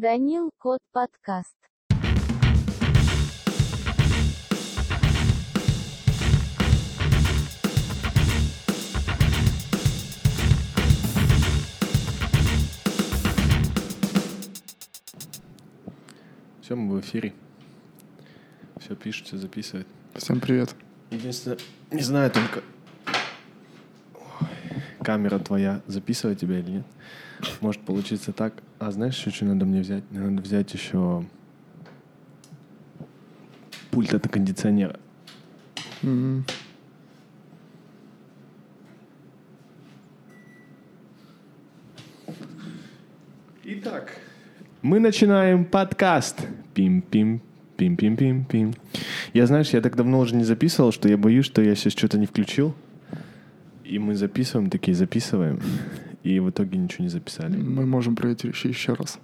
Данил Кот подкаст. Все, мы в эфире. Все пишет, все записывает. Всем привет. Единственное, не знаю только, камера твоя записывает тебя или нет. Может получиться так. А знаешь, еще что надо мне взять? Мне надо взять еще пульт от кондиционера. М, Итак, мы начинаем подкаст. Пим-пим, пим-пим-пим-пим. Я, знаешь, я так давно уже не записывал, что я боюсь, что я сейчас что-то не включил. И мы записываем, такие записываем. И в итоге ничего не записали. Мы можем проверить еще, еще раз.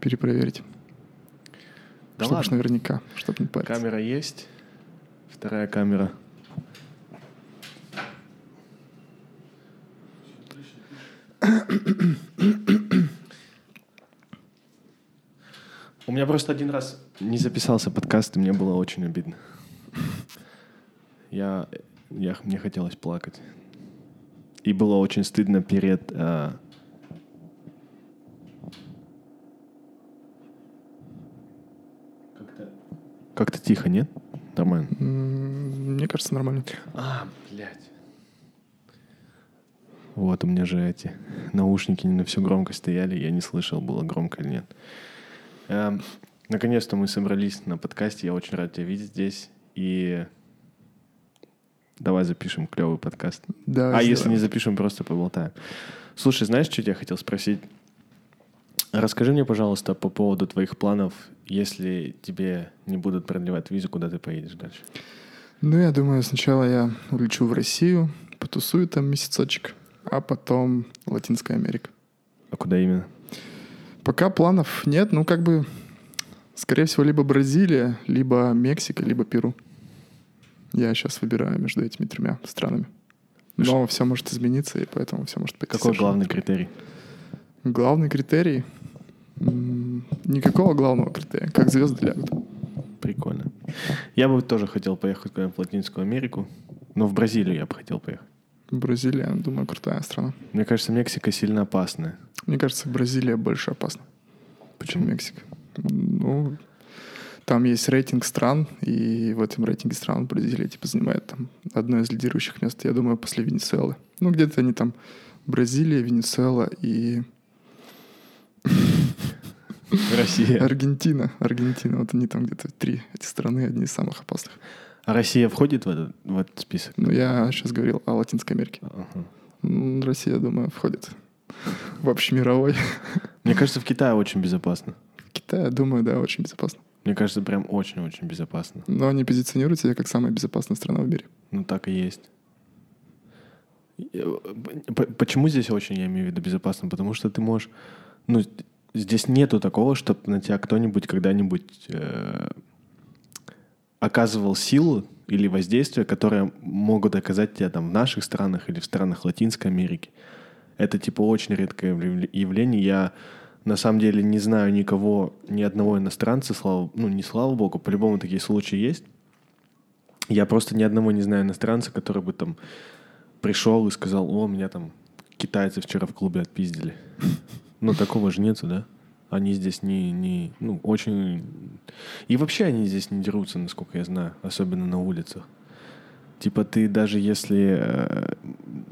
Перепроверить. Да чтобы ладно. наверняка, чтобы не париться. Камера есть. Вторая камера. У меня просто один раз не записался подкаст, и мне было очень обидно. Я, я, мне хотелось плакать. И было очень стыдно перед... а, Как-то как-то тихо, нет? Нормально. Мне кажется, нормально. А, блядь. Вот у меня же эти наушники не на всю громкость стояли, я не слышал, было громко или нет. Эм, наконец-то мы собрались на подкасте, я очень рад тебя видеть здесь. И давай запишем клевый подкаст. Да, а если не запишем, просто поболтаем. Слушай, знаешь, что я хотел спросить? Расскажи мне, пожалуйста, по поводу твоих планов, если тебе не будут продлевать визу, куда ты поедешь дальше? Ну, я думаю, сначала я улечу в Россию, потусую там месяцочек, а потом Латинская Америка. А куда именно? Пока планов нет, ну, как бы, скорее всего, либо Бразилия, либо Мексика, либо Перу. Я сейчас выбираю между этими тремя странами. Но все может измениться, и поэтому все может быть. Какой главный критерий? Главный критерий? Никакого главного критерия. Как звезды лягут. Прикольно. Я бы тоже хотел поехать куда-нибудь в Латинскую Америку, но в Бразилию я бы хотел поехать. Бразилия, думаю, крутая страна. Мне кажется, Мексика сильно опасная. Мне кажется, Бразилия больше опасна, чем Почему? Мексика. Ну, там есть рейтинг стран, и в этом рейтинге стран Бразилия типа занимает там одно из лидирующих мест, я думаю, после Венесуэлы. Ну, где-то они там Бразилия, Венесуэла и Россия. Аргентина. Аргентина. Вот они там где-то три эти страны, одни из самых опасных. А Россия входит в этот, в этот список? Но я сейчас говорил о Латинской Америке. Ага. Россия, думаю, входит в общемировой. Мне кажется, в Китае очень безопасно. Китай, думаю, да, очень безопасно. Мне кажется, прям очень-очень безопасно. Но они позиционируют себя как самая безопасная страна в мире. Ну, так и есть. П- Почему здесь очень, я имею в виду, безопасно? Потому что ты можешь... Ну, здесь нету такого, чтобы на тебя кто-нибудь когда-нибудь э, оказывал силу или воздействие, которые могут оказать тебя там в наших странах или в странах Латинской Америки. Это типа очень редкое явление. Я на самом деле не знаю никого, ни одного иностранца, слава, ну не слава богу, по-любому такие случаи есть. Я просто ни одного не знаю иностранца, который бы там пришел и сказал, о, меня там китайцы вчера в клубе отпиздили. Ну, такого же нету, да? Они здесь не, не, ну, очень... И вообще они здесь не дерутся, насколько я знаю, особенно на улицах. Типа ты даже если э,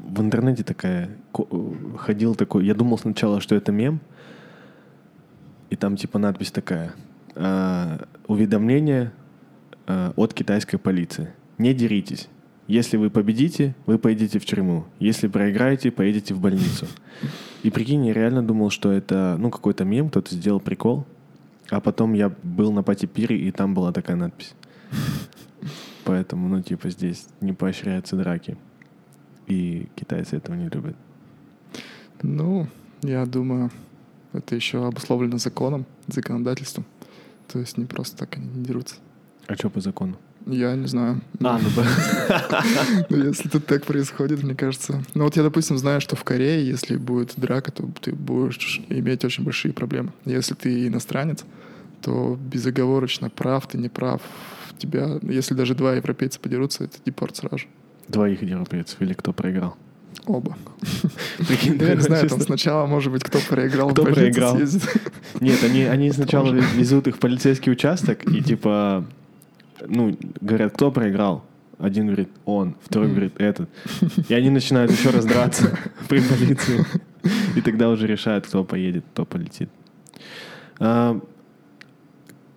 в интернете такая э, ходил такой, я думал сначала, что это мем, и там типа надпись такая, э, уведомление э, от китайской полиции. Не деритесь. Если вы победите, вы поедете в тюрьму. Если проиграете, поедете в больницу. И прикинь, я реально думал, что это ну какой-то мем, кто-то сделал прикол. А потом я был на пати-пире, и там была такая надпись. Поэтому, ну, типа, здесь не поощряются драки. И китайцы этого не любят. Ну, я думаю, это еще обусловлено законом, законодательством. То есть не просто так они не дерутся. А что по закону? Я не знаю. А, ну, Ну, если тут так происходит, мне кажется. Ну, вот я, допустим, знаю, что в Корее, если будет драка, то ты будешь иметь очень большие проблемы. Если ты иностранец, то безоговорочно прав ты, не прав. Тебя, если даже два европейца подерутся, это депорт сразу же. двоих европейцев или кто проиграл? Оба. Прикинь, Я не знаю, там сначала, может быть, кто проиграл, Кто проиграл? съездит. Нет, они, они сначала везут их в полицейский участок и типа, ну, говорят, кто проиграл? Один говорит, он, второй говорит, этот. И они начинают еще раз драться при полиции. И тогда уже решают, кто поедет, кто полетит.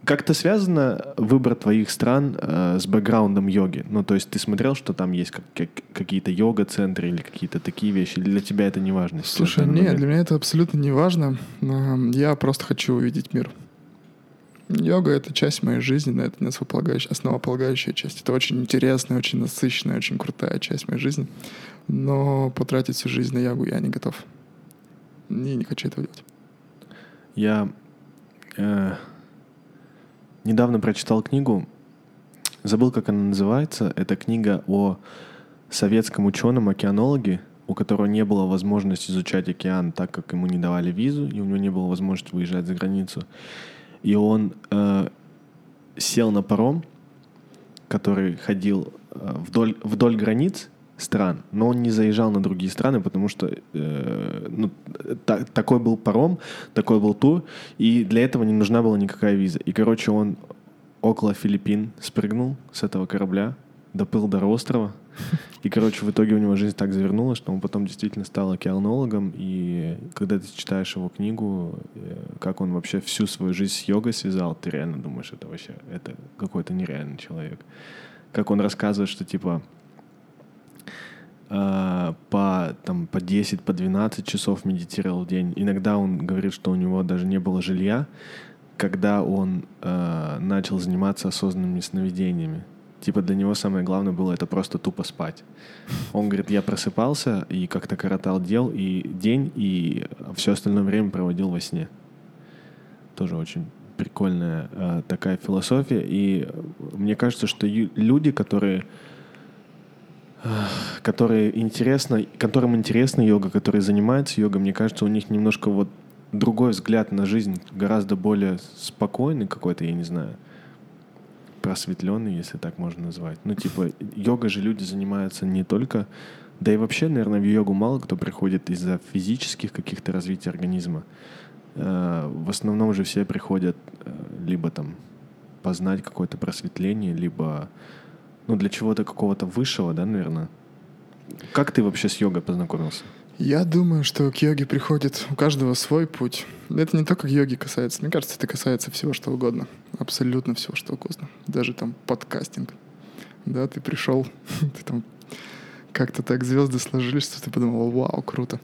Как-то связано выбор твоих стран э, с бэкграундом йоги? Ну, то есть ты смотрел, что там есть как- как- какие-то йога-центры или какие-то такие вещи? Или для тебя это не важно? Слушай, нет, момент? для меня это абсолютно не важно. Но Я просто хочу увидеть мир. Йога — это часть моей жизни, да, это не основополагающая, основополагающая часть. Это очень интересная, очень насыщенная, очень крутая часть моей жизни. Но потратить всю жизнь на йогу я не готов. И не хочу этого делать. Я э, недавно прочитал книгу, забыл, как она называется. Это книга о советском ученом океанологе, у которого не было возможности изучать океан, так как ему не давали визу, и у него не было возможности выезжать за границу. И он э, сел на паром, который ходил э, вдоль, вдоль границ стран, но он не заезжал на другие страны, потому что э, ну, та- такой был паром, такой был тур, и для этого не нужна была никакая виза. И, короче, он около Филиппин спрыгнул с этого корабля, доплыл до острова, и, короче, в итоге у него жизнь так завернулась, что он потом действительно стал океанологом, и когда ты читаешь его книгу, э, как он вообще всю свою жизнь с йогой связал, ты реально думаешь, это вообще, это какой-то нереальный человек. Как он рассказывает, что, типа, по, там, по 10, по 12 часов медитировал в день. Иногда он говорит, что у него даже не было жилья, когда он э, начал заниматься осознанными сновидениями. Типа для него самое главное было это просто тупо спать. Он говорит, я просыпался и как-то коротал дел и день, и все остальное время проводил во сне. Тоже очень прикольная э, такая философия. И э, мне кажется, что люди, которые которые интересно, которым интересна йога, которые занимаются йогой, мне кажется, у них немножко вот другой взгляд на жизнь, гораздо более спокойный какой-то, я не знаю, просветленный, если так можно назвать. Ну, типа, йога же люди занимаются не только... Да и вообще, наверное, в йогу мало кто приходит из-за физических каких-то развития организма. Э, В основном же все приходят э, либо там познать какое-то просветление, либо ну, для чего-то какого-то высшего, да, наверное. Как ты вообще с йогой познакомился? Я думаю, что к йоге приходит у каждого свой путь. Это не только к йоге касается. Мне кажется, это касается всего, что угодно. Абсолютно всего, что угодно. Даже там подкастинг. Да, ты пришел, ты там как-то так звезды сложились, что ты подумал, вау, круто.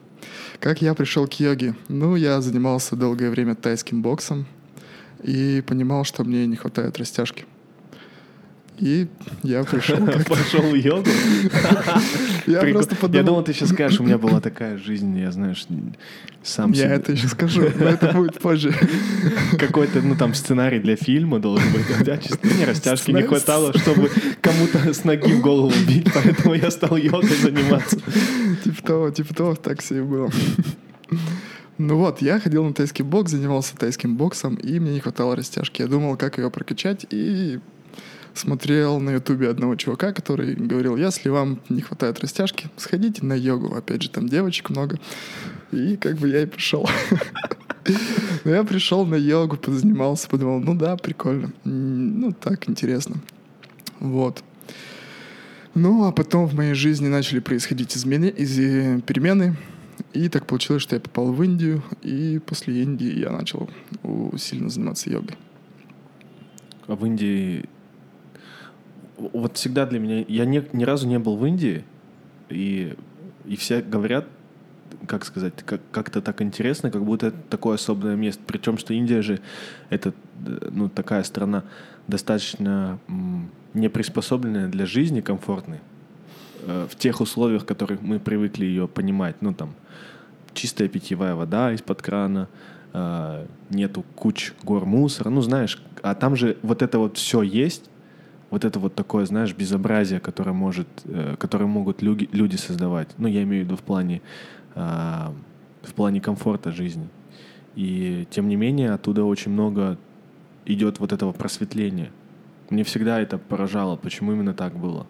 Как я пришел к йоге? Ну, я занимался долгое время тайским боксом и понимал, что мне не хватает растяжки. И я пришел. Пошел йогу? Я просто Я подумал... думал, ты сейчас скажешь, у меня была такая жизнь, я, знаешь, сам Я это еще скажу, но это будет позже. Какой-то, ну, там, сценарий для фильма должен быть. У тебя мне растяжки не хватало, чтобы кому-то с ноги в голову бить, поэтому я стал йогой заниматься. Типа того, типа того, так все и было. Ну вот, я ходил на тайский бокс, занимался тайским боксом, и мне не хватало растяжки. Я думал, как ее прокачать, и смотрел на ютубе одного чувака, который говорил, если вам не хватает растяжки, сходите на йогу. Опять же, там девочек много. И как бы я и пришел. Но я пришел на йогу, позанимался, подумал, ну да, прикольно. Ну так, интересно. Вот. Ну, а потом в моей жизни начали происходить измены, из, э, перемены. И так получилось, что я попал в Индию, и после Индии я начал сильно заниматься йогой. А в Индии... Вот всегда для меня... Я не- ни разу не был в Индии, и, и все говорят, как сказать, как, как-то так интересно, как будто это такое особое место. Причем, что Индия же это ну, такая страна достаточно не приспособленная для жизни комфортной э, в тех условиях, в которых мы привыкли ее понимать. Ну, там, чистая питьевая вода из-под крана, э, нету куч гор мусора, ну, знаешь, а там же вот это вот все есть, вот это вот такое, знаешь, безобразие, которое может, э, которое могут люди, люди создавать. Ну, я имею в виду в плане, а, в плане комфорта жизни. И тем не менее оттуда очень много идет вот этого просветления. Мне всегда это поражало, почему именно так было.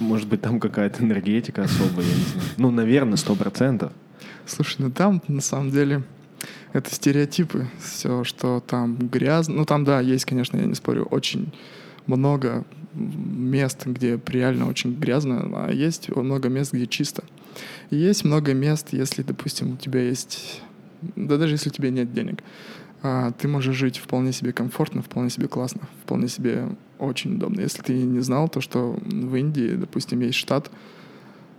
Может быть, там какая-то энергетика особая, я не знаю. Ну, наверное, сто процентов. Слушай, ну там на самом деле это стереотипы. Все, что там грязно. Ну там, да, есть, конечно, я не спорю, очень много мест, где реально очень грязно, а есть много мест, где чисто. И есть много мест, если, допустим, у тебя есть... Да даже если у тебя нет денег, а, ты можешь жить вполне себе комфортно, вполне себе классно, вполне себе очень удобно. Если ты не знал, то что в Индии, допустим, есть штат,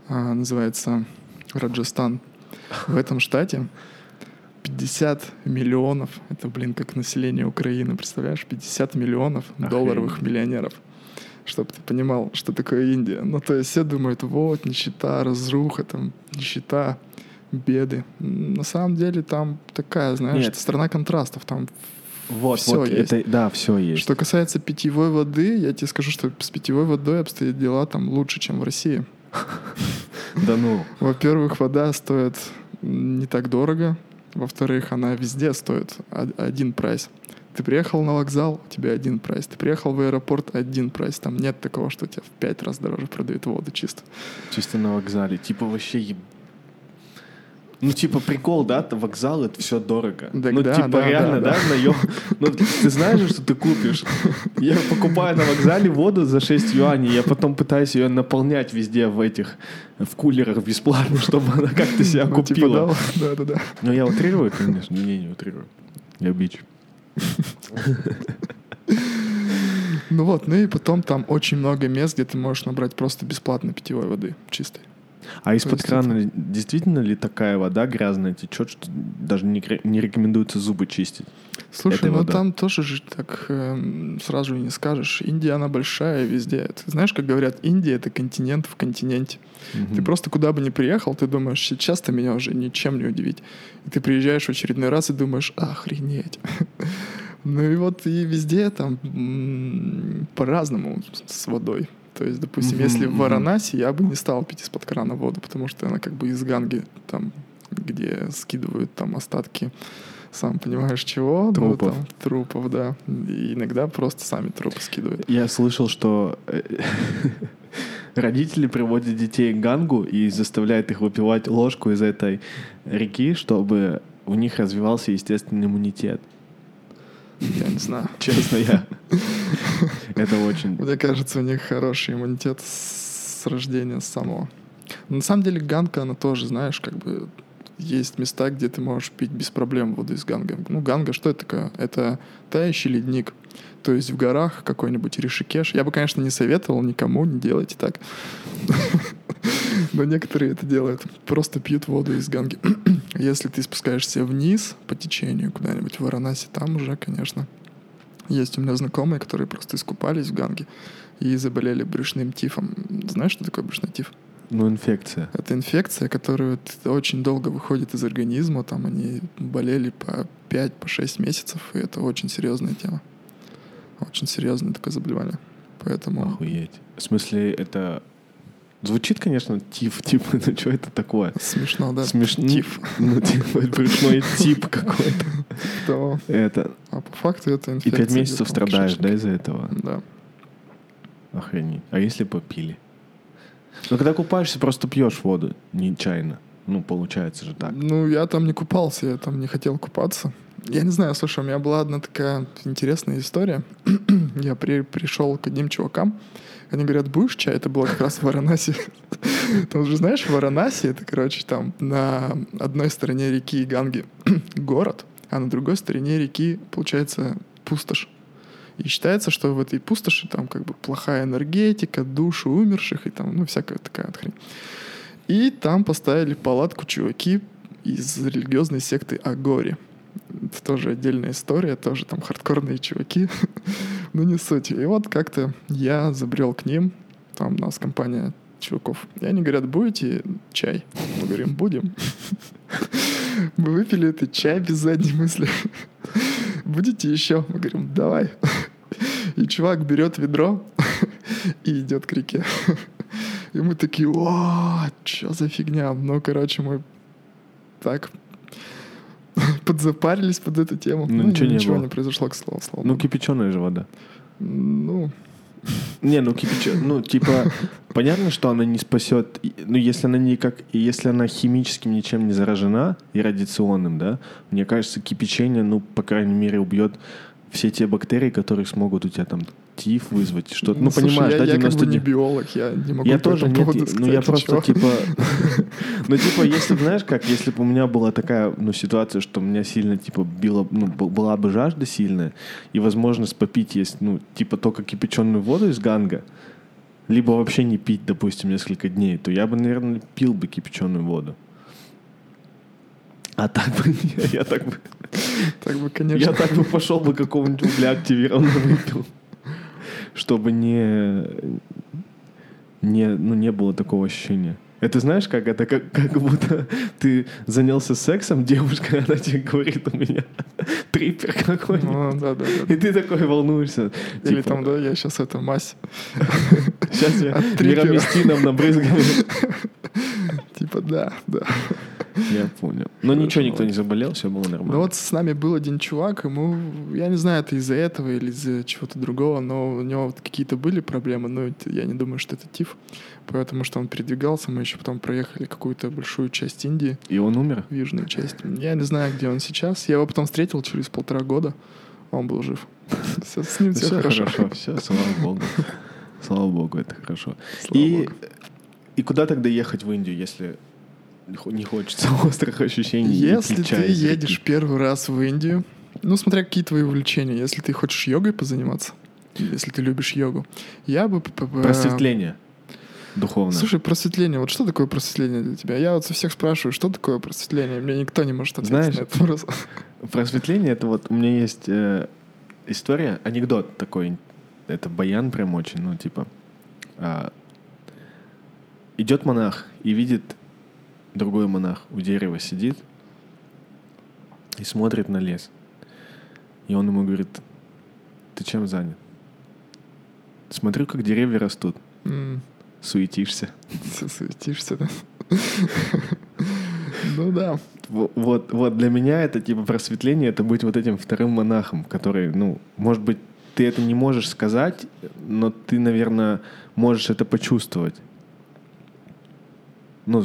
а, называется Раджастан. В этом штате 50 миллионов, это, блин, как население Украины, представляешь? 50 миллионов Охренеть. долларовых миллионеров. Чтобы ты понимал, что такое Индия. Ну, то есть все думают, вот, нищета, разруха, там, нищета, беды. На самом деле там такая, знаешь, Нет. страна контрастов. Там Вот, Всё вот, есть. это, да, все есть. что касается питьевой воды, я тебе скажу, что с питьевой водой обстоят дела там лучше, чем в России. Да ну, Во-первых, вода стоит не так дорого. Во-вторых, она везде стоит один прайс. Ты приехал на вокзал, у тебя один прайс. Ты приехал в аэропорт, один прайс. Там нет такого, что тебе в пять раз дороже продают воду чисто. чисто на вокзале. Типа вообще еб- Ну, типа, прикол, да, вокзал, это все дорого. Так ну, да, типа, да, реально, да, да, наем. Ну, ты знаешь, же, что ты купишь? Я покупаю на вокзале воду за 6 юаней, я потом пытаюсь ее наполнять везде в этих, в кулерах бесплатно, чтобы она как-то себя Ну, типа, купила. да, да, да. Ну, я утрирую, конечно, не, не утрирую. Я бич. Ну вот, ну и потом там очень много мест, где ты можешь набрать просто бесплатно питьевой воды чистой. А из-под крана действительно ли такая вода грязная течет, что даже не, не рекомендуется зубы чистить? Слушай, ну там тоже же так эм, сразу не скажешь. Индия, она большая везде. Ты знаешь, как говорят, Индия — это континент в континенте. Ты Мгм. просто куда бы ни приехал, ты думаешь, сейчас-то меня уже ничем не удивить. И ты приезжаешь в очередной раз и думаешь, охренеть. Ну и вот и везде там по-разному с водой. То есть, допустим, Мгм, если в. Варанаси, я бы не стал пить из-под крана воду, потому что она как бы из Ганги, там, где скидывают там остатки, сам понимаешь чего? Трупов. Ну, там, трупов, да. И иногда просто сами трупы скидывают. Я слышал, что э, родители приводят детей к гангу и заставляют их выпивать ложку из этой реки, чтобы у них развивался естественный иммунитет. Я не знаю. Честно, я... Это очень... Мне кажется, у них хороший иммунитет с рождения самого. Но на самом деле ганка, она тоже, знаешь, как бы есть места, где ты можешь пить без проблем воду из ганга. Ну, ганга, что это такое? Это тающий ледник. То есть в горах какой-нибудь Ришикеш. Я бы, конечно, не советовал никому, не делайте так. Но некоторые это делают. Просто пьют воду из ганги. Если ты спускаешься вниз по течению куда-нибудь в Варанаси, там уже, конечно, есть у меня знакомые, которые просто искупались в Ганге и заболели брюшным тифом. Знаешь, что такое брюшной тиф? Ну, инфекция. Это инфекция, которая очень долго выходит из организма. Там они болели по 5-6 по месяцев, и это очень серьезная тема. Очень серьезное такое заболевание. Поэтому... Охуеть. В смысле, это... Звучит, конечно, тиф, типа, ну что это такое? Смешно, да? Смешно. Тиф. Ну, типа, брюшной тип какой-то. То- Это... А по факту это И инфекция. пять месяцев страдаешь, да, из-за этого? Да. Охренеть. А если попили? Ну, когда купаешься, просто пьешь воду нечаянно. Ну, получается же так. Ну, я там не купался, я там не хотел купаться. Я не знаю, слушай, у меня была одна такая интересная история. я при, пришел к одним чувакам, они говорят, будешь чай? Это было как раз в Варанаси. Там же, знаешь, в Варанаси, это, короче, там на одной стороне реки Ганги город, а на другой стороне реки, получается, пустошь. И считается, что в этой пустоши там как бы плохая энергетика, души умерших и там, ну, всякая такая вот хрень. И там поставили палатку чуваки из религиозной секты Агори. Это тоже отдельная история, тоже там хардкорные чуваки. ну, не суть. И вот как-то я забрел к ним, там у нас компания чуваков. И они говорят, будете чай? Мы говорим, будем. Мы выпили этот чай без задней мысли. Будете еще? Мы говорим, давай. И чувак берет ведро и идет к реке. И мы такие, о, что за фигня? Ну, короче, мы так подзапарились под эту тему. Ну, ничего не ничего было. не произошло, к слову. слава Ну, кипяченая же вода. Ну, Не, ну кипяченая, ну типа, понятно, что она не спасет, ну если она никак, если она химическим ничем не заражена и радиационным, да, мне кажется, кипячение, ну, по крайней мере, убьет все те бактерии, которые смогут у тебя там тиф вызвать, что-то. Ну, слушай, понимаешь, я, да, я как бы 99 не биолог, я не могу Я тоже нет, ну я просто ничего. типа, ну типа, если знаешь, как, если бы у меня была такая, ну ситуация, что у меня сильно типа била, ну была бы жажда сильная и возможность попить есть, ну типа только кипяченую воду из ганга, либо вообще не пить, допустим, несколько дней, то я бы, наверное, пил бы кипяченую воду. А так бы не, я так бы, Так бы, конечно. я так бы пошел бы какого-нибудь угля активированного выпил, чтобы не, не, ну, не было такого ощущения. Это знаешь, как это как, как будто ты занялся сексом, девушка, она тебе говорит, у меня трипер какой-нибудь. Ну, да, да, да. И ты такой волнуешься. Или типа, там, да, я сейчас это мазь. Сейчас я мироместином набрызгаю. Типа, да, да. Я понял. Но ничего, никто не заболел, все было нормально. Ну вот с нами был один чувак, ему, я не знаю, это из-за этого или из-за чего-то другого, но у него вот какие-то были проблемы, но я не думаю, что это тиф, потому что он передвигался, мы еще потом проехали какую-то большую часть Индии, И он умер? в южную часть. Я не знаю, где он сейчас. Я его потом встретил через полтора года, он был жив. Всё, с ним все Все хорошо. хорошо, все, слава богу. Слава богу, это хорошо. Слава И, богу. и куда тогда ехать в Индию, если не хочется острых ощущений? Если ты едешь первый раз в Индию, ну, смотря какие твои увлечения, если ты хочешь йогой позаниматься, если ты любишь йогу, я бы... Просветление духовное. Слушай, просветление. Вот что такое просветление для тебя? Я вот со всех спрашиваю, что такое просветление? Мне никто не может ответить Знаешь, на этот вопрос. Просветление это вот у меня есть э, история, анекдот такой. Это баян прям очень, ну типа. а, идет монах и видит другой монах у дерева сидит и смотрит на лес. И он ему говорит, ты чем занят? Смотрю, как деревья растут. М, Суетишься. Суетишься, да? Ну да. Во- Вот, вот для меня это типа просветление, это быть вот этим вторым монахом, который, ну, может быть, ты это не можешь сказать, но ты, наверное, можешь это почувствовать. Ну,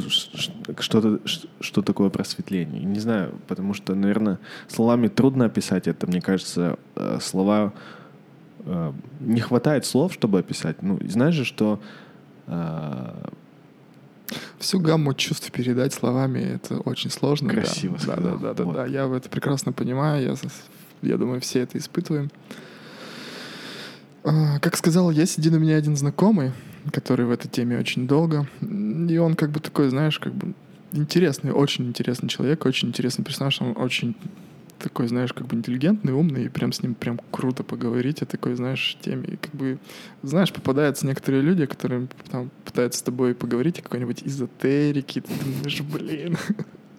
что-то, что такое просветление. Не знаю, потому что, наверное, словами трудно описать это. Мне кажется, э, слова... э, Не хватает слов, чтобы описать. Ну, знаешь же, что э, Всю гамму чувств передать словами это очень сложно. Красиво да. Да, сказал. да, да, да, Вот. да. Я это прекрасно понимаю. Я, я думаю, все это испытываем. А, Как сказал, есть один у меня один знакомый, который в этой теме очень долго. И он как бы такой, знаешь, как бы интересный, очень интересный человек, очень интересный персонаж. Он очень такой, знаешь, как бы интеллигентный, умный, и прям с ним прям круто поговорить о такой, знаешь, теме. И как бы, знаешь, попадаются некоторые люди, которые там пытаются с тобой поговорить о какой-нибудь эзотерике, ты думаешь, блин,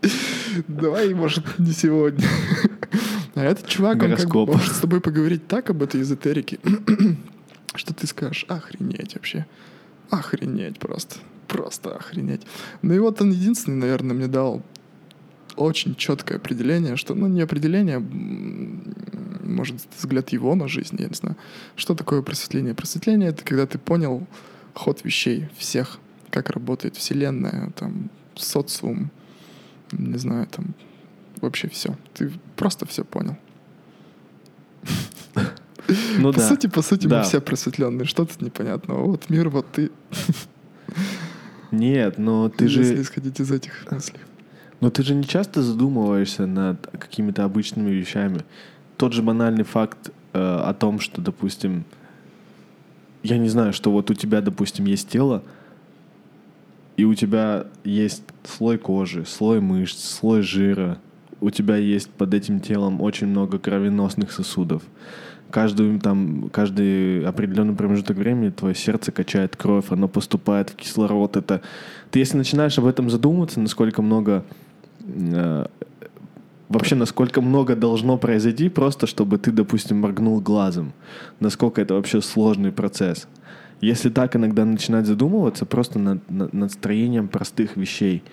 давай, может, не сегодня. А этот чувак, он как бы может с тобой поговорить так об этой эзотерике, что ты скажешь, охренеть вообще. Охренеть просто. Просто охренеть. Ну и вот он единственный, наверное, мне дал очень четкое определение, что, ну, не определение, может, взгляд его на жизнь, я не знаю. Что такое просветление? Просветление — это когда ты понял ход вещей всех, как работает Вселенная, там, социум, не знаю, там, вообще все. Ты просто все понял. ну по да. сути, по сути, Да. мы все просветленные. Что тут непонятного? Вот мир, вот ты. Нет, но ты же... Если исходить из этих мыслей. Но ты же не часто задумываешься над какими-то обычными вещами. Тот же банальный факт э, о том, что, допустим, я не знаю, что вот у тебя, допустим, есть тело, и у тебя есть слой кожи, слой мышц, слой жира, у тебя есть под этим телом очень много кровеносных сосудов. Каждый, там, каждый определенный промежуток времени твое сердце качает кровь, оно поступает в кислород. Это... Ты если начинаешь об этом задумываться, насколько много э, Вообще, насколько много должно произойти, просто чтобы ты, допустим, моргнул глазом. Насколько это вообще сложный процесс. Если так иногда начинать задумываться просто над, над, над строением простых вещей,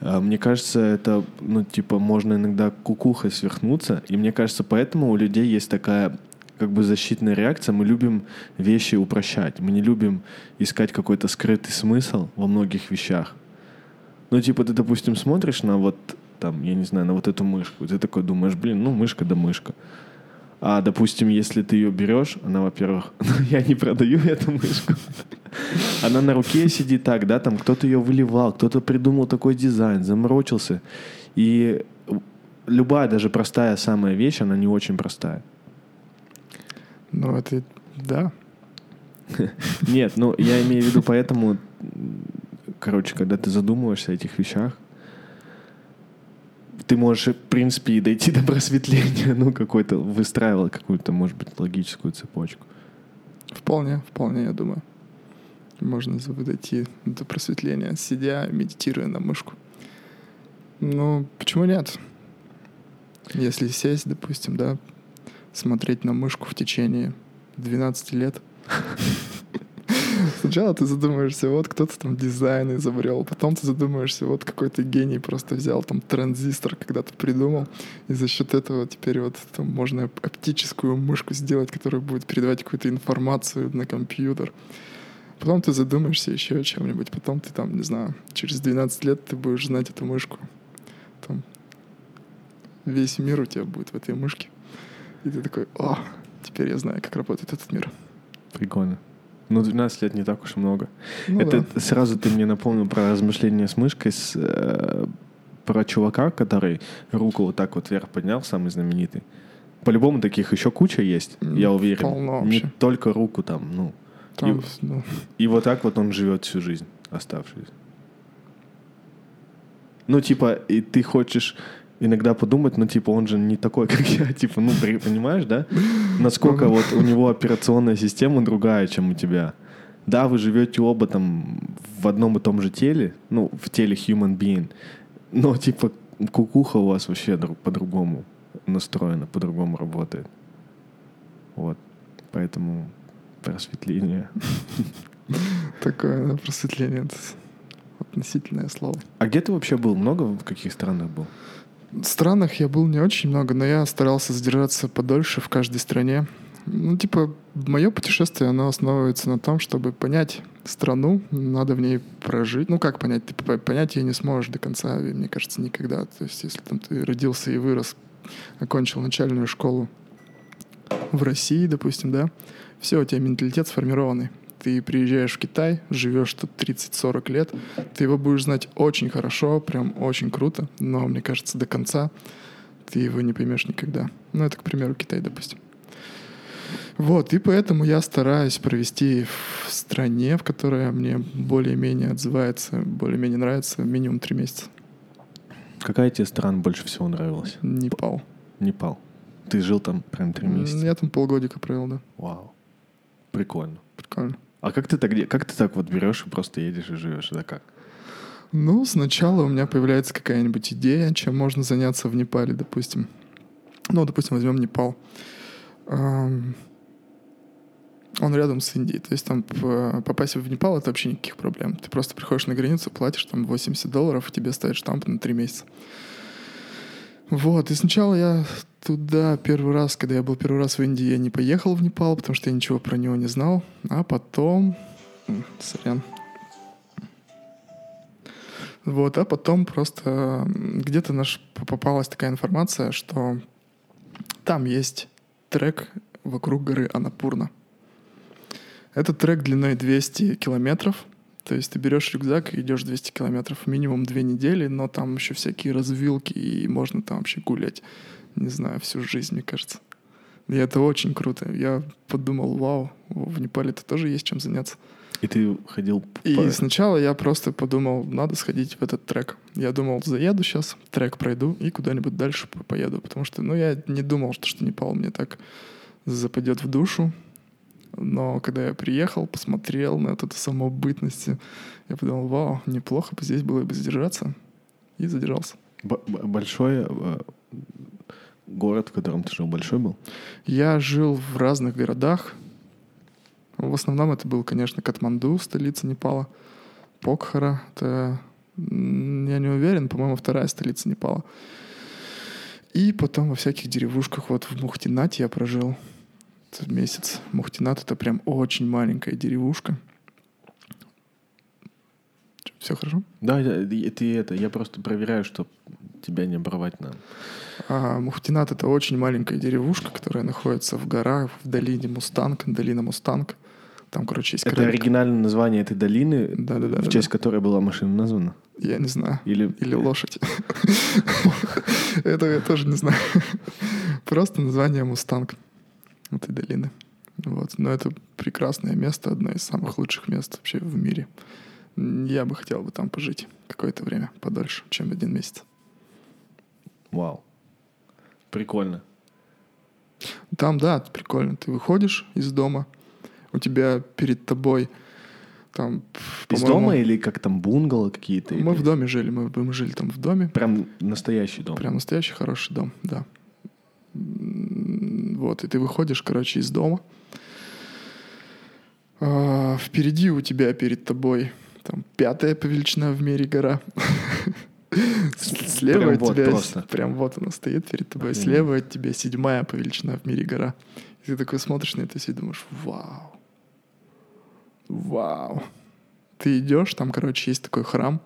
мне кажется, это, ну, типа, можно иногда кукухой сверхнуться. И мне кажется, поэтому у людей есть такая как бы защитная реакция. Мы любим вещи упрощать. Мы не любим искать какой-то скрытый смысл во многих вещах. Ну, типа, ты, допустим, смотришь на вот, там, я не знаю, на вот эту мышку, и ты такой думаешь, блин, ну, мышка да мышка. А, допустим, если ты ее берешь, она, во-первых, я не продаю эту мышку. Она на руке сидит так, да, там кто-то ее выливал, кто-то придумал такой дизайн, заморочился. И любая, даже простая самая вещь, она не очень простая. Ну, это, да. Нет, ну, я имею в виду поэтому, короче, когда ты задумываешься о этих вещах, ты можешь, в принципе, и дойти до просветления, ну, какой-то, выстраивал какую-то, может быть, логическую цепочку. Вполне, вполне, я думаю. Можно дойти до просветления, сидя, медитируя на мышку. Ну, почему нет? Если сесть, допустим, да, смотреть на мышку в течение 12 лет, Сначала ты задумаешься, вот кто-то там дизайн изобрел, потом ты задумаешься, вот какой-то гений просто взял там транзистор когда-то придумал, и за счет этого теперь вот там можно оптическую мышку сделать, которая будет передавать какую-то информацию на компьютер. Потом ты задумаешься еще о чем-нибудь, потом ты там, не знаю, через 12 лет ты будешь знать эту мышку. Там весь мир у тебя будет в этой мышке. И ты такой, о, теперь я знаю, как работает этот мир. Прикольно. Ну, 12 лет не так уж и много. Ну Это да. сразу ты мне напомнил про размышления с мышкой, с, э, про чувака, который руку вот так вот вверх поднял, самый знаменитый. По-любому таких еще куча есть, я уверен. полно Не только руку там, ну. Там, И- ну, И вот так вот он живет всю жизнь, оставшуюся. Ну, типа, и ты хочешь иногда подумать, ну, типа, он же не такой, как я, типа, ну, при- понимаешь, да? Насколько вот у него операционная система другая, чем у тебя. Да, вы живете оба там в одном и том же теле, ну, в теле human being, но, типа, кукуха у вас вообще друг- по-другому настроена, по-другому работает. Вот. Поэтому просветление. такое да, просветление. Это относительное слово. А где ты вообще был? Много в каких странах был? Странах я был не очень много, но я старался задержаться подольше в каждой стране. Ну, типа, мое путешествие, оно основывается на том, чтобы понять страну, надо в ней прожить. Ну, как понять? Ты по- понять ее не сможешь до конца, мне кажется, никогда. То есть, если там ты родился и вырос, окончил начальную школу в России, допустим, да, все, у тебя менталитет сформированный. Ты приезжаешь в Китай, живешь тут 30-40 лет, ты его будешь знать очень хорошо, прям очень круто, но, мне кажется, до конца ты его не поймешь никогда. Ну, это, к примеру, Китай, допустим. Вот, и поэтому я стараюсь провести в стране, в которой мне более-менее отзывается, более-менее нравится, минимум три месяца. Какая тебе страна больше всего нравилась? Непал. Непал. Ты жил там прям три месяца? Я там полгодика провел, да. Вау. Прикольно. Прикольно. А как ты так, как ты так вот берешь и просто едешь и живешь? Это как? Ну, сначала у меня появляется какая-нибудь идея, чем можно заняться в Непале, допустим. Ну, допустим, возьмем Непал. Он рядом с Индией. То есть там попасть в Непал — это вообще никаких проблем. Ты просто приходишь на границу, платишь там 80 долларов, и тебе ставят штамп на 3 месяца. Вот, и сначала я туда первый раз, когда я был первый раз в Индии, я не поехал в Непал, потому что я ничего про него не знал. А потом... Сорян. Вот, а потом просто где-то наш попалась такая информация, что там есть трек вокруг горы Анапурна. Этот трек длиной 200 километров. То есть ты берешь рюкзак и идешь 200 километров минимум две недели, но там еще всякие развилки, и можно там вообще гулять, не знаю, всю жизнь, мне кажется. И это очень круто. Я подумал, вау, в Непале-то тоже есть чем заняться. И ты ходил И по- сначала я просто подумал, надо сходить в этот трек. Я думал, заеду сейчас, трек пройду и куда-нибудь дальше по- поеду. Потому что, ну, я не думал, что, что Непал мне так западет в душу. Но когда я приехал, посмотрел на эту самобытность, я подумал, вау, неплохо бы здесь было бы задержаться. И задержался. б- б- большое э, город, в котором ты жил, большой был? Я жил в разных городах. В основном это был, конечно, Катманду, столица Непала. Покхара, это, я не уверен, по-моему, вторая столица Непала. И потом во всяких деревушках, вот в Мухтинате я прожил месяц. Мухтинат — это прям очень маленькая деревушка. Все хорошо? Да, ты это, я просто проверяю, чтобы тебя не оборвать нам. А Муктинат — это очень маленькая деревушка, которая находится в горах, в долине Мустанг, долина Мустанг. Там, короче, есть Это край- оригинальное название этой долины, Да-да-да. в честь которой была машина названа? Я не знаю. Или, Или лошадь. Это я тоже не знаю. Просто название Мустанг этой долины. Вот. Но это прекрасное место, одно из самых лучших мест вообще в мире. Я бы хотел бы там пожить какое-то время, подольше, чем один месяц. Вау. Прикольно. Там, да, прикольно. Ты выходишь из дома, у тебя перед тобой там... Из дома или как там бунгало какие-то? Мы или- в доме жили, мы, мы жили там в доме. Прям настоящий дом. Прям настоящий хороший дом, да. Вот, и ты выходишь, короче, из дома. А, впереди у тебя перед тобой там пятая по величина в мире гора. Слева Прям от вот тебя, просто. прям вот она стоит перед тобой. Охренеть. Слева от тебя седьмая по величина в мире гора. И ты такой смотришь на это все и думаешь, вау, вау. Ты идешь, там, короче, есть такой храм.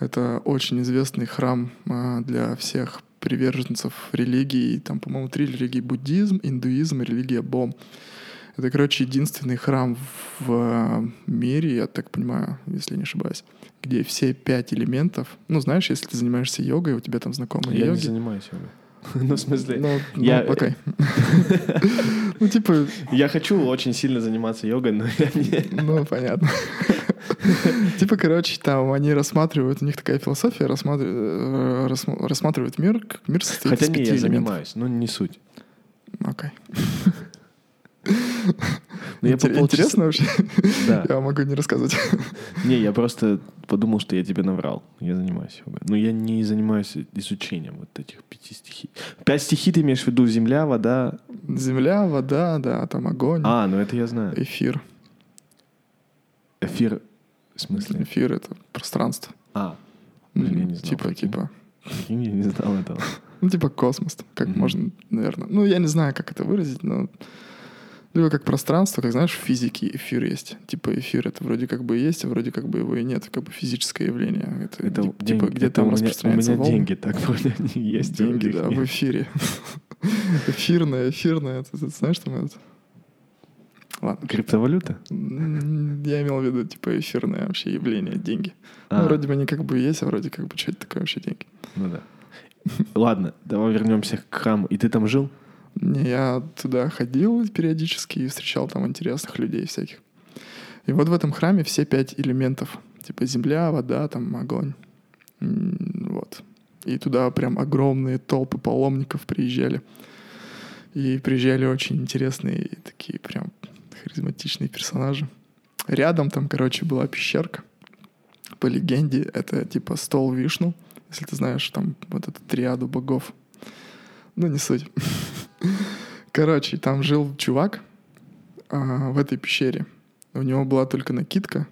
Это очень известный храм а, для всех приверженцев религии. Там, по-моему, три религии. Буддизм, индуизм и религия Бом. Это, короче, единственный храм в а, мире, я так понимаю, если не ошибаюсь, где все пять элементов. Ну, знаешь, если ты занимаешься йогой, у тебя там знакомые Я не йоги. занимаюсь йогой. Ну, в смысле, Ну, ну, я- окей. Ну, типа, я хочу очень сильно заниматься йогой, но я не... Ну, понятно. Типа, короче, там они рассматривают, у них такая философия, э, рассма- рассматривают мир, как мир состоит Хотя не, я занимаюсь, но не суть. Окей. Ну, я Интер- полчаса- Интересно вообще? Да. Я могу не рассказывать. Не, я просто подумал, что я тебе наврал. Я занимаюсь йогой. Но я не занимаюсь изучением вот этих пяти стихий. Пять стихий ты имеешь в виду земля, вода? Земля, вода, да, там огонь, А, ну это я знаю. эфир. Эфир, в смысле? Эфир — это пространство. А, Блин, я не знал, Типа, типа, я не знал этого. ну, типа космос, как можно, наверное. Ну, я не знаю, как это выразить, но либо как пространство, как знаешь, в физике эфир есть. Типа эфир это вроде как бы есть, а вроде как бы его и нет, как бы физическое явление. Это, Это тип- деньги- типа где это там у меня, у распространяются меня волны. деньги так вроде они есть. Деньги, да, в эфире. Эфирное, эфирное. Это знаешь, там это... Ладно. Криптовалюта? Я имел в виду, типа, эфирное вообще явление, деньги. А, Ну, вроде бы они как бы есть, а вроде как бы, что это такое вообще деньги? ну да. Ладно, давай вернемся к храму. И ты там жил? Я туда ходил периодически и встречал там интересных людей всяких. И вот в этом храме все пять элементов. Типа земля, вода, там огонь. Вот. И туда прям огромные толпы паломников приезжали. И приезжали очень интересные такие прям харизматичные персонажи. Рядом там, короче, была пещерка. По легенде, это типа стол Вишну, если ты знаешь, там вот эту триаду богов. Ну, не суть. Короче, там жил чувак а, в этой пещере. У него была только накидка,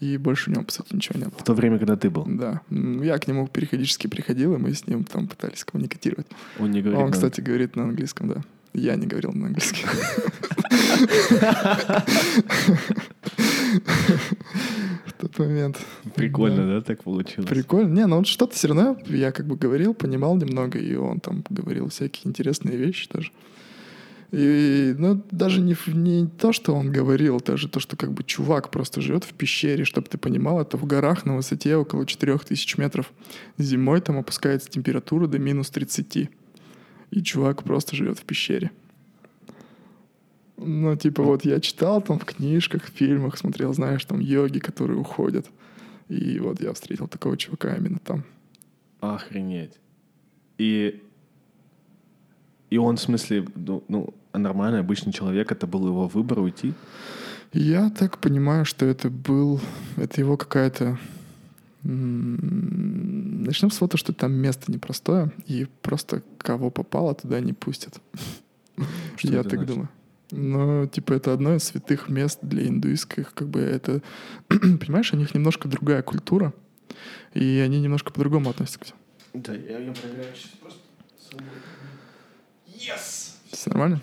и больше у него, по сути, ничего не было. В то время, когда ты был. Да. Я к нему периодически приходил, и мы с ним там пытались коммуникатировать. Он не говорит. Он, на- кстати, говорит на английском, да. Я не говорил на английском. Тот момент. Прикольно, да, так получилось? Прикольно. Не, ну он что-то все равно, я как бы говорил, понимал немного, и он там говорил всякие интересные вещи тоже. И, ну, даже не, не то, что он говорил, даже то, что как бы чувак просто живет в пещере, чтобы ты понимал, это в горах на высоте около 4000 метров. Зимой там опускается температура до минус 30. И чувак просто живет в пещере. Ну, типа, вот я читал там в книжках, в фильмах, смотрел, знаешь, там йоги, которые уходят. И вот я встретил такого чувака именно там. Охренеть. И... И он, в смысле, ну, ну, нормальный, обычный человек, это был его выбор уйти? Я так понимаю, что это был... Это его какая-то... Начнем с того, что там место непростое, и просто кого попало, туда не пустят. Что Я так значит? думаю. Ну, типа, это одно из святых мест для индуистских, как бы это... Понимаешь, у них немножко другая культура, и они немножко по-другому относятся к всему. Да, я, я проверяю сейчас просто. Yes! Все нормально?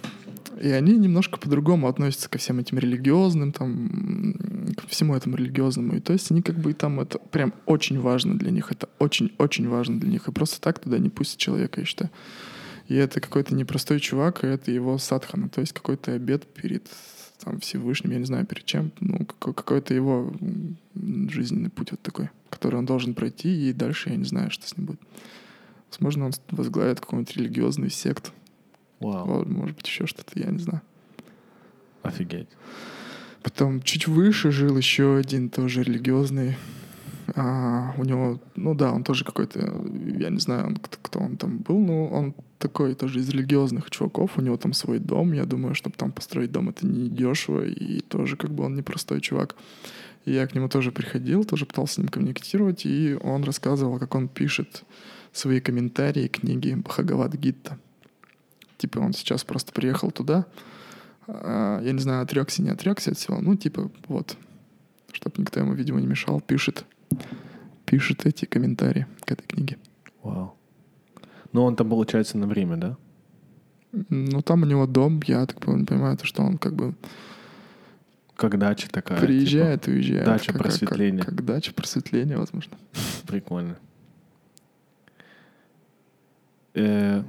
И они немножко по-другому относятся ко всем этим религиозным, там, ко всему этому религиозному. И то есть они как бы там это прям очень важно для них. Это очень-очень важно для них. И просто так туда не пустят человека, я считаю. И это какой-то непростой чувак, и это его садхана, то есть какой-то обед перед там, Всевышним, я не знаю, перед чем, ну, какой- какой-то его жизненный путь вот такой, который он должен пройти, и дальше я не знаю, что с ним будет. Возможно, он возглавит какую-нибудь религиозную секту. Вот, может быть, еще что-то, я не знаю. офигеть. Потом чуть выше жил еще один тоже религиозный. А, у него, ну да, он тоже какой-то, я не знаю, он, кто, кто он там был, но он такой тоже из религиозных чуваков. У него там свой дом. Я думаю, чтобы там построить дом, это не дешево. И тоже как бы он непростой чувак. Я к нему тоже приходил, тоже пытался с ним коммуницировать. И он рассказывал, как он пишет свои комментарии к книге Бхагавад Гитта. Типа он сейчас просто приехал туда, а, я не знаю, отрекся, не отрекся от всего. Ну, типа, вот, чтобы никто ему, видимо, не мешал, пишет, пишет эти комментарии к этой книге. Вау. Ну, он там, получается, на время, да? Ну, там у него дом, я так пон- понимаю, то, что он как бы Как дача такая. приезжает и уезжает. дача как, как- как- просветления. Как, дача просветления, возможно. типа, прикольно. Э,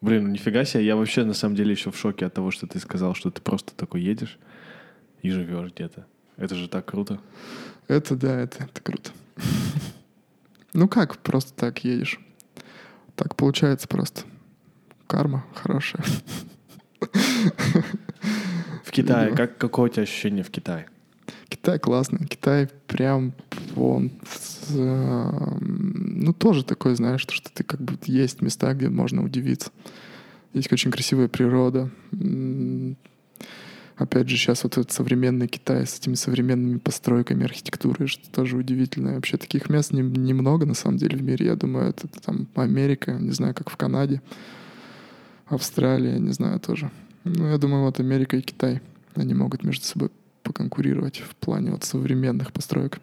блин, ну нифига себе. Я вообще, на самом деле, еще в шоке от того, что ты сказал, что ты просто такой едешь и живешь где-то. Это же так круто. Это да, это, это круто. Ну как, просто так едешь. Так получается просто. Карма хорошая. В Китае, Видимо. как, какое у тебя ощущение в Китае? Китай классный. Китай прям он с, э, ну тоже такой, знаешь, что ты как бы есть места, где можно удивиться. Есть очень красивая природа. Опять же, сейчас вот этот современный Китай с этими современными постройками архитектуры, что тоже удивительно. Вообще таких мест не- немного, на самом деле, в мире. Я думаю, это там Америка, не знаю, как в Канаде, Австралия, не знаю, тоже. Ну, я думаю, вот Америка и Китай, они могут между собой поконкурировать в плане вот современных построек.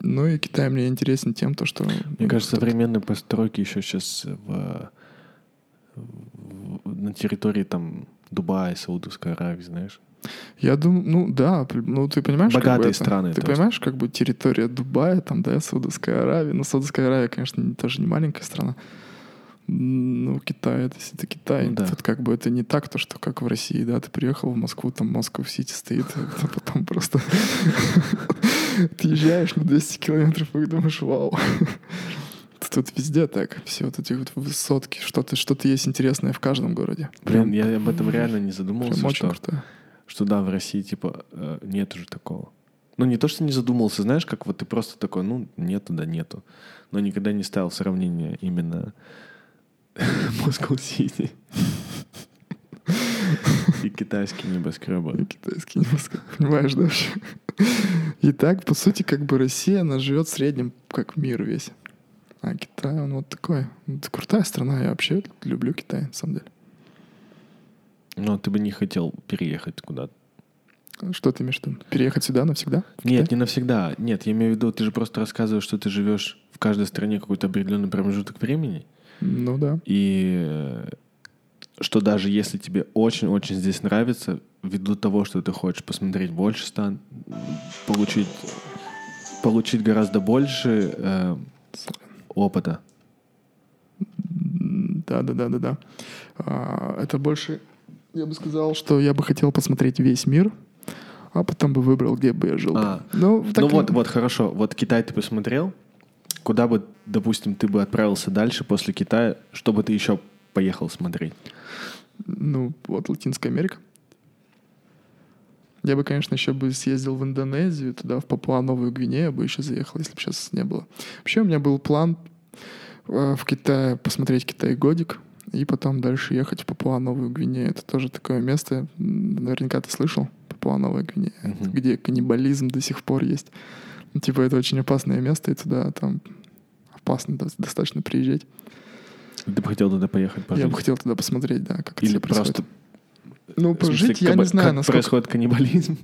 Ну и Китай мне интересен тем, то, что... Мне кажется, современные постройки еще сейчас в, в- на территории там Дубая, Саудовской Аравии, знаешь? Я думаю, ну да, ну ты понимаешь, как бы Богатые это- страны, Ты понимаешь, как бы территория Дубая, там, да, Саудовская Аравия. Ну, Саудовская Аравия, конечно, не- тоже не маленькая страна. Ну, Китай, это, это Китай. Ну да. Тут как бы это не так, то, что как в России, да, ты приехал в Москву, там Москва-Сити стоит, а потом просто отъезжаешь на 200 километров и думаешь, вау. Тут везде так, все вот эти вот высотки, что-то что есть интересное в каждом городе. Блин, я об этом реально не Прям задумывался, очень что, круто. что да, в России типа э, нет уже такого. Ну, не то, что не задумался, знаешь, как вот ты просто такой, ну, нету, да нету. Но никогда не ставил сравнение именно Москва-Сити и китайские небоскребы. Китайский небоскреб, понимаешь, да, вообще? И так, по сути, как бы Россия, она живет в среднем, как мир весь. А Китай, он вот такой. Это крутая страна, я вообще люблю Китай, на самом деле. Но ты бы не хотел переехать куда-то. Что ты имеешь в виду? Переехать сюда навсегда? Нет, не навсегда. Нет, я имею в виду, ты же просто рассказываешь, что ты живешь в каждой стране какой-то определенный промежуток времени. Ну да. И э, что даже если тебе очень-очень здесь нравится, ввиду того, что ты хочешь посмотреть больше стран, получить, получить гораздо больше э, опыта. Да, да, да, да, да. А, это больше, я бы сказал, что я бы хотел посмотреть весь мир, а потом бы выбрал, где бы я жил. А, ну, ну и- вот, вот, хорошо. Вот Китай ты посмотрел. Куда бы, допустим, ты бы отправился дальше после Китая, что бы ты еще поехал смотреть? Ну, вот Латинская Америка. Я бы, конечно, еще бы съездил в Индонезию, туда, в Папуа-Новую Гвинею бы еще заехал, если бы сейчас не было. Вообще у меня был план э, в Китае посмотреть Китай годик, и потом дальше ехать в Папуа-Новую Гвинею. Это тоже такое место, наверняка ты слышал, Папуа-Новая Гвинея, Мгм. где каннибализм до сих пор есть. Ну, Типа это очень опасное место, и туда там опасно до- достаточно приезжать. Ты бы хотел туда поехать пожить? Я бы хотел туда посмотреть, да, как Или это происходит. просто... Ну, в смысле, пожить я не знаю, насколько... происходит каннибализм.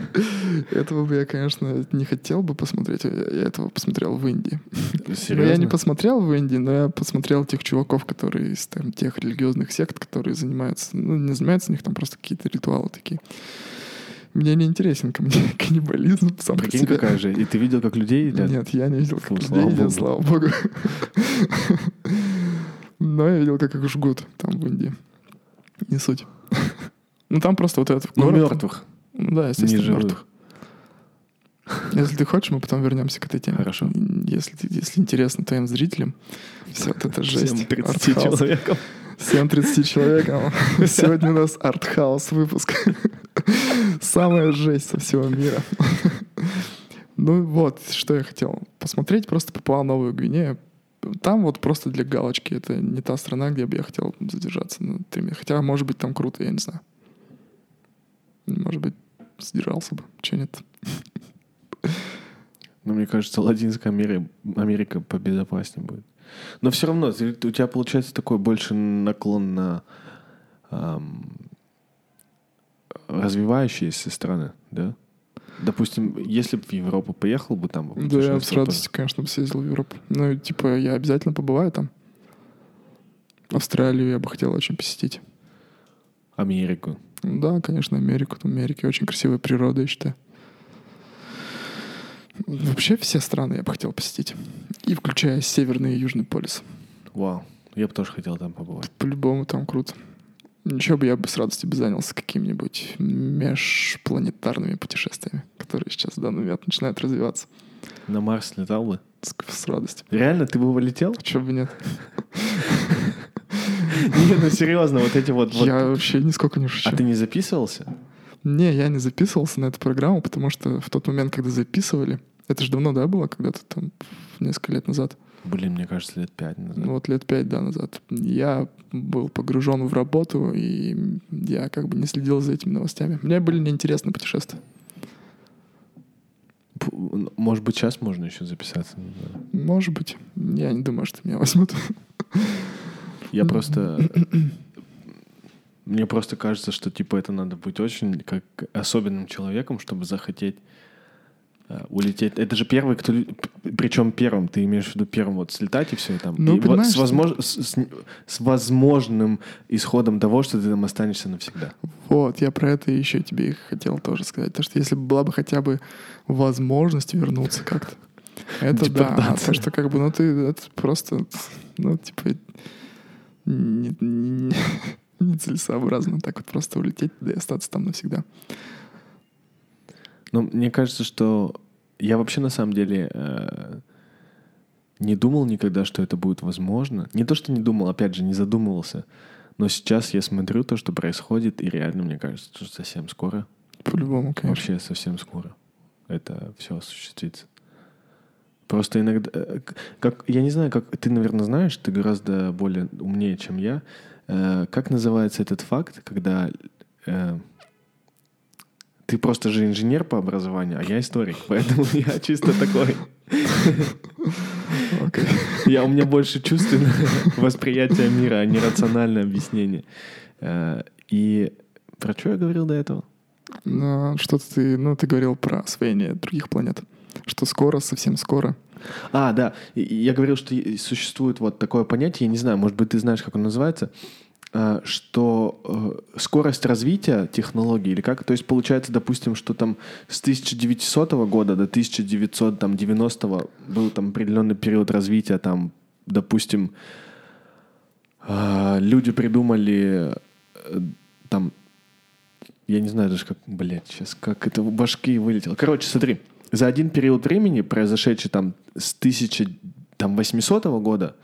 Этого бы я, конечно, не хотел бы посмотреть. Я этого посмотрел в Индии. Но Серьезно? я не посмотрел в Индии, но я посмотрел тех чуваков, которые из там, тех религиозных сект, которые занимаются, ну, не занимаются, у них там просто какие-то ритуалы такие. Мне не интересен кан- каннибализм сам по Прикинь, себе. какая же. И ты видел, как людей едят? Нет, я не видел, как Фу, людей слава едят, богу. слава богу. Но я видел, как их жгут там в Индии. Не суть. Ну там просто вот этот Ну, город- мертвых. Ну да, естественно, живых. мертвых. Если ты хочешь, мы потом вернемся к этой теме. Хорошо. Если, если интересно твоим зрителям, все вот это жесть. Всем 30 артхаус. человеком. Всем 30 человекам. Сегодня у нас артхаус выпуск. Самая жесть со всего мира. Ну вот, что я хотел посмотреть. Просто попал в Новую Гвинею. Там вот просто для галочки. Это не та страна, где бы я хотел задержаться на три месяца. Хотя, может быть, там круто, я не знаю. Может быть, задержался бы. Че нет? Но мне кажется, Латинская Америка, Америка побезопаснее будет. Но все равно, у тебя получается такой больше наклон на ам, развивающиеся страны, да? Допустим, если бы в Европу поехал бы там... Да, я с радостью, конечно, бы съездил в Европу. Ну, типа, я обязательно побываю там. Австралию я бы хотел очень посетить. Америку. Да, конечно, Америку. Там в Америке очень красивая природа, я считаю. Вообще все страны я бы хотел посетить. И включая Северный и Южный полюс. Вау. Я бы тоже хотел там побывать. По-любому там круто. Ничего бы я бы с радостью бы занялся какими-нибудь межпланетарными путешествиями, которые сейчас в данный момент начинают развиваться. На Марс летал бы? С, с радостью. Реально, ты бы полетел? Чего бы нет? Не, ну серьезно, вот эти вот... Я вообще нисколько не шучу. А ты не записывался? Не, я не записывался на эту программу, потому что в тот момент, когда записывали, это же давно, да, было, когда-то там несколько лет назад, Блин, мне кажется, лет пять назад. ну вот лет пять, да, назад, я был погружен в работу, и я как бы не следил за этими новостями. Мне были неинтересны путешествия. Может быть, сейчас можно еще записаться? Может быть. Я не думаю, что меня возьмут. Я просто... Мне просто кажется, что типа это надо быть очень как особенным человеком, чтобы захотеть э, улететь. Это же первый, кто... Причем первым, ты имеешь в виду первым вот слетать и все, и там. Ну, и вот с, возмож- с, с- возможным исходом того, что ты там останешься навсегда. Вот, я про это еще тебе и хотел тоже сказать. То, что если бы была бы хотя бы возможность вернуться как-то. Это да. А то, что как бы, ну ты это просто, ну, типа, нецелесообразно так вот просто улететь да и остаться там навсегда. Но мне кажется, что я вообще на самом деле э, не думал никогда, что это будет возможно. Не то, что не думал, опять же, не задумывался. Но сейчас я смотрю то, что происходит, и реально мне кажется, что совсем скоро, По-любому, конечно. вообще совсем скоро это все осуществится. Просто иногда, э, как я не знаю, как ты, наверное, знаешь, ты гораздо более умнее, чем я. Э, как называется этот факт, когда э, ты просто же инженер по образованию, а я историк, поэтому я чисто такой. Я, у меня больше чувственное восприятие мира, а не рациональное объяснение. Э, И про что я говорил до этого? Что-то ты, ну, ты говорил про освоение других планет. Что скоро, совсем скоро. А, да. Я говорил, что существует вот такое понятие, я не знаю, может быть, ты знаешь, как оно называется, а, что э, скорость развития технологий, или как, то есть получается, допустим, что там с 1900 года до 1990 был там определенный период развития, там, допустим, а, люди придумали э, там, я не знаю даже как, блядь, сейчас как это в башки вылетело. Короче, смотри, за один период времени, произошедший там с 1800 года,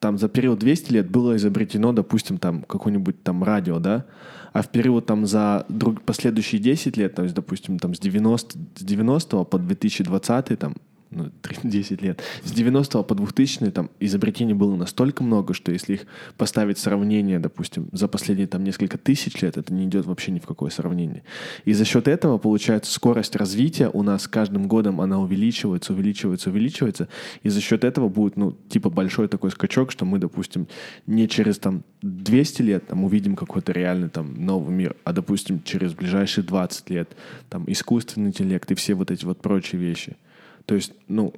там за период 200 лет было изобретено, допустим, там какое-нибудь там радио, да, а в период там за друг, последующие 10 лет, то есть, допустим, там с 90, с 90 по 2020 там, ну, 10 лет. С 90 по 2000 там изобретений было настолько много, что если их поставить сравнение, допустим, за последние там несколько тысяч лет, это не идет вообще ни в какое сравнение. И за счет этого, получается, скорость развития у нас каждым годом она увеличивается, увеличивается, увеличивается. И за счет этого будет, ну, типа большой такой скачок, что мы, допустим, не через там 200 лет там увидим какой-то реальный там новый мир, а, допустим, через ближайшие 20 лет там искусственный интеллект и все вот эти вот прочие вещи — то есть, ну,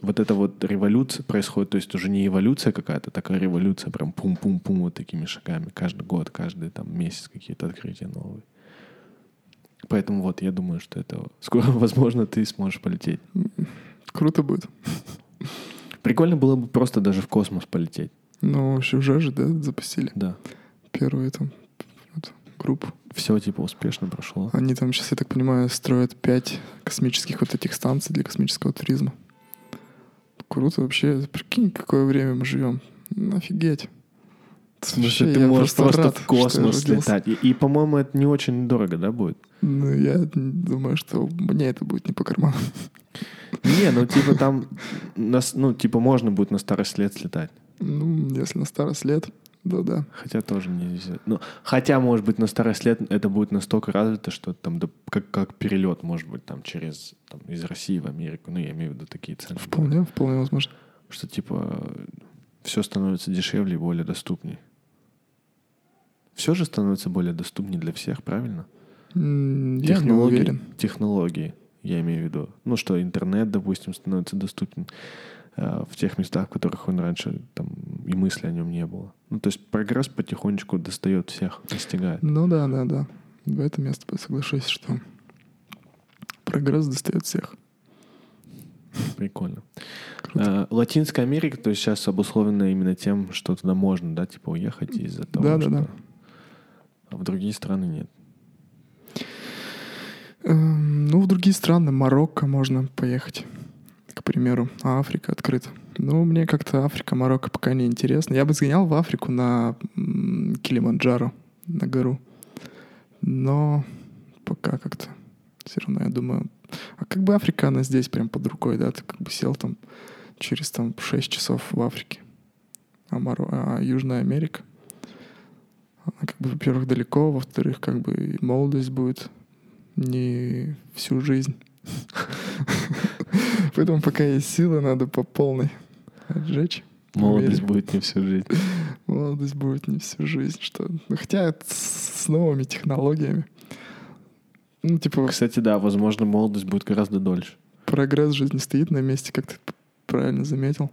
вот эта вот революция происходит, то есть уже не эволюция какая-то, такая революция, прям пум-пум-пум вот такими шагами. Каждый год, каждый там месяц какие-то открытия новые. Поэтому вот я думаю, что это скоро, возможно, ты сможешь полететь. Круто будет. Прикольно было бы просто даже в космос полететь. Ну, вообще уже же, да, запустили? Да. Первую там вот, группу. Все типа успешно прошло. Они там сейчас, я так понимаю, строят пять космических вот этих станций для космического туризма. Круто вообще. Прикинь, какое время мы живем. Офигеть. В смысле, ты можешь просто, рад, в космос летать. И, и, по-моему, это не очень дорого, да, будет? Ну, я думаю, что мне это будет не по карману. Не, ну, типа там, ну, типа можно будет на старость лет слетать. Ну, если на старость лет, да, да. Хотя тоже нельзя. Ну, хотя, может быть, на старость лет это будет настолько развито, что там да, как, как перелет, может быть, там через там, из России в Америку. Ну, я имею в виду такие цены. Вполне, да. вполне возможно. Что типа все становится дешевле и более доступнее. Все же становится более доступнее для всех, правильно? Я не уверен. Технологии, я имею в виду. Ну, что интернет, допустим, становится доступен в тех местах, в которых он раньше там и мысли о нем не было. Ну, то есть прогресс потихонечку достает всех, достигает. Ну да, да, да. В это место соглашусь, что прогресс достает всех. Прикольно. А, Латинская Америка, то есть сейчас обусловлена именно тем, что туда можно, да, типа уехать из-за того, да, что... Да, да. А в другие страны нет. Эм, ну, в другие страны, Марокко можно поехать, к примеру, а Африка открыта. Ну, мне как-то Африка, Марокко пока не интересно. Я бы сгонял в Африку на Килиманджаро, на гору. Но пока как-то все равно, я думаю... А как бы Африка, она здесь прям под рукой, да? Ты как бы сел там через там 6 часов в Африке. А, Маро... а Южная Америка, она как бы, во-первых, далеко, во-вторых, как бы молодость будет не всю жизнь. Поэтому пока есть силы, надо по полной отжечь. Молодость будет не всю жизнь. Молодость будет не всю жизнь. Что... Ну, хотя с новыми технологиями. Ну, типа... Кстати, да, возможно, молодость будет гораздо дольше. Прогресс жизни стоит на месте, как ты правильно заметил.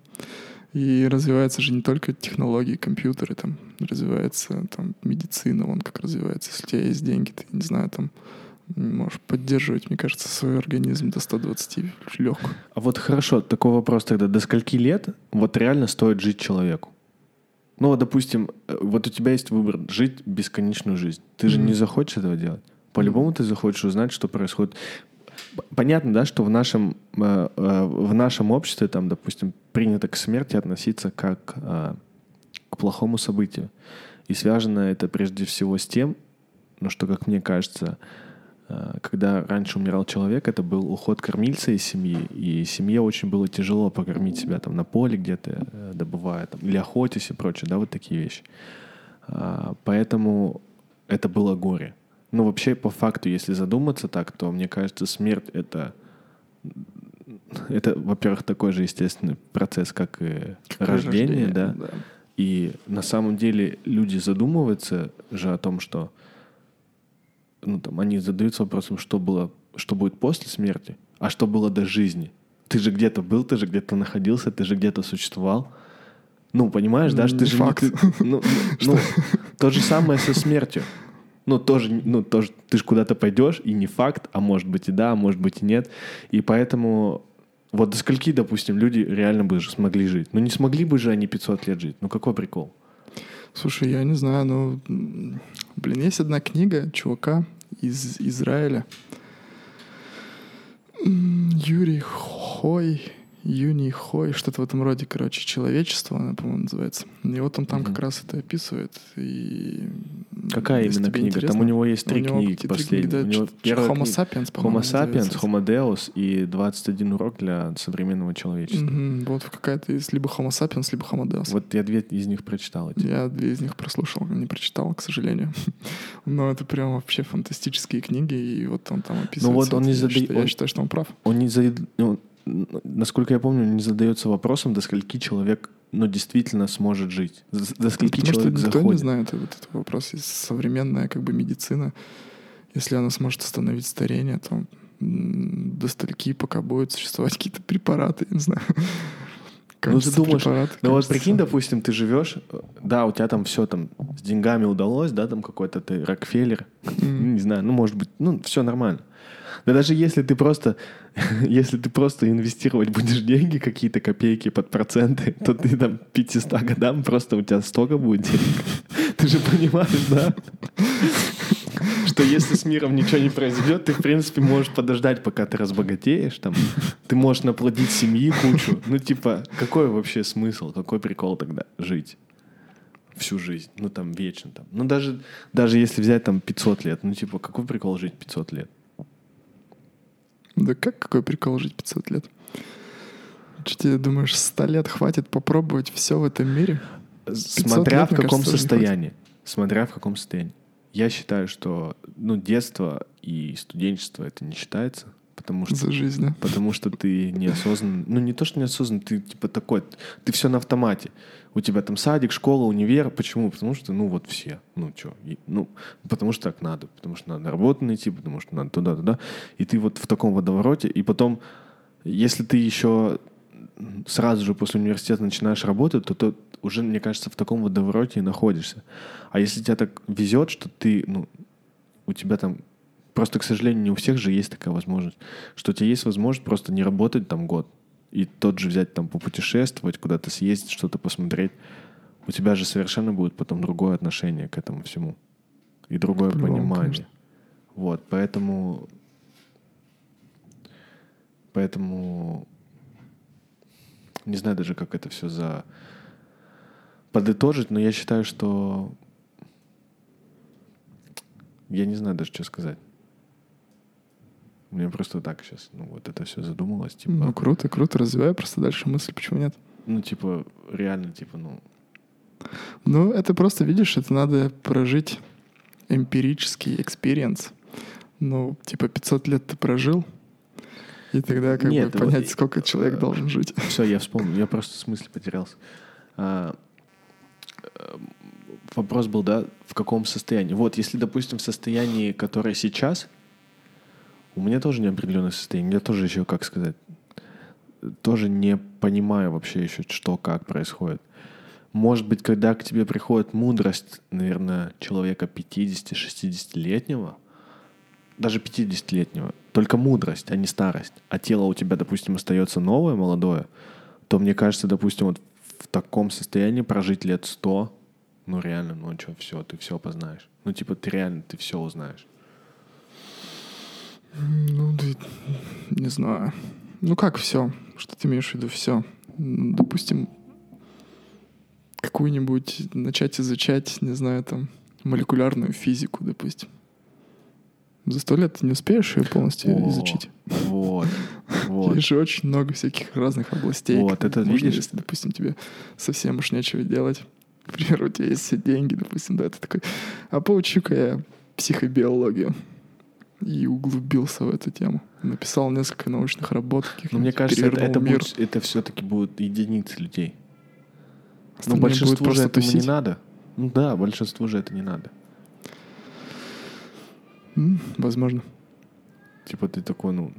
И развиваются же не только технологии, компьютеры, там развивается там медицина, вон как развивается. Если у тебя есть деньги, ты, не знаю, там можешь поддерживать, мне кажется, свой организм до 120 легко. А вот хорошо, такой вопрос тогда. До скольки лет вот реально стоит жить человеку? Ну, вот, допустим, э, вот у тебя есть выбор жить бесконечную жизнь. Ты же mm-hmm. не захочешь этого делать. По-любому mm-hmm. ты захочешь узнать, что происходит. Понятно, да, что в нашем, э, э, в нашем обществе, там, допустим, принято к смерти относиться как э, к плохому событию. И связано это прежде всего с тем, ну, что, как мне кажется, Э, когда раньше умирал человек, это был уход кормильца из семьи, и семье очень было тяжело покормить себя там на поле где-то, э, добывая, там, или охотясь и прочее, да, вот такие вещи. А, поэтому это было горе. Но вообще, по факту, если задуматься так, то, мне кажется, смерть — это, это во-первых, такой же естественный процесс, как и как рождение, рождение, да? да. И на самом деле люди задумываются же о том, что ну, там, они задаются вопросом, что было, что будет после смерти, а что было до жизни. Ты же где-то был, ты же где-то находился, ты же где-то существовал. Ну, понимаешь, да, что ты же... Факт. Не, ты, ну, ну, ну, то же самое со смертью. Ну, тоже, ну, тоже, ты же куда-то пойдешь, и не факт, а может быть и да, а может быть и нет. И поэтому вот до скольки, допустим, люди реально бы же смогли жить? Ну, не смогли бы же они 500 лет жить. Ну, какой прикол? Слушай, я не знаю, ну, блин, есть одна книга чувака из Израиля. Юрий Хой Юни Хой, что-то в этом роде, короче, человечество, она, по-моему, называется. И вот он там Мгм. как раз это описывает. И Какая если именно книга? Там у него есть три него книги какие-то три последние. книги, да, первая Homo sapiens, по-моему, Homo sapiens. Homo Deus и 21 урок для современного человечества. Мгм, Вот какая-то есть либо Homo sapiens, либо Homo Deus. Вот я две из них прочитал. эти. Я две из них прослушал, не прочитал, к сожалению. Но это прям вообще фантастические книги, и вот он там описывает. Ну вот он не считаю- Я он- считаю, что он прав. Он не за... он, насколько я помню, не задается вопросом, до скольки человек ну, действительно сможет жить. До скольки Потому что человек никто не заходит. знает вот этот вопрос. И современная как бы медицина, если она сможет остановить старение, то до стольки, пока будут существовать какие-то препараты, я не знаю. Ну, ты думаешь, препараты, Ну вот кажется. прикинь, допустим, ты живешь, да, у тебя там все там с деньгами удалось, да, там какой-то ты Рокфеллер, ну, не знаю, ну может быть, ну все нормально. Да даже если ты просто, если ты просто инвестировать будешь деньги, какие-то копейки под проценты, то ты там 500 годам просто у тебя столько будет денег. Ты же понимаешь, да? Что если с миром ничего не произойдет, ты, в принципе, можешь подождать, пока ты разбогатеешь, там, ты можешь наплодить семьи кучу. Ну, типа, какой вообще смысл, какой прикол тогда жить всю жизнь? Ну, там, вечно там. Ну, даже, даже если взять там 500 лет, ну, типа, какой прикол жить 500 лет? Да как какой прикол жить 500 лет? Что тебе думаешь, 100 лет хватит попробовать все в этом мире? Смотря лет, в каком кажется, состоянии. Смотря в каком состоянии. Я считаю, что ну, детство и студенчество это не считается, потому что За жизнь, да? Потому что ты неосознанно, ну не то, что неосознанно, ты типа такой, ты все на автомате. У тебя там садик, школа, универ. Почему? Потому что, ну вот все. Ну что? Ну, потому что так надо. Потому что надо работу найти, потому что надо туда-туда. И ты вот в таком водовороте. И потом, если ты еще сразу же после университета начинаешь работать, то, то уже, мне кажется, в таком водовороте и находишься. А если тебе так везет, что ты, ну, у тебя там Просто, к сожалению, не у всех же есть такая возможность, что у тебя есть возможность просто не работать там год и тот же взять там попутешествовать, куда-то съездить, что-то посмотреть. У тебя же совершенно будет потом другое отношение к этому всему и другое По-любому, понимание. конечно. Вот, поэтому, поэтому не знаю даже, как это все за подытожить, но я считаю, что я не знаю даже, что сказать. Меня просто так сейчас, ну, вот это все задумалось, типа, Ну, круто, круто, развивай просто дальше мысль, почему нет? ну, типа, реально, типа, ну, Ну, это просто, видишь, это надо прожить эмпирический experience. Ну, типа 500 лет ты прожил, и тогда как Нет, бы вот понять, и- сколько человек должен жить. все, я вспомнил, я просто в смысле потерялся. А, э, вопрос был, да, в каком состоянии? Вот, если, допустим, в состоянии, которое сейчас, у меня тоже неопределенное состояние, я тоже еще, как сказать, тоже не понимаю вообще еще, что, как происходит. Может быть, когда к тебе приходит мудрость, наверное, человека 50-60-летнего, даже 50-летнего, только мудрость, а не старость, а тело у тебя, допустим, остается новое, молодое, то мне кажется, допустим, вот в таком состоянии прожить лет 100, ну реально, ну что, все, ты все познаешь. Ну типа ты реально, ты все узнаешь. Ну, не знаю. Ну, как все? Что ты имеешь в виду все? Допустим, какую-нибудь начать изучать, не знаю, там, молекулярную физику, допустим. За сто лет ты не успеешь ее полностью О, изучить. Вот, вот. Есть же очень много всяких разных областей. Вот, это Можно, видишь? Если, допустим, тебе совсем уж нечего делать. Например, у тебя есть все деньги, допустим, да, ты такой, а поучу-ка я психобиологию. И углубился в эту тему. Написал несколько научных работ. Но мне кажется, это, это, мир. будет- это все-таки будут единицы людей. Но Остальные будут большинству же просто не тусить. надо. Ну да, большинству же это не надо. М, Возможно. Типа ты такой, ну,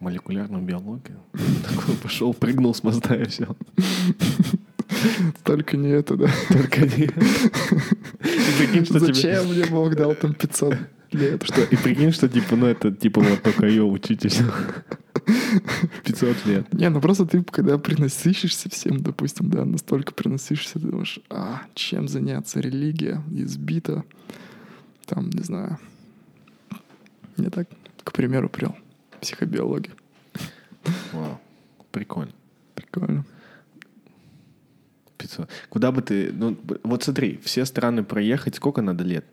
молекулярную биологию. Такой пошел, прыгнул с моста и все. Только не это, да. Только не... Тебе... Зачем мне Бог дал там 500 лет? Что, и прикинь, что типа, ну это типа вот только ее учите все. 500 лет. Не, ну просто ты, когда принасыщишься всем, допустим, да, настолько принасыщишься, ты думаешь, а, чем заняться? Религия избита. Там, не знаю. Я так, к примеру, привел психобиологию. Вау. Прикольно. Прикольно. 500. Куда бы ты... Ну, вот смотри, все страны проехать, сколько надо лет?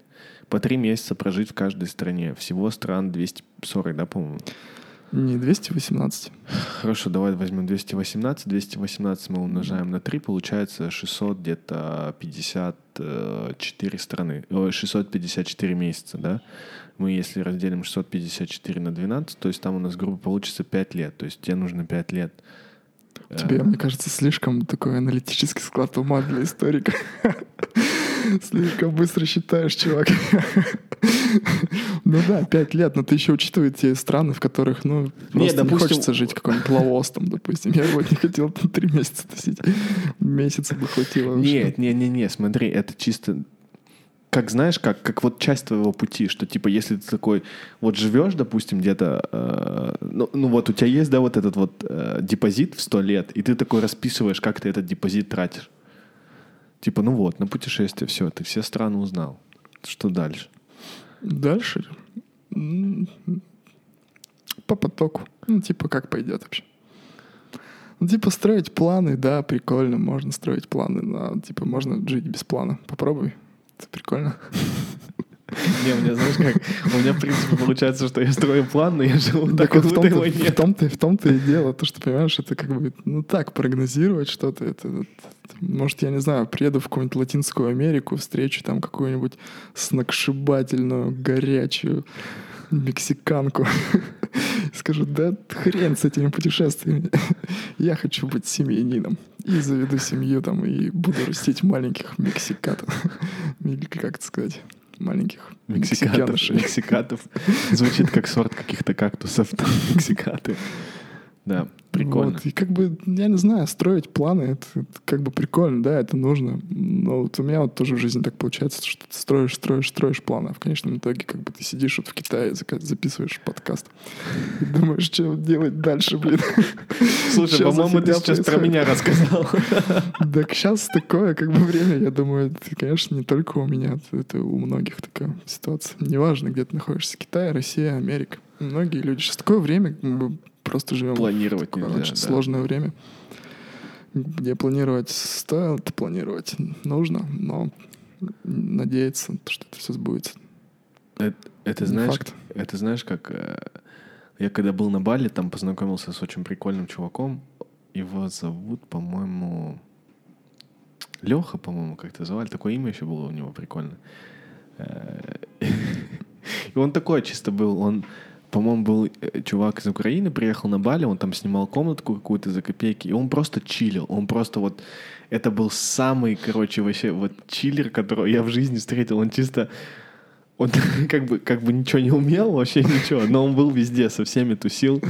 По три месяца прожить в каждой стране. Всего стран 240, да, по-моему? Не 218. Хорошо, давай возьмем 218. 218 мы умножаем на 3, получается 600 где-то 54 страны. Ой, 654 месяца, да? Мы, если разделим 654 на 12, то есть там у нас, грубо, получится 5 лет. То есть тебе нужно 5 лет. Тебе, Э, мне кажется, слишком такой аналитический склад ума для историка. Слишком быстро считаешь, чувак. Ну да, пять лет, но ты еще учитывай те страны, в которых, ну, просто не, хочется жить какой-нибудь Лаос там, допустим. Я вот не хотел там три месяца тусить. Месяца бы хватило. Нет, не, не, не, смотри, это чисто как знаешь, как, как вот часть твоего пути, что типа если ты такой вот живешь, допустим, где-то, э, ну, ну вот у тебя есть, да, вот этот вот э, депозит в 100 лет, и ты такой расписываешь, как ты этот депозит тратишь. Типа, ну вот, на путешествие, все, ты все страны узнал. Что дальше? Дальше? По потоку. Ну, типа, как пойдет вообще. Ну, типа, строить планы, да, прикольно, можно строить планы, но, типа, можно жить без плана. Попробуй. Это прикольно. Не, у меня, знаешь, как, у меня, в принципе, получается, что я строю план, но я живу так, Так как вот в будто в том-то, в том-то и дело, то, что, понимаешь, это как бы, ну так, прогнозировать что-то, это, вот, может, я не знаю, приеду в какую-нибудь Латинскую Америку, встречу там какую-нибудь сногсшибательную, горячую мексиканку, скажу, да хрен с этими путешествиями, я хочу быть семьянином, и заведу семью там, и буду растить маленьких мексикатов, или как это сказать, маленьких Мексикатов, мексикатов. Звучит как сорт каких-то кактусов. там, Мексикаты. Да, прикольно. Вот, и как бы, я не знаю, строить планы, это, это как бы прикольно, да, это нужно. Но вот у меня вот тоже в жизни так получается, что ты строишь, строишь, строишь планы, а в конечном итоге как бы ты сидишь вот в Китае, записываешь подкаст и думаешь, что делать дальше, блин. Слушай, по-моему, ты сейчас про меня рассказал. Так сейчас такое как бы время, я думаю, это, конечно, не только у меня, это- у многих такая ситуация. Неважно, где ты находишься, Китай, Россия, Америка. Многие люди. Сейчас такое время, просто живем Планировать такое нельзя, очень да. сложное время, где планировать стоит, планировать нужно, но надеяться, что это все сбудется. Это, это Не знаешь, факт. это знаешь, как э, я когда был на Бали, там познакомился с очень прикольным чуваком. Его зовут, по-моему, Леха, по-моему, как-то звали. Такое имя еще было у него прикольное. Э, И он такой чисто был. Он, по-моему, был э, чувак из Украины, приехал на Бали, он там снимал комнатку какую-то за копейки, и он просто чилил. Он просто вот... Это был самый, короче, вообще вот чиллер, которого я в жизни встретил. Он чисто... Он как бы, как бы ничего не умел, вообще ничего, но он был везде, со всеми тусил.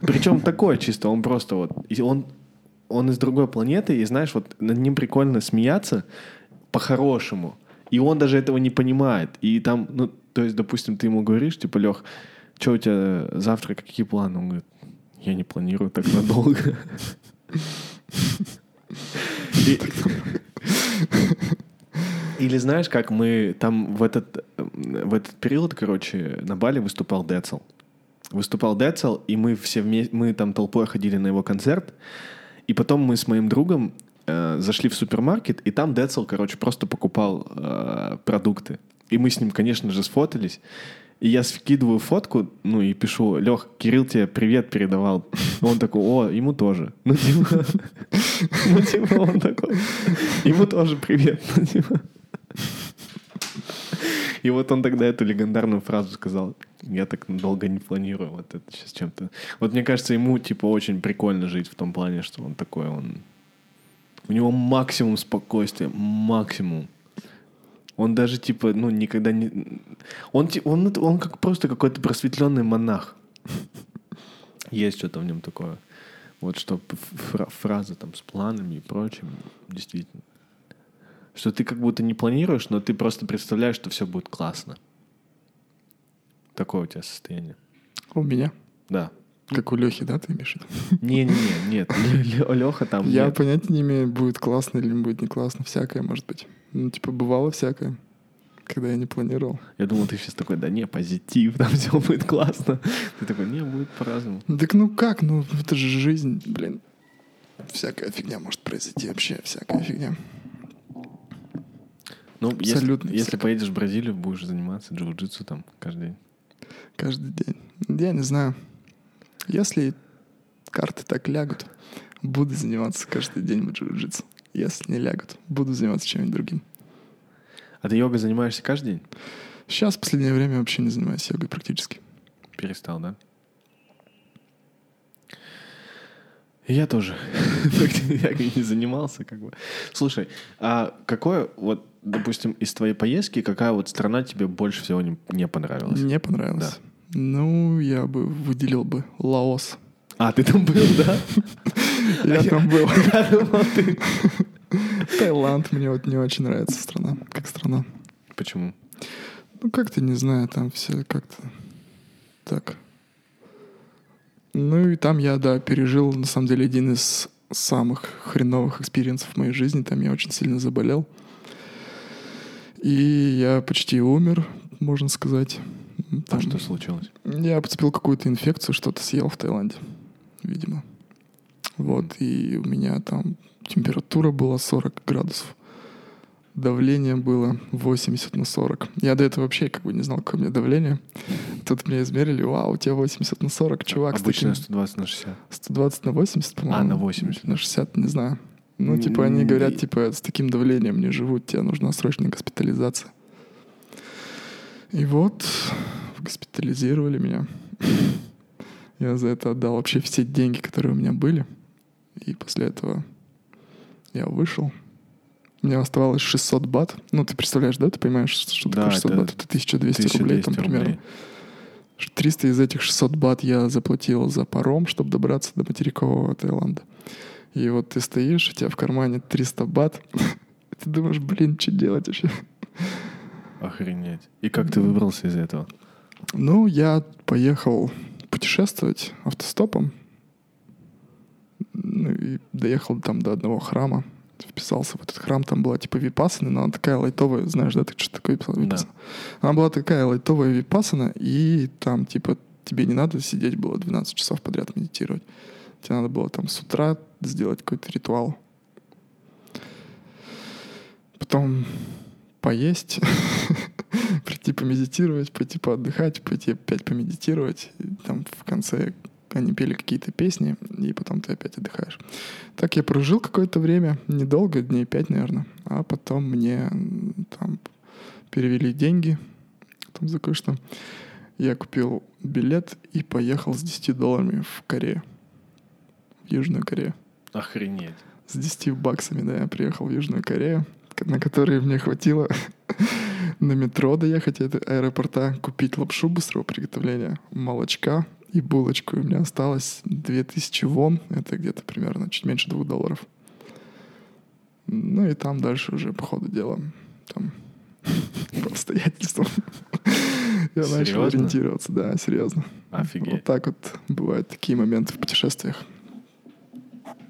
Причем такое чисто, он просто вот... и он, он из другой планеты, и знаешь, вот над ним прикольно смеяться по-хорошему. И он даже этого не понимает. И там, ну, то есть, допустим, ты ему говоришь, типа, Лех, что у тебя завтра, какие планы? Он говорит, я не планирую так надолго. Или знаешь, как мы там в этот, в этот период, короче, на Бали выступал Децл. Выступал Децл, и мы все вместе, мы там толпой ходили на его концерт. И потом мы с моим другом э, зашли в супермаркет, и там Децл, короче, просто покупал э, продукты. И мы с ним, конечно же, сфотались. И я скидываю фотку, ну и пишу, Лех, Кирилл тебе привет передавал. Он такой, о, ему тоже. Ну, типа, ну, типа, он такой, ему тоже привет. Ну, типа. И вот он тогда эту легендарную фразу сказал. Я так долго не планирую. Вот это сейчас чем-то... Вот мне кажется, ему, типа, очень прикольно жить в том плане, что он такой, он... У него максимум спокойствия, максимум. Он даже, типа, ну, никогда не... Он, он, он как просто какой-то просветленный монах. Есть что-то в нем такое. Вот что фра- фраза там с планами и прочим, действительно. Что ты как будто не планируешь, но ты просто представляешь, что все будет классно. Такое у тебя состояние. У меня. Да. Как у Лехи, да, ты имеешь виду? Не-не-не, нет. Леха там Я понятия не имею, будет классно или будет не классно. Всякое может быть. Ну, типа, бывало всякое, когда я не планировал. Я думал, ты сейчас такой, да не, позитив, там все будет классно. Ты такой, не, будет по-разному. Ну, Так ну как? Ну, это же жизнь, блин. всякая фигня может произойти вообще, всякая фигня. Ну, если, Абсолютно если всякое. поедешь в Бразилию, будешь заниматься джиу-джитсу там каждый день. Каждый день. Я не знаю. Если карты так лягут, буду заниматься каждый день джиу-джитсу. Если не лягут, буду заниматься чем-нибудь другим. А ты йогой занимаешься каждый день? Сейчас в последнее время вообще не занимаюсь йогой практически. Перестал, да? Я тоже практически не занимался, как бы. Слушай, а какое, вот, допустим, из твоей поездки, какая вот страна тебе больше всего не, не понравилась? Мне понравилось. Ну, я бы выделил бы Лаос. А, ты там был, да? Я там был. Таиланд мне вот не очень нравится страна, как страна. Почему? Ну, как-то, не знаю, там все как-то так. Ну, и там я, да, пережил, на самом деле, один из самых хреновых experience ов в моей жизни. Там я очень сильно заболел. И я почти умер, можно сказать. А Там что случилось? Я подцепил какую-то инфекцию, что-то съел в Таиланде, видимо. Вот, и у меня там температура была 40 градусов. Давление было 80 на 40. Я до этого вообще как бы не знал, какое у меня давление. Тут мне измерили, вау, у тебя 80 на 40, чувак. Обычно таким 120 на 60. 120 на 80, по-моему. А, на 80. На 60, не знаю. Ну, типа, они говорят, типа, с таким давлением не живут, тебе нужна срочная госпитализация. И вот госпитализировали меня. Я за это отдал вообще все деньги, которые у меня были. И после этого я вышел. У меня оставалось 600 бат. Ну, ты представляешь, да? Ты понимаешь, что Да, такое 600 это бат? Это 1200, рублей, там, 1200 примерно. рублей. 300 из этих 600 бат я заплатил за паром, чтобы добраться до материкового Таиланда. И вот ты стоишь, у тебя в кармане 300 бат. Ты думаешь, блин, что делать вообще? Охренеть. И как ты выбрался из этого? Ну, я поехал путешествовать автостопом. Ну, и доехал там до одного храма. Вписался в этот храм. Там была типа випасана, но она такая лайтовая. Знаешь, да, ты что такое писал? Да. Она была такая лайтовая випасана, и там типа тебе не надо сидеть было 12 часов подряд медитировать. Тебе надо было там с утра сделать какой-то ритуал. Потом поесть, прийти помедитировать, пойти поотдыхать, пойти опять помедитировать. И там в конце они пели какие-то песни, и потом ты опять отдыхаешь. Так я прожил какое-то время, недолго, дней пять, наверное. А потом мне там перевели деньги там за кое-что. Я купил билет и поехал с 10 долларами в Корею. В Южную Корею. Охренеть. С 10 баксами, да, я приехал в Южную Корею, на которые мне хватило на метро доехать до аэропорта, купить лапшу быстрого приготовления, молочка и булочку. И у меня осталось 2000 вон, это где-то примерно чуть меньше 2 долларов. Ну и там дальше уже по ходу дела, там по обстоятельствам. Я начал ориентироваться, да, серьезно. Вот Офигеть. так вот бывают такие моменты в путешествиях.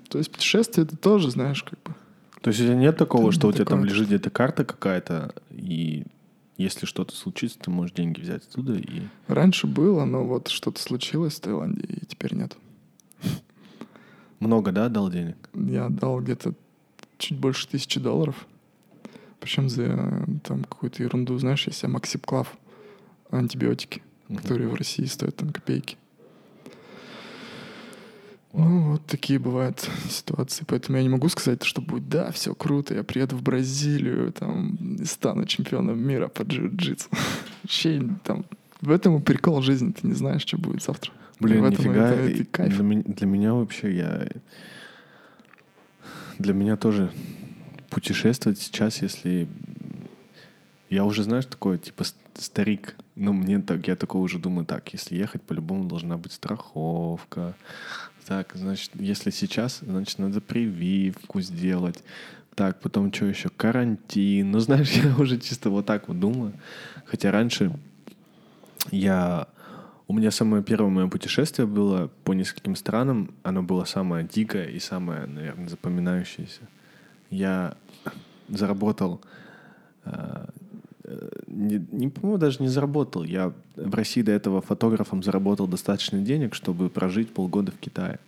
То есть путешествие это тоже, знаешь, как бы. То есть у тебя нет такого, что у тебя там лежит где-то карта какая-то, и если что-то случится, ты можешь деньги взять оттуда и... Раньше было, но вот что-то случилось в Таиланде, и теперь нет. Много, да, дал денег? Я отдал где-то чуть больше тысячи долларов. Причем за там какую-то ерунду, знаешь, есть Максиплав, антибиотики, Мгм. которые в России стоят там копейки. Ну, вот такие бывают ситуации. Поэтому я не могу сказать, что будет, да, все круто, я приеду в Бразилию, там, и стану чемпионом мира по джиу-джитсу. Вообще, там, в этом прикол жизни, ты не знаешь, что будет завтра. Блин, в этом нифига. это- это кайф. Для, меня, для меня вообще я... Для меня тоже путешествовать сейчас, если... Я уже, знаешь, такой, типа, ст- старик. Но мне так, я такой уже думаю, так, если ехать, по-любому должна быть страховка. Так, значит, если сейчас, значит, надо прививку сделать. Так, потом что еще? Карантин. Ну, знаешь, я уже чисто вот так вот думаю. Хотя раньше я... У меня самое первое мое путешествие было по нескольким странам. Оно было самое дикое и самое, наверное, запоминающееся. Я заработал... э, Не, не, по-моему, даже не заработал. Я в России до этого фотографом заработал достаточно денег, чтобы прожить полгода в Китае.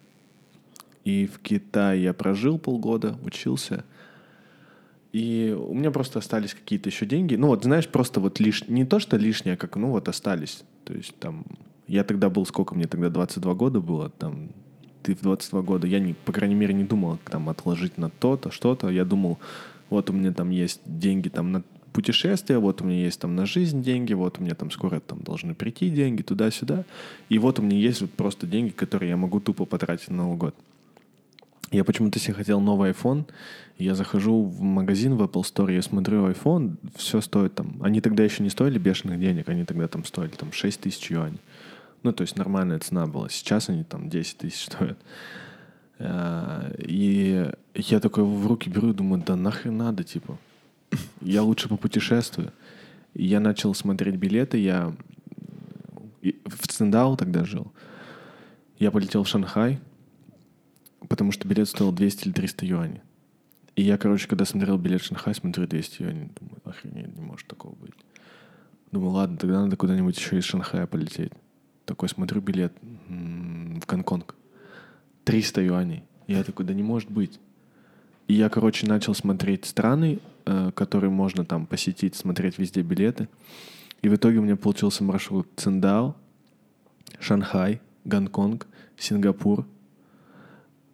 И в Китае я прожил полгода, учился. И у меня просто остались какие-то еще деньги. Ну вот, знаешь, просто вот лиш... не то, что лишнее, а как, ну вот остались. То есть там... Я тогда был, сколько мне тогда, 22 года было, там... Ты в 22 года, я, не, по крайней мере, не думал там отложить на то-то, что-то. Я думал, вот у меня там есть деньги там на путешествия, вот у меня есть там на жизнь деньги, вот у меня там скоро там должны прийти деньги туда-сюда. И вот у меня есть вот просто деньги, которые я могу тупо потратить на Новый год. Я почему-то себе хотел новый iPhone. Я захожу в магазин в Apple Store, я смотрю iPhone, все стоит там... Они тогда еще не стоили бешеных денег, они тогда там стоили там 6 тысяч юаней. Ну, то есть нормальная цена была. Сейчас они там 10 тысяч стоят. А, И я такой в руки беру и думаю, да нахрен надо, типа. Я лучше попутешествую. Я начал смотреть билеты, я в Циндао тогда жил. Я полетел в Шанхай, потому что билет стоил 200 или 300 юаней. И я, короче, когда смотрел билет в Шанхай, смотрю 200 юаней, думаю, охренеть, не может такого быть. Думаю, ладно, тогда надо куда-нибудь еще из Шанхая полететь. Такой смотрю билет м, в Гонконг. 300 юаней. Я такой, да не может быть. И я, короче, начал смотреть страны, э, которые можно там посетить, смотреть везде билеты. И в итоге у меня получился маршрут Циндао, Шанхай, Гонконг, Сингапур,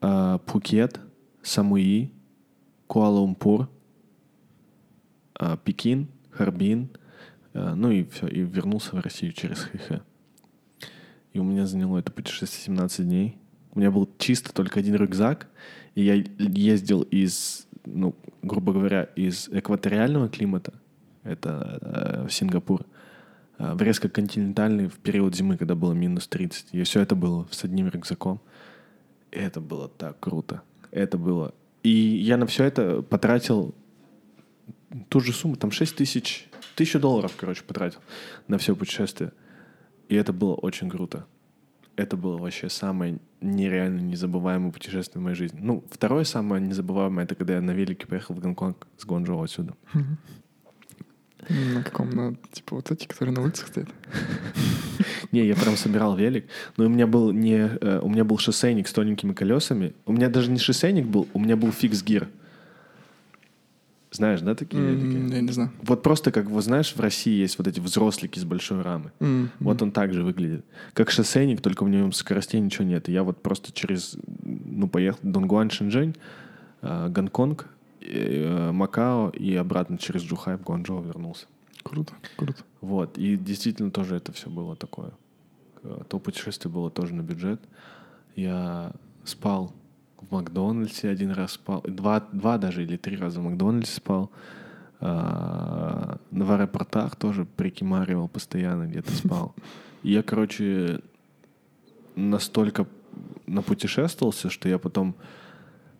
э, Пхукет, Самуи, Куала-Лумпур, э, Пекин, Харбин, ну и все, и вернулся в Россию через Хэхэ. И у меня заняло это путешествие 17 дней. У меня был чисто только один рюкзак, и я ездил из, ну, грубо говоря, из экваториального климата, это э, Сингапур, э, в резко континентальный в период зимы, когда было минус 30. И все это было с одним рюкзаком. И это было так круто. Это было... И я на все это потратил ту же сумму, там 6 тысяч, тысячу долларов, короче, потратил на все путешествие. И это было очень круто. Это было вообще самое нереально незабываемое путешествие в моей жизни. Ну, второе самое незабываемое, это когда я на велике поехал в Гонконг с Гуанчжоу отсюда. На каком? На, типа вот эти, которые на улицах стоят? Не, я прям собирал велик, но у меня был не, э, у меня был шоссейник с тоненькими колесами. У меня даже не шоссейник был, у меня был фикс гир. Знаешь, да, такие? М, велики? Я не знаю. Вот просто как, вот знаешь, в России есть вот эти взрослики с большой рамы. М, Вот он так же выглядит. Как шоссейник, только в нем скоростей ничего нет. И я вот просто через, ну, поехал Донгуан, Шэньчжэнь, э, Гонконг, э, Макао и обратно через Джухай в Гуанчжоу вернулся. Круто, круто. Вот. И действительно тоже это все было такое. Э, То путешествие было тоже на бюджет. Я спал в Макдональдсе один раз спал. Два, два даже или три раза в Макдональдсе спал. А, В аэропортах тоже прикимаривал постоянно, где-то спал. И я, короче, настолько напутешествовался, что я потом...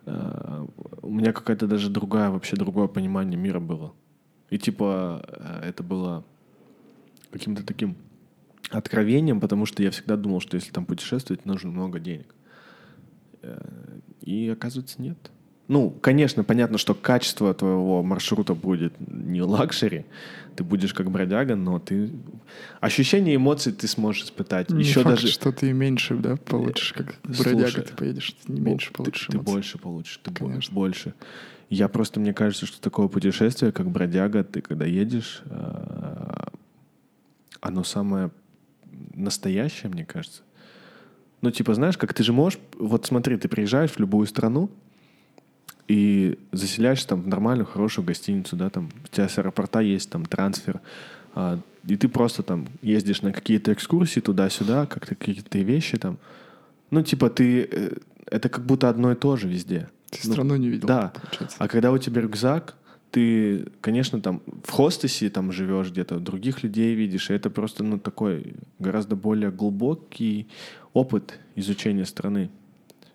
э, У меня какая-то даже другая, вообще другое понимание мира было. И типа э, это было каким-то таким откровением, потому что я всегда думал, что если там путешествовать, нужно много денег. Э, И оказывается, нет. Ну, конечно, понятно, что качество твоего маршрута будет не luxury, ты будешь как бродяга, но ты... Ощущение эмоций ты сможешь испытать. Не Еще факт, даже... что ты меньше, да, получишь, как Слушай, бродяга ты поедешь, ты не меньше ты- получишь Ты, эмоций. больше получишь, ты Конечно. больше. Я просто, мне кажется, что такое путешествие, как бродяга, ты когда едешь, э, оно самое настоящее, мне кажется. Ну, типа, знаешь, как ты же можешь... Вот смотри, ты приезжаешь в любую страну и заселяешься там в нормальную, хорошую гостиницу, да, там у тебя с аэропорта есть там трансфер, а, и ты просто там ездишь на какие-то экскурсии туда-сюда, как-то какие-то вещи там. Ну, типа, ты... э, Это как будто одно и то же везде. Ты Ну, страну не видел, да. получается. А когда у тебя рюкзак, ты, конечно, там в хостесе там живешь где-то, других людей видишь, и это просто, ну, такой гораздо более глубокий опыт изучения страны.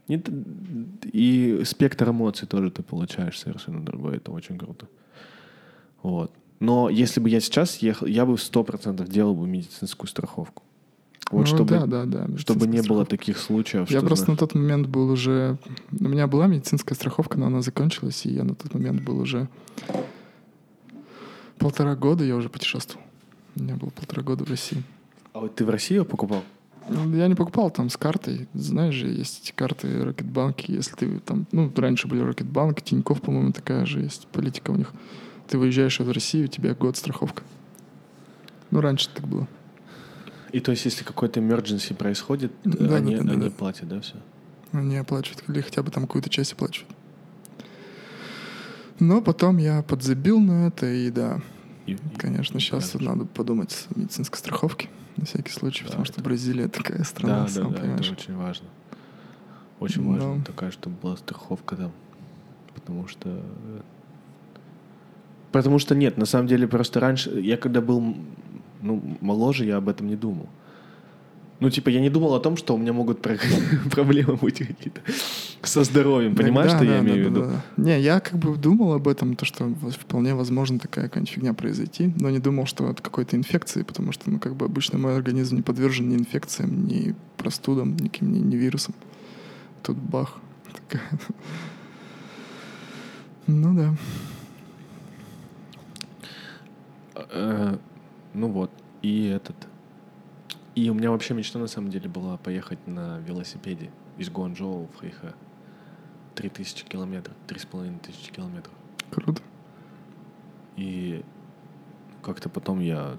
И спектр эмоций тоже ты получаешь совершенно другой, это очень круто. Вот. Но если бы я сейчас ехал, я бы сто процентов делал бы медицинскую страховку. Вот Ну чтобы, да, да, да. чтобы не медицинская было страховка. таких случаев. Я просто знаешь, на тот момент был уже... У меня была медицинская страховка, но она закончилась, и я на тот момент был уже... Полтора года я уже путешествовал. У меня было полтора года в России. А вот ты в России её покупал? Ну, Я не покупал там с картой. Знаешь же, есть эти карты Рокетбанки. Если ты там... Ну, раньше были Рокетбанк, Тиньков, по-моему, такая же есть политика у них. Ты выезжаешь в Россию, у тебя год страховка. Ну, раньше так было. И то есть, если какой-то emergency происходит, Да, да, они, да, да, они да. платят, да, все? Они оплачивают, или хотя бы там какую-то часть оплачивают. Но потом я подзабил на это, и да, конечно, сейчас надо подумать о медицинской страховке на всякий случай, Да, потому что это- Бразилия такая страна, Да, да, сам да, понимаешь. это очень важно. Очень Да. важно такая, чтобы была страховка там. Потому что... э, Потому что нет, на самом деле просто раньше, я когда был ну, моложе, я об этом не думал. Ну, типа, я не думал о том, что у меня могут про- проблемы быть какие-то со здоровьем. Да, Понимаешь, да, что я да, имею в да, виду? да, да. Не, я как бы думал об этом, то, что вполне возможно такая какая-нибудь фигня произойти, но не думал, что от какой-то инфекции, потому что, ну, как бы обычно мой организм не подвержен ни инфекциям, ни простудам, никаким ни, ни вирусам. Тут бах. Такая. Ну да. Ну вот. И этот. И у меня вообще мечта на самом деле была поехать на велосипеде из Гуанчжоу в Хэйхэ. 3000 километров, 3500 километров. Круто. И как-то потом я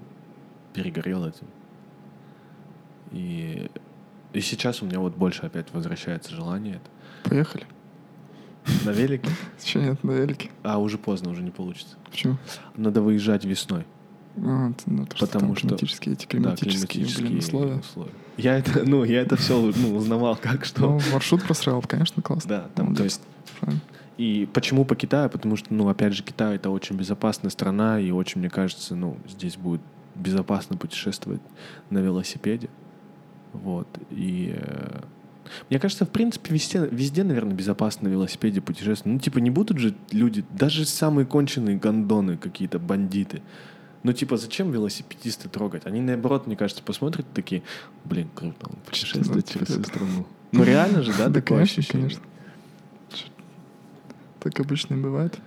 перегорел этим. И, и сейчас у меня вот больше опять возвращается желание это. Поехали. На велике? Еще нет, на велике. А уже поздно, уже не получится. Почему? Надо выезжать весной. А, ну, то, что Потому там что- климатические, эти Да, климатические, блин, условия. Я это, ну, я это все ну, узнавал, как что. Ну, маршрут просрал, конечно, классно. Да, там, то есть Правильно. И почему по Китаю? Потому что, ну, опять же, Китай это очень безопасная страна, и очень, мне кажется, ну, здесь будет безопасно путешествовать на велосипеде. Вот. И э, мне кажется, в принципе, везде, везде, наверное, безопасно на велосипеде путешествовать. Ну, типа, не будут же люди, даже самые конченые гондоны, какие-то бандиты. Ну, типа, зачем велосипедисты трогать? Они, наоборот, мне кажется, посмотрят такие, блин, круто, Ну, через всю страну. Ну, реально же, да, такое ощущение? конечно. Так обычно и бывает.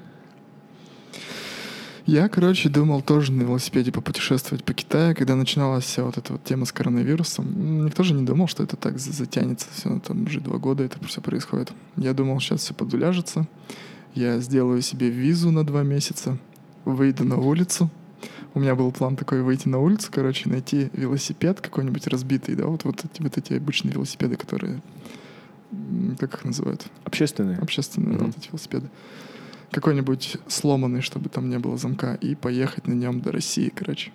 Я, короче, думал тоже на велосипеде попутешествовать по Китаю, когда начиналась вся вот эта вот тема с коронавирусом. Никто же не думал, что это так за- затянется. Все, там уже два года это все происходит. Я думал, сейчас все подуляжется. Я сделаю себе визу на два месяца, выйду на улицу. У меня был план такой выйти на улицу, короче, найти велосипед какой-нибудь разбитый, да, вот, вот, эти, вот эти обычные велосипеды, которые, как их называют? Общественные. общественные Мгм. вот эти велосипеды. Какой-нибудь сломанный, чтобы там не было замка, и поехать на нем до России, короче.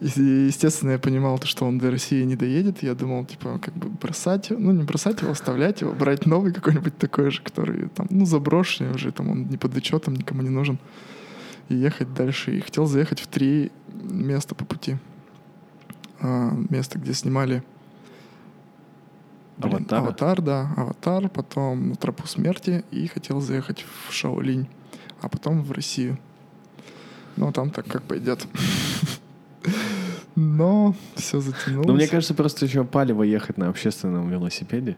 И, и, естественно, я понимал, то, что он до России не доедет. Я думал, типа, как бы бросать его, ну, не бросать его, оставлять его, брать новый какой-нибудь такой же, который там, ну, заброшенный уже, там он не под учетом, никому не нужен. И ехать дальше. И хотел заехать в три места по пути. А, место, где снимали Блин, Аватара? Аватар, да, Аватар, потом на Тропу Смерти и хотел заехать в Шаолинь, а потом в Россию. Ну, там так как пойдет. Но все затянулось. Ну, мне кажется, просто еще палево ехать на общественном велосипеде.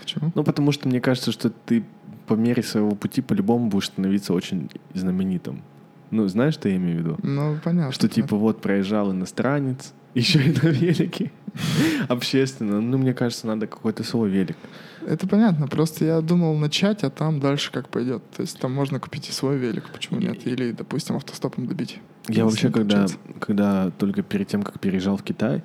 Почему? Ну, потому что мне кажется, что ты по мере своего пути по-любому будешь становиться очень знаменитым. Ну, знаешь, что я имею в виду? Ну, понятно. Что типа вот проезжал иностранец, еще и на велике. Общественно. Ну, мне кажется, надо какой-то свой велик. Это понятно, просто я думал начать, а там дальше как пойдет. То есть там можно купить и свой велик, почему нет? Или, допустим, автостопом добить. Я вообще, когда, когда только перед тем, как переезжал в Китай,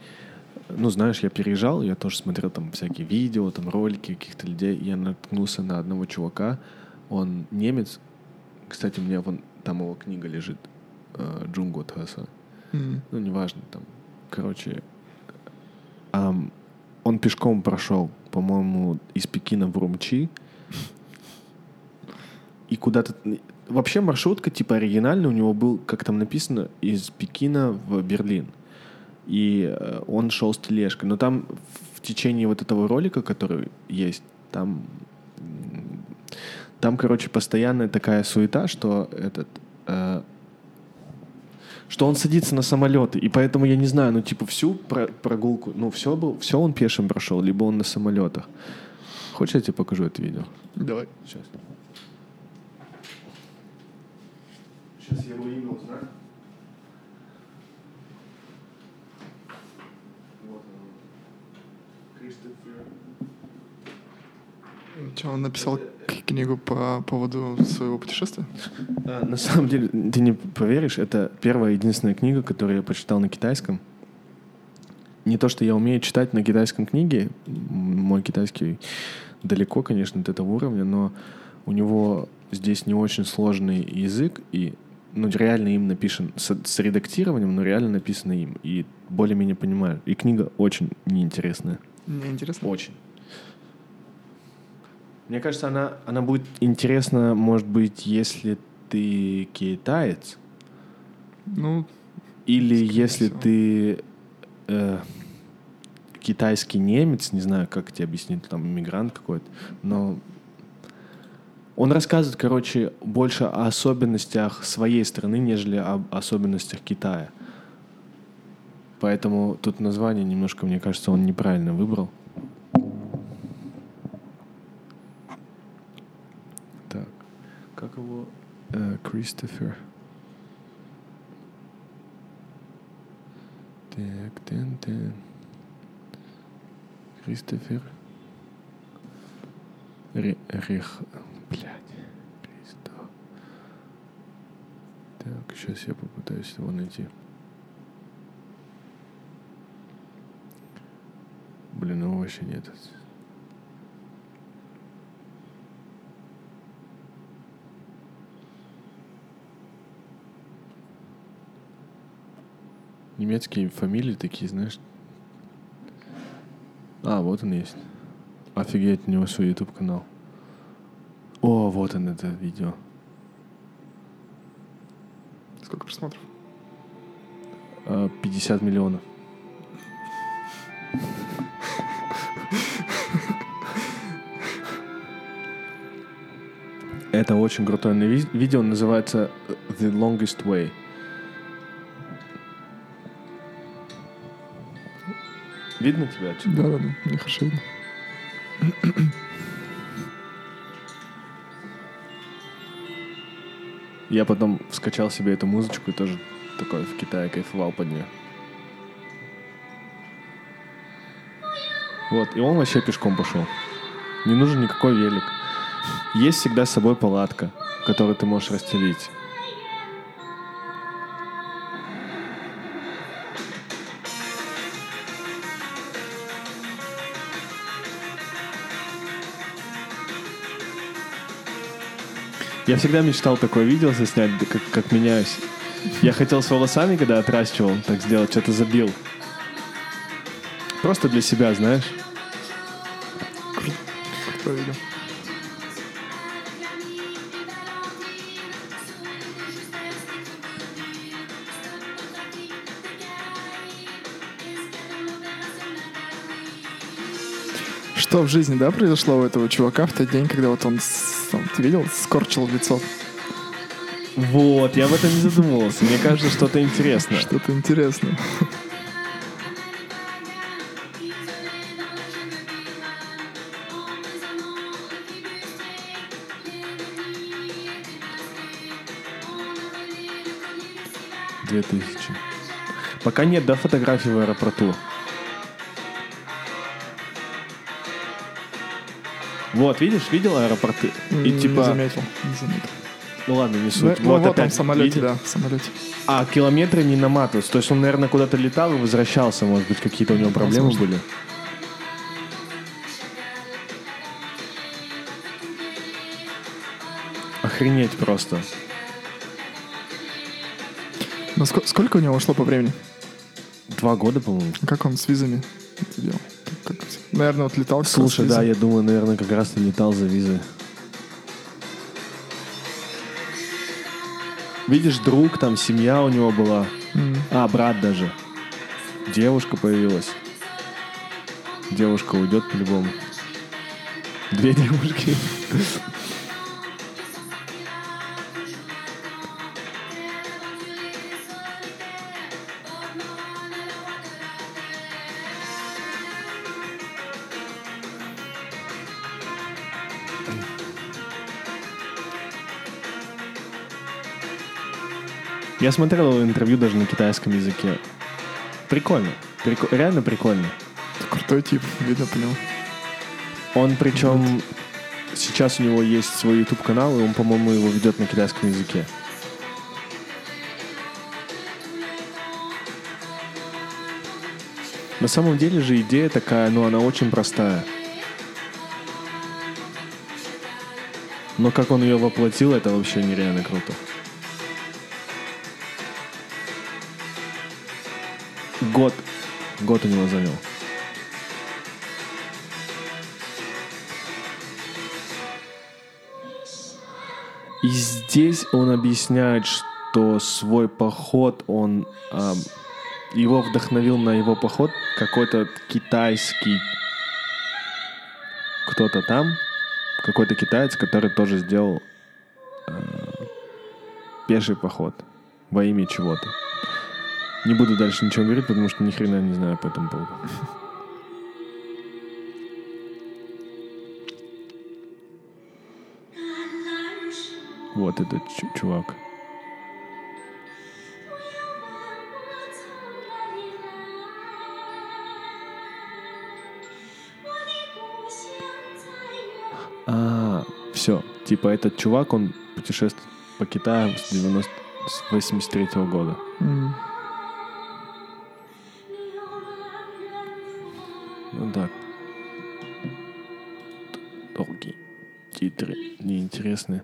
ну, знаешь, я переезжал, я тоже смотрел там всякие видео, там ролики каких-то людей, я наткнулся на одного чувака, он немец, кстати, у меня вон там его книга лежит, э, Джунго Таса, М. ну, неважно, там, короче, ам, он пешком прошел, по-моему, из Пекина в Румчи, и куда-то... Вообще маршрутка, типа, оригинальная у него был, как там написано, из Пекина в Берлин. И э, он шел с тележкой. Но там в течение вот этого ролика, который есть, там... Там, короче, постоянная такая суета, что этот... э, что он садится на самолеты, и поэтому я не знаю, ну типа всю про- прогулку, ну все был, все он пешим прошел, либо он на самолетах. Хочешь я тебе покажу это видео? Давай. Сейчас. Сейчас я его имя узнаю. Вот оно. Что, он написал к- книгу по поводу своего путешествия? А, На самом деле, ты не поверишь, это первая единственная книга, которую я прочитал на китайском. Не то, что я умею читать на китайском книге, мой китайский далеко, конечно, от этого уровня, но у него здесь не очень сложный язык, и ну, реально им написан, с, с редактированием, но реально написано им, и более-менее понимаю. И книга очень неинтересная. Мне интересно. Очень. Мне кажется, она, она будет интересна, может быть, если ты китаец, Ну, или если всего. ты э, китайский немец, не знаю, как тебе объяснить, там, иммигрант какой-то, но он рассказывает, короче, больше о особенностях своей страны, нежели об особенностях Китая. Поэтому тут название немножко, мне кажется, он неправильно выбрал. Так, как его? Э, Кристофер. Так, тен, тен. Кристофер. Ре- Рех... Блядь. Кристо. Так, сейчас я попытаюсь его найти. Блин, его вообще нет. Немецкие фамилии такие, знаешь. А, вот он есть. Офигеть, у него свой YouTube канал. О, вот он это видео. сколько просмотров? А, 50 миллионов. Это очень крутое ви- видео, называется The Longest Way. Видно тебя отсюда? Да-да-да, мне хорошо видно. Я потом скачал себе эту музычку и тоже такой в Китае кайфовал под нее. Вот, и он вообще пешком пошел. Не нужен никакой велик. Есть всегда с собой палатка, которую ты можешь расстелить. Я всегда мечтал такое видео заснять, как, как меняюсь. Я хотел с волосами, когда отращивал, так сделать, что-то забил. Просто для себя, знаешь. Крутое видео. Что в жизни, да, произошло у этого чувака в тот день, когда вот он, ты видел, скорчил лицо? Вот, я об этом не задумывался. Мне кажется, что-то интересное. Что-то интересное. Две тысячи. Пока нет, да, фотографий в аэропорту. Вот, видишь, видел аэропорты? И Не типа, заметил, не заметил. ну ладно, не суть. ну, вот, он опять, в самолете, видел? да, в самолете. А километры не наматываются. То есть он, наверное, куда-то летал и возвращался. Может быть, какие-то у него проблемы Возможно. были. Охренеть просто. Ну, ск- сколько у него ушло по времени? Два года, по-моему. Как он с визами наверное, вот летал. Слушай, да, я думаю, наверное, как раз и летал за визой. Видишь, друг, там семья у него была. М. А, брат даже. Девушка появилась. Девушка уйдет по-любому. Две девушки. Я смотрел интервью даже на китайском языке. Прикольно. Прико- Реально прикольно. Это крутой тип, видно по нему. Он причем сейчас у него есть свой YouTube канал, и он, по-моему, его ведет на китайском языке. На самом деле же идея такая, ну, она очень простая. Но как он ее воплотил, это вообще нереально круто. Год. Год у него занял. И здесь он объясняет, что свой поход, он ам, его вдохновил на его поход какой-то китайский кто-то там, какой-то китаец, который тоже сделал э, пеший поход во имя чего-то. Не буду дальше ничего говорить, потому что ни хрена не знаю по этому поводу. Вот этот чу- чувак. А, все. Типа этот чувак, он путешествует по Китаю с 90 с 83 года. М. Ну да. Долгие титры, неинтересные.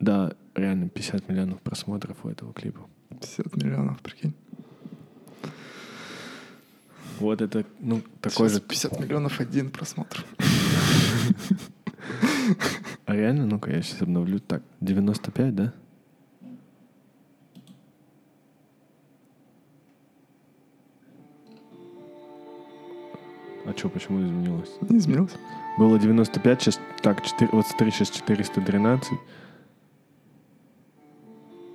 Да, реально 50 миллионов просмотров у этого клипа. 50 миллионов, прикинь. Вот это, ну, такой Сейчас же... 50 миллионов один просмотр. А реально, ну-ка, я сейчас обновлю. Так, 95, да? Что, почему изменилось? Не изменилось? Было 95, сейчас так, 4, вот смотри, сейчас 413.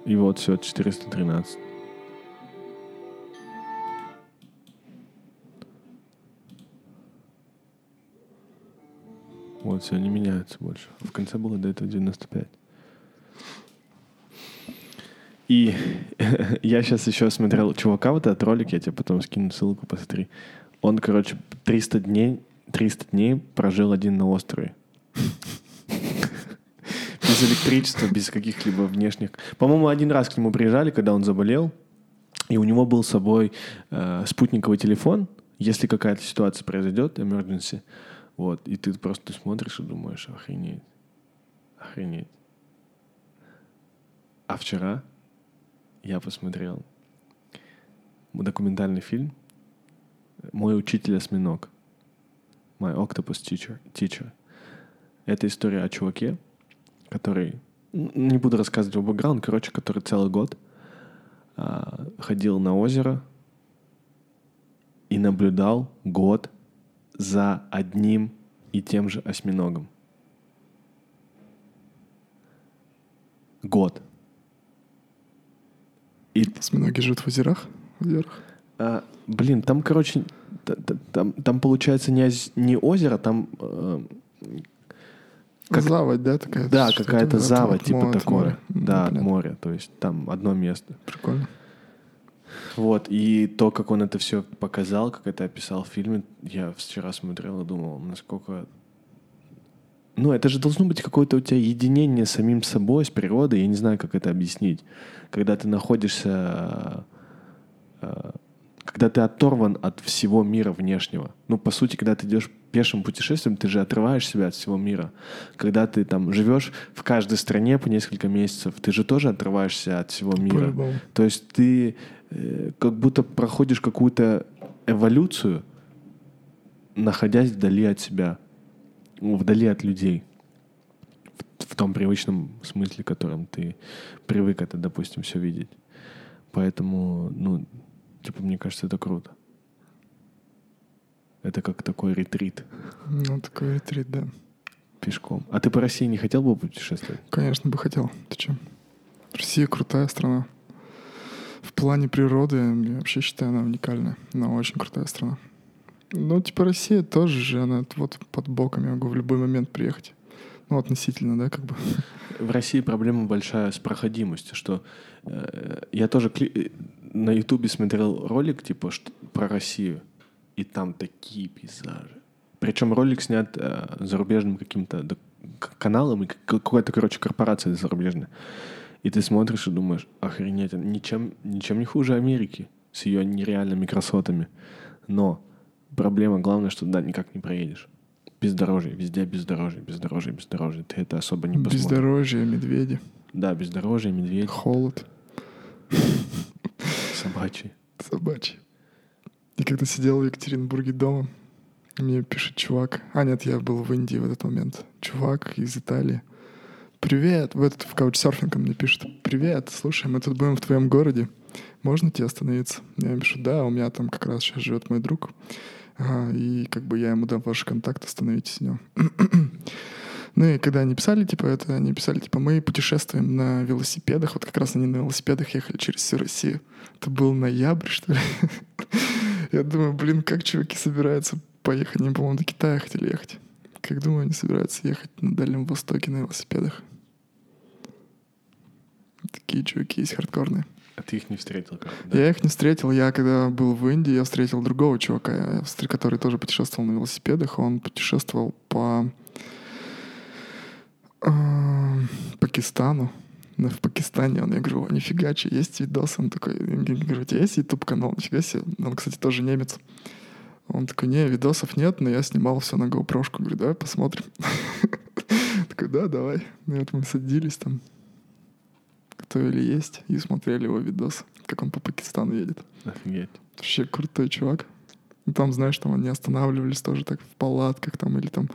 И вот все, 413. Вот, все, не меняются больше. В конце было до этого 95. И я сейчас еще смотрел чувака, вот этот ролик, я тебе потом скину ссылку, посмотри. Он, короче, 300 дней, 300 дней прожил один на острове. Без электричества, без каких-либо внешних... По-моему, один раз к нему приезжали, когда он заболел, и у него был с собой э, спутниковый телефон, если какая-то ситуация произойдет, emergency, вот, и ты просто смотришь и думаешь, охренеть, охренеть. А вчера я посмотрел документальный фильм «Мой учитель осьминог». My Octopus Teacher. teacher. Это история о чуваке, который... Не буду рассказывать его бэкграунд, короче, который целый год а, ходил на озеро и наблюдал год за одним и тем же осьминогом. Год. И Осьминоги живут в озерах? В озерах? А, блин, там, короче, там, там получается не, оз- не озеро, там э, Как- Заводь, да, такая? да, какая-то от- заводь, от типа от такое. моря. Да, от понятно. моря. То есть там одно место. Прикольно. Вот, и то, как он это все показал, как это описал в фильме, я вчера смотрел и думал, насколько... Ну, это же должно быть какое-то у тебя единение с самим собой, с природой, я не знаю, как это объяснить. Когда ты находишься... Когда ты оторван от всего мира внешнего. Ну, по сути, когда ты идешь пешим путешествием, ты же отрываешь себя от всего мира. Когда ты там живешь в каждой стране по несколько месяцев, ты же тоже отрываешься от всего мира. По-любому. То есть ты э, как будто проходишь какую-то эволюцию, находясь вдали от себя, вдали от людей. В, в том привычном смысле, которым ты привык это, допустим, все видеть. Поэтому, ну, типа, мне кажется, это круто. Это как такой ретрит Ну, такой ретрит, да. пешком. А ты по России не хотел бы путешествовать? Конечно, бы хотел. Ты че? Россия крутая страна. В плане природы, я вообще считаю, она уникальная. Она очень крутая страна. Ну, типа Россия тоже же, она вот под боком, я могу в любой момент приехать. Ну, относительно, да, как бы. В России проблема большая с проходимостью, что э, я тоже кли- э, на Ютубе смотрел ролик типа что- про Россию, и там такие пейзажи. Причем ролик снят э, зарубежным каким-то каналом, и к- какой-то, короче, корпорацией зарубежной. И ты смотришь и думаешь, охренеть, ничем, ничем не хуже Америки с ее нереальными красотами. Но проблема главная, что да, никак не проедешь. Бездорожье, везде бездорожье, бездорожье, бездорожье. Ты это особо не посмотришь. Бездорожье, медведи, Да, бездорожье, медведь, холод, собачий. собачий. И когда сидел в Екатеринбурге дома, мне пишет чувак, а нет, я был в Индии в этот момент, чувак из Италии. Привет, в этот в каучсерфинг мне пишет, привет, слушай, мы тут будем в твоем городе, можно тебе остановиться? Я ему пишу, да, у меня там как раз сейчас живет мой друг, Ага, и как бы я ему дам ваш контакт, остановитесь с ним. Ну и когда они писали, типа, это, они писали, типа, мы путешествуем на велосипедах. Вот как раз они на велосипедах ехали через всю Россию. Это был ноябрь, что ли? Я думаю, блин, как чуваки собираются поехать? Они, по-моему, до Китая хотели ехать. Как думаю, они собираются ехать на Дальнем Востоке на велосипедах. Такие чуваки есть хардкорные. А ты их не встретил как да? Я их не встретил. Я когда был в Индии, я встретил другого чувака, встр- который тоже путешествовал на велосипедах. Он путешествовал по э, Пакистану. Ну, В Пакистане он, я говорю, «О, нифига, че, есть видос? Он такой, я говорю, у тебя есть YouTube канал? Нифига себе. Он, кстати, тоже немец. Он такой, не, видосов нет, но я снимал все на GoPro. Говорю, давай посмотрим. Такой, да, давай. И вот мы садились там, готовили есть и смотрели его видос, как он по Пакистану едет. Офигеть. Вообще крутой чувак. И там, знаешь, там они останавливались тоже так в палатках там или там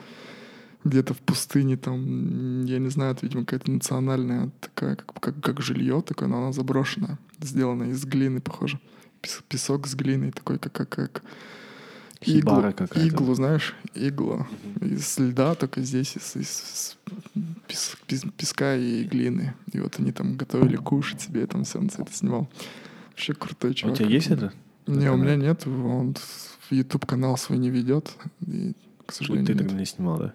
где-то в пустыне там, я не знаю, это, видимо, какая-то национальная такая, как, как, как жилье такое, но она заброшенная, сделана из глины, похоже. Пес- песок с глиной такой, как, как, как Хибара какая-то. иглу, знаешь, иглу из льда, только здесь из, из пес- пес- песка и глины. И вот они там готовили кушать себе, там все он это снимал. Вообще крутой А У чувак. тебя есть это? Не, у меня нет, он YouTube канал свой не ведет, и, к Вот сожалению, ты нет. тогда не снимал, да?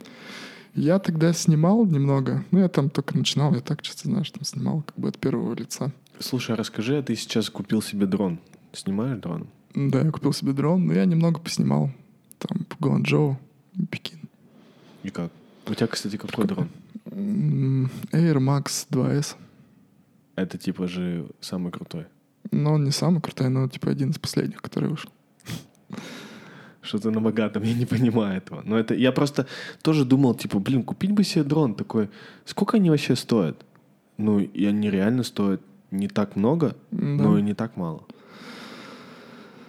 Я тогда снимал немного, ну я там только начинал, я так чисто, знаешь, там снимал как бы от первого лица. Слушай, а расскажи, а ты сейчас купил себе дрон? Снимаешь дрон? Да, я купил себе дрон, но я немного поснимал. Там по Гуанчжоу, Пекин. И как? У тебя, кстати, какой дрон? М, Air Max 2S. Это типа же самый крутой. Но он не самый крутой, но типа один из последних, который вышел. Что-то на богатом, я не понимаю этого. Но это я просто тоже думал, типа, блин, купить бы себе дрон такой. Сколько они вообще стоят? Ну, и они реально стоят не так много, но и не так мало.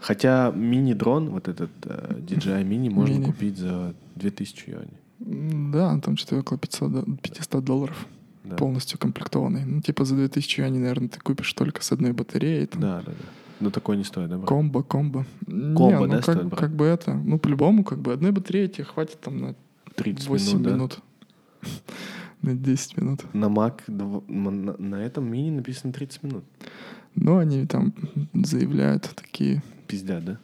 Хотя мини-дрон, вот этот э, DJI мини, можно Мини. купить за 2000 юаней. Да, там что-то около 500, до- 500 долларов. Да. Полностью комплектованный. Ну, типа за 2000 юаней, наверное, ты купишь только с одной батареей. Там, Да, да, да. Но такой не стоит, да, брат? Комбо, комбо. Не, Комбо, ну да, как, стоит брать? как бы это, ну по-любому, как бы одной батареи тебе хватит там на 30 8 минут, да? на 10 минут. На Mac, на, на этом мини написано 30 минут. Но они там заявляют такие... Пиздят, да?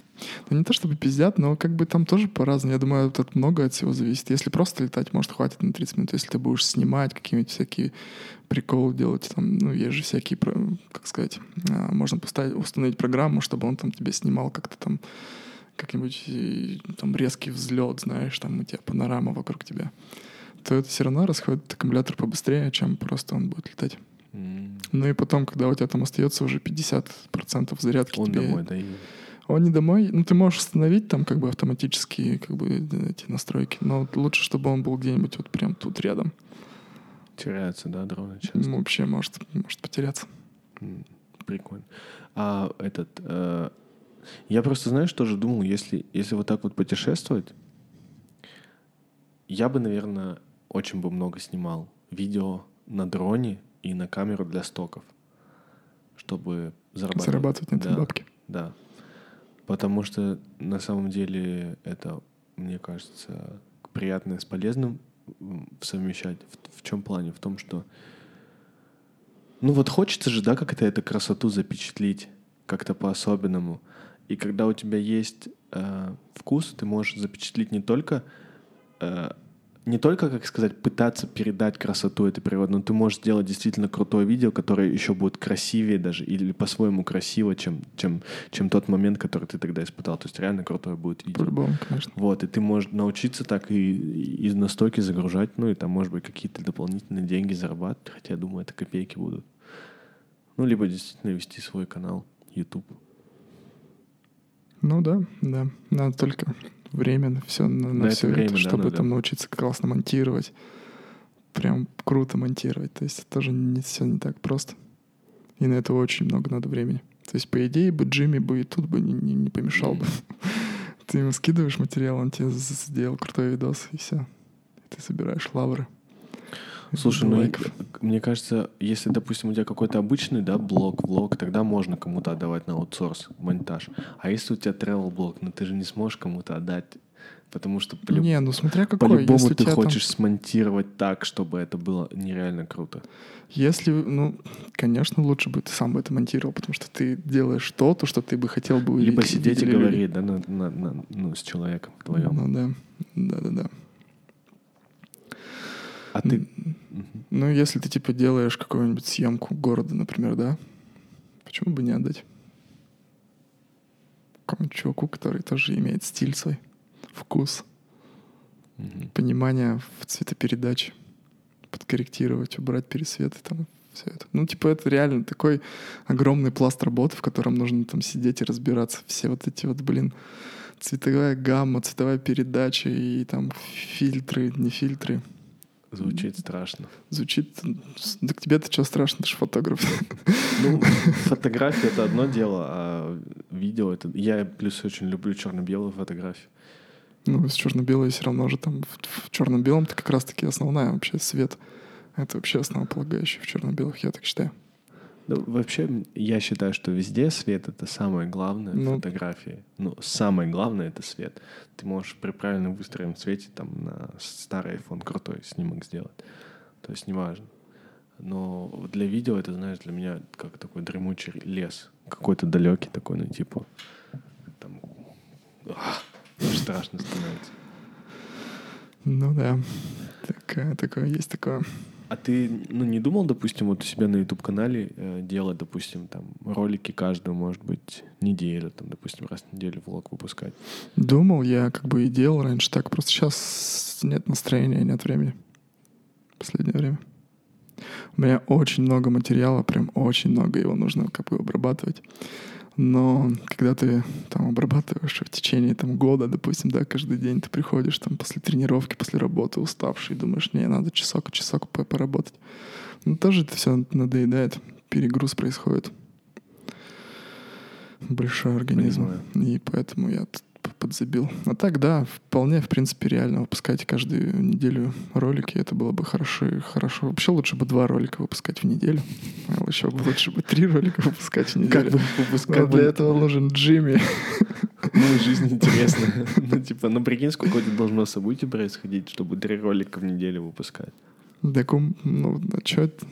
Ну, не то чтобы пиздят, но как бы там тоже по-разному. Я думаю, тут много от всего зависит. Если просто летать, может, хватит на 30 минут. Если ты будешь снимать какие-нибудь всякие приколы делать, там, ну, есть же всякие, как сказать, а, можно поставить, установить программу, чтобы он там тебя снимал как-то там как-нибудь и, там резкий взлет, знаешь, там у тебя панорама вокруг тебя, то это все равно расходит аккумулятор побыстрее, чем просто он будет летать. М. Ну и потом, когда у тебя там остается уже 50% зарядки, Он тебе- домой, да? И- он не домой. Ну, ты можешь установить там как бы автоматические как бы эти настройки. Но вот лучше, чтобы он был где-нибудь вот прям тут рядом. Теряются, да, дроны часто? Ну, вообще может, может потеряться. Прикольно. А этот... э, я просто, знаешь, тоже думал, если, если вот так вот путешествовать, я бы, наверное, очень бы много снимал видео на дроне и на камеру для стоков, чтобы зарабатывать. Зарабатывать на этой Да, бабке. Да. Потому что на самом деле это, мне кажется, приятное с полезным совмещать. В, в чем плане? В том, что ну вот хочется же, да, как-то эту красоту запечатлить как-то по-особенному. И когда у тебя есть э, вкус, ты можешь запечатлить не только э, не только, как сказать, пытаться передать красоту этой природы, но ты можешь сделать действительно крутое видео, которое еще будет красивее даже или по-своему красиво, чем, чем, чем тот момент, который ты тогда испытал. То есть реально крутое будет видео. По-любому, конечно. Вот, и ты можешь научиться так и из настойки загружать, ну и там, может быть, какие-то дополнительные деньги зарабатывать, хотя, я думаю, это копейки будут. Ну, либо действительно вести свой канал YouTube. Ну да, да. Надо только время на все, на, на Да, все это время, это, да, чтобы надо. там научиться классно монтировать. Прям круто монтировать. То есть это тоже не все не так просто. И на это очень много надо времени. То есть, по идее, бы Джимми бы и тут бы не, не, не помешал бы. Ты ему скидываешь материал, он тебе сделал крутой видос, и все. Ты собираешь лавры. Слушай, ну, мне кажется, если, допустим, у тебя какой-то обычный, да, блог, влог, тогда можно кому-то отдавать на аутсорс, монтаж. А если у тебя travel блог, ну ты же не сможешь кому-то отдать, потому что по Не, ну смотря какой. по-любому ты тебя там- хочешь смонтировать так, чтобы это было нереально круто. Если, ну, конечно, лучше бы ты сам бы это монтировал, потому что ты делаешь то, то, что ты бы хотел бы увидеть. Либо сидеть и говорить, да, на- на- на- ну, с человеком вдвоем. Ну да, да-да-да. А ты... Ну, если ты, типа, делаешь какую-нибудь съемку города, например, да, почему бы не отдать? Какому-нибудь чуваку, который тоже имеет стиль свой, вкус, Мгм. понимание в цветопередаче, подкорректировать, убрать пересветы, там, все это. Ну, типа, это реально такой огромный пласт работы, в котором нужно там сидеть и разбираться. Все вот эти вот, блин, цветовая гамма, цветовая передача и там фильтры, не фильтры. Звучит страшно. Звучит... Да к тебе-то что страшно, ты же фотограф. Ну, фотография это одно дело, а видео это... Я плюс очень люблю черно-белую фотографию. Ну, с черно-белой все равно же там в, в черно-белом это как раз-таки основная вообще свет. Это вообще основополагающее в черно-белых, я так считаю. Ну, вообще, я считаю, что везде свет — это самое главное в Ну. фотографии. Ну, самое главное — это свет. Ты можешь при правильно выстроенном свете там на старый iPhone крутой снимок сделать. То есть неважно. Но для видео это, знаешь, для меня как такой дремучий лес. Какой-то далекий такой, ну, типа... Там... ах, страшно становится. Ну да, такое, такое есть такое. А ты, ну, не думал, допустим, вот у себя на YouTube-канале э, делать, допустим, там, ролики каждую, может быть, неделю, там, допустим, раз в неделю влог выпускать? Думал, я как бы и делал раньше так, просто сейчас нет настроения, нет времени. Последнее время. У меня очень много материала, прям очень много, его нужно как бы обрабатывать. Но когда ты там обрабатываешь в течение там, года, допустим, да, каждый день ты приходишь там после тренировки, после работы уставший, думаешь, не, надо часок, часок по- поработать. Ну, тоже это все надоедает, перегруз происходит. Большой организм. Понимаю. И поэтому я подзабил. А так, да, вполне, в принципе, реально выпускать каждую неделю ролики. Это было бы хорошо. хорошо. Вообще лучше бы два ролика выпускать в неделю. А еще бы лучше бы три ролика выпускать в неделю. Как бы Но выпускать? для этого нужен Джимми. Ну, жизнь интересная. Ну, типа, ну, прикинь, сколько это должно событий происходить, чтобы три ролика в неделю выпускать. Так, ну, а что это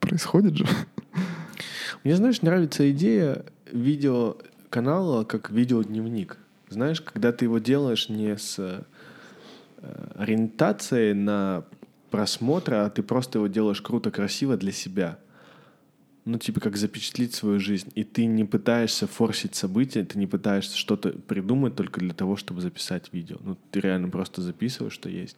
происходит же? Мне, знаешь, нравится идея видеоканала как видеодневник. Знаешь, когда ты его делаешь не с э, ориентацией на просмотр, а ты просто его делаешь круто, красиво для себя. Ну, типа, как запечатлить свою жизнь. И ты не пытаешься форсить события, ты не пытаешься что-то придумать только для того, чтобы записать видео. Ну, ты реально просто записываешь, что есть.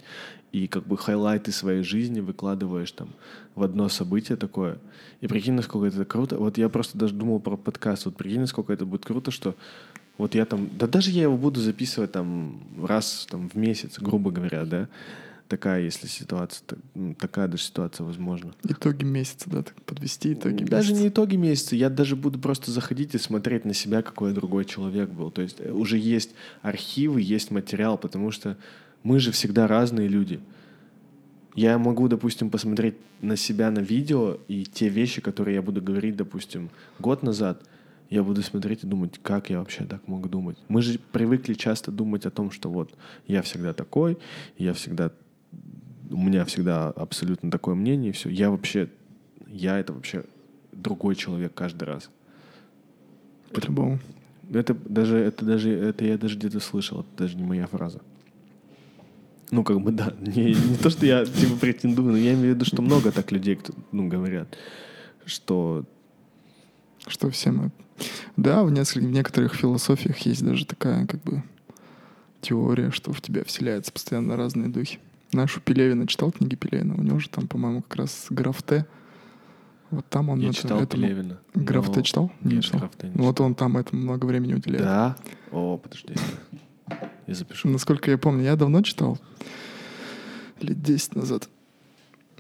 И как бы хайлайты своей жизни выкладываешь там в одно событие такое. И прикинь, насколько это круто. Вот я просто даже думал про подкаст. Вот прикинь, насколько это будет круто, что вот я там... Да даже я его буду записывать там раз там, в месяц, грубо говоря, да. Такая, если ситуация, ну, такая даже ситуация возможна. Итоги месяца, да, так подвести итоги Даже месяца. не итоги месяца, я даже буду просто заходить и смотреть на себя, какой другой человек был. То есть э, уже есть архивы, есть материал, потому что мы же всегда разные люди. Я могу, допустим, посмотреть на себя на видео, и те вещи, которые я буду говорить, допустим, год назад, я буду смотреть и думать, как я вообще так мог думать. Мы же привыкли часто думать о том, что вот я всегда такой, я всегда у меня всегда абсолютно такое мнение, и все. Я вообще, я это вообще другой человек каждый раз. По-любому. Это даже, это даже, это я даже где-то слышал, это даже не моя фраза. Ну, как бы, да. Не, не то, что я типа претендую, но я имею в виду, что много так людей, кто, ну, говорят, что Что все мы... Да, в, нескольких, в некоторых философиях есть даже такая как бы теория, что в тебя вселяются постоянно разные духи. Знаешь, у Пелевина читал книги Пелевина? У него же там, по-моему, как раз граф Т. Вот там он я это- читал этому- Пелевина. Граф но- читал? Не Нет, читал. граф Т не Вот читал. он там этому много времени уделяет. Да? О, подожди. Я запишу. Насколько я помню, я давно читал. Лет 10 назад.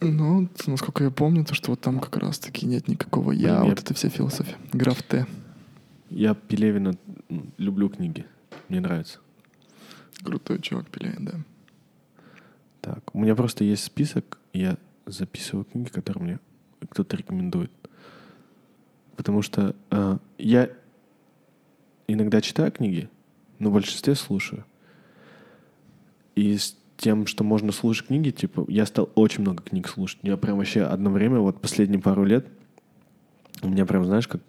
Но, вот, насколько я помню, то, что вот там как раз-таки нет никакого я, Блин, я- вот это вся философия. Граф Т. Я Пелевина люблю книги. Мне нравится. Крутой чувак Пелевин, да. Так, у меня просто есть список, я записываю книги, которые мне кто-то рекомендует. Потому что э, я иногда читаю книги, но в большинстве слушаю. И с тем, что можно слушать книги, типа, я стал очень много книг слушать. Я прям вообще одно время, вот последние пару лет, у меня прям, знаешь, как,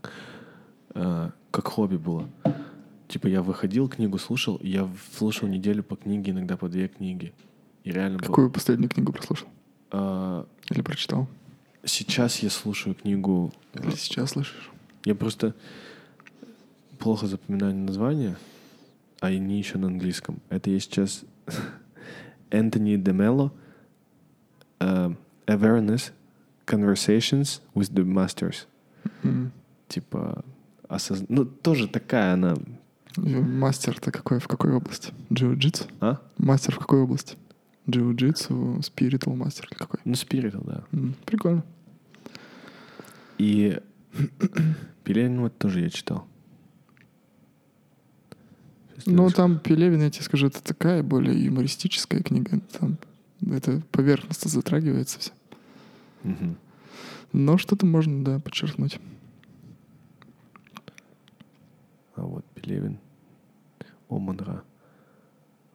э, как хобби было. Типа я выходил, книгу слушал, я слушал неделю по книге, иногда по две книги. И реально Какую последнюю книгу прослушал? А, Или прочитал? сейчас я слушаю книгу. Или сейчас слышишь? Я просто плохо запоминаю название, а они еще на английском. Это я сейчас Энтони Демело э, Awareness Conversations with the Masters. М. Типа осозн... Ну, тоже такая она... Мастер-то какой, в какой области? Джиу-джитсу? А? Мастер в какой области? Джиу-джитсу, спиритуал мастер какой? Ну, спиритал, да. М, Прикольно. И Пелевин вот тоже я читал. Ну, там Пелевин, я тебе скажу, это такая более юмористическая книга. Там это поверхностно затрагивается все. Мгм. Но что-то можно, да, подчеркнуть. А вот Пелевин. Оманра.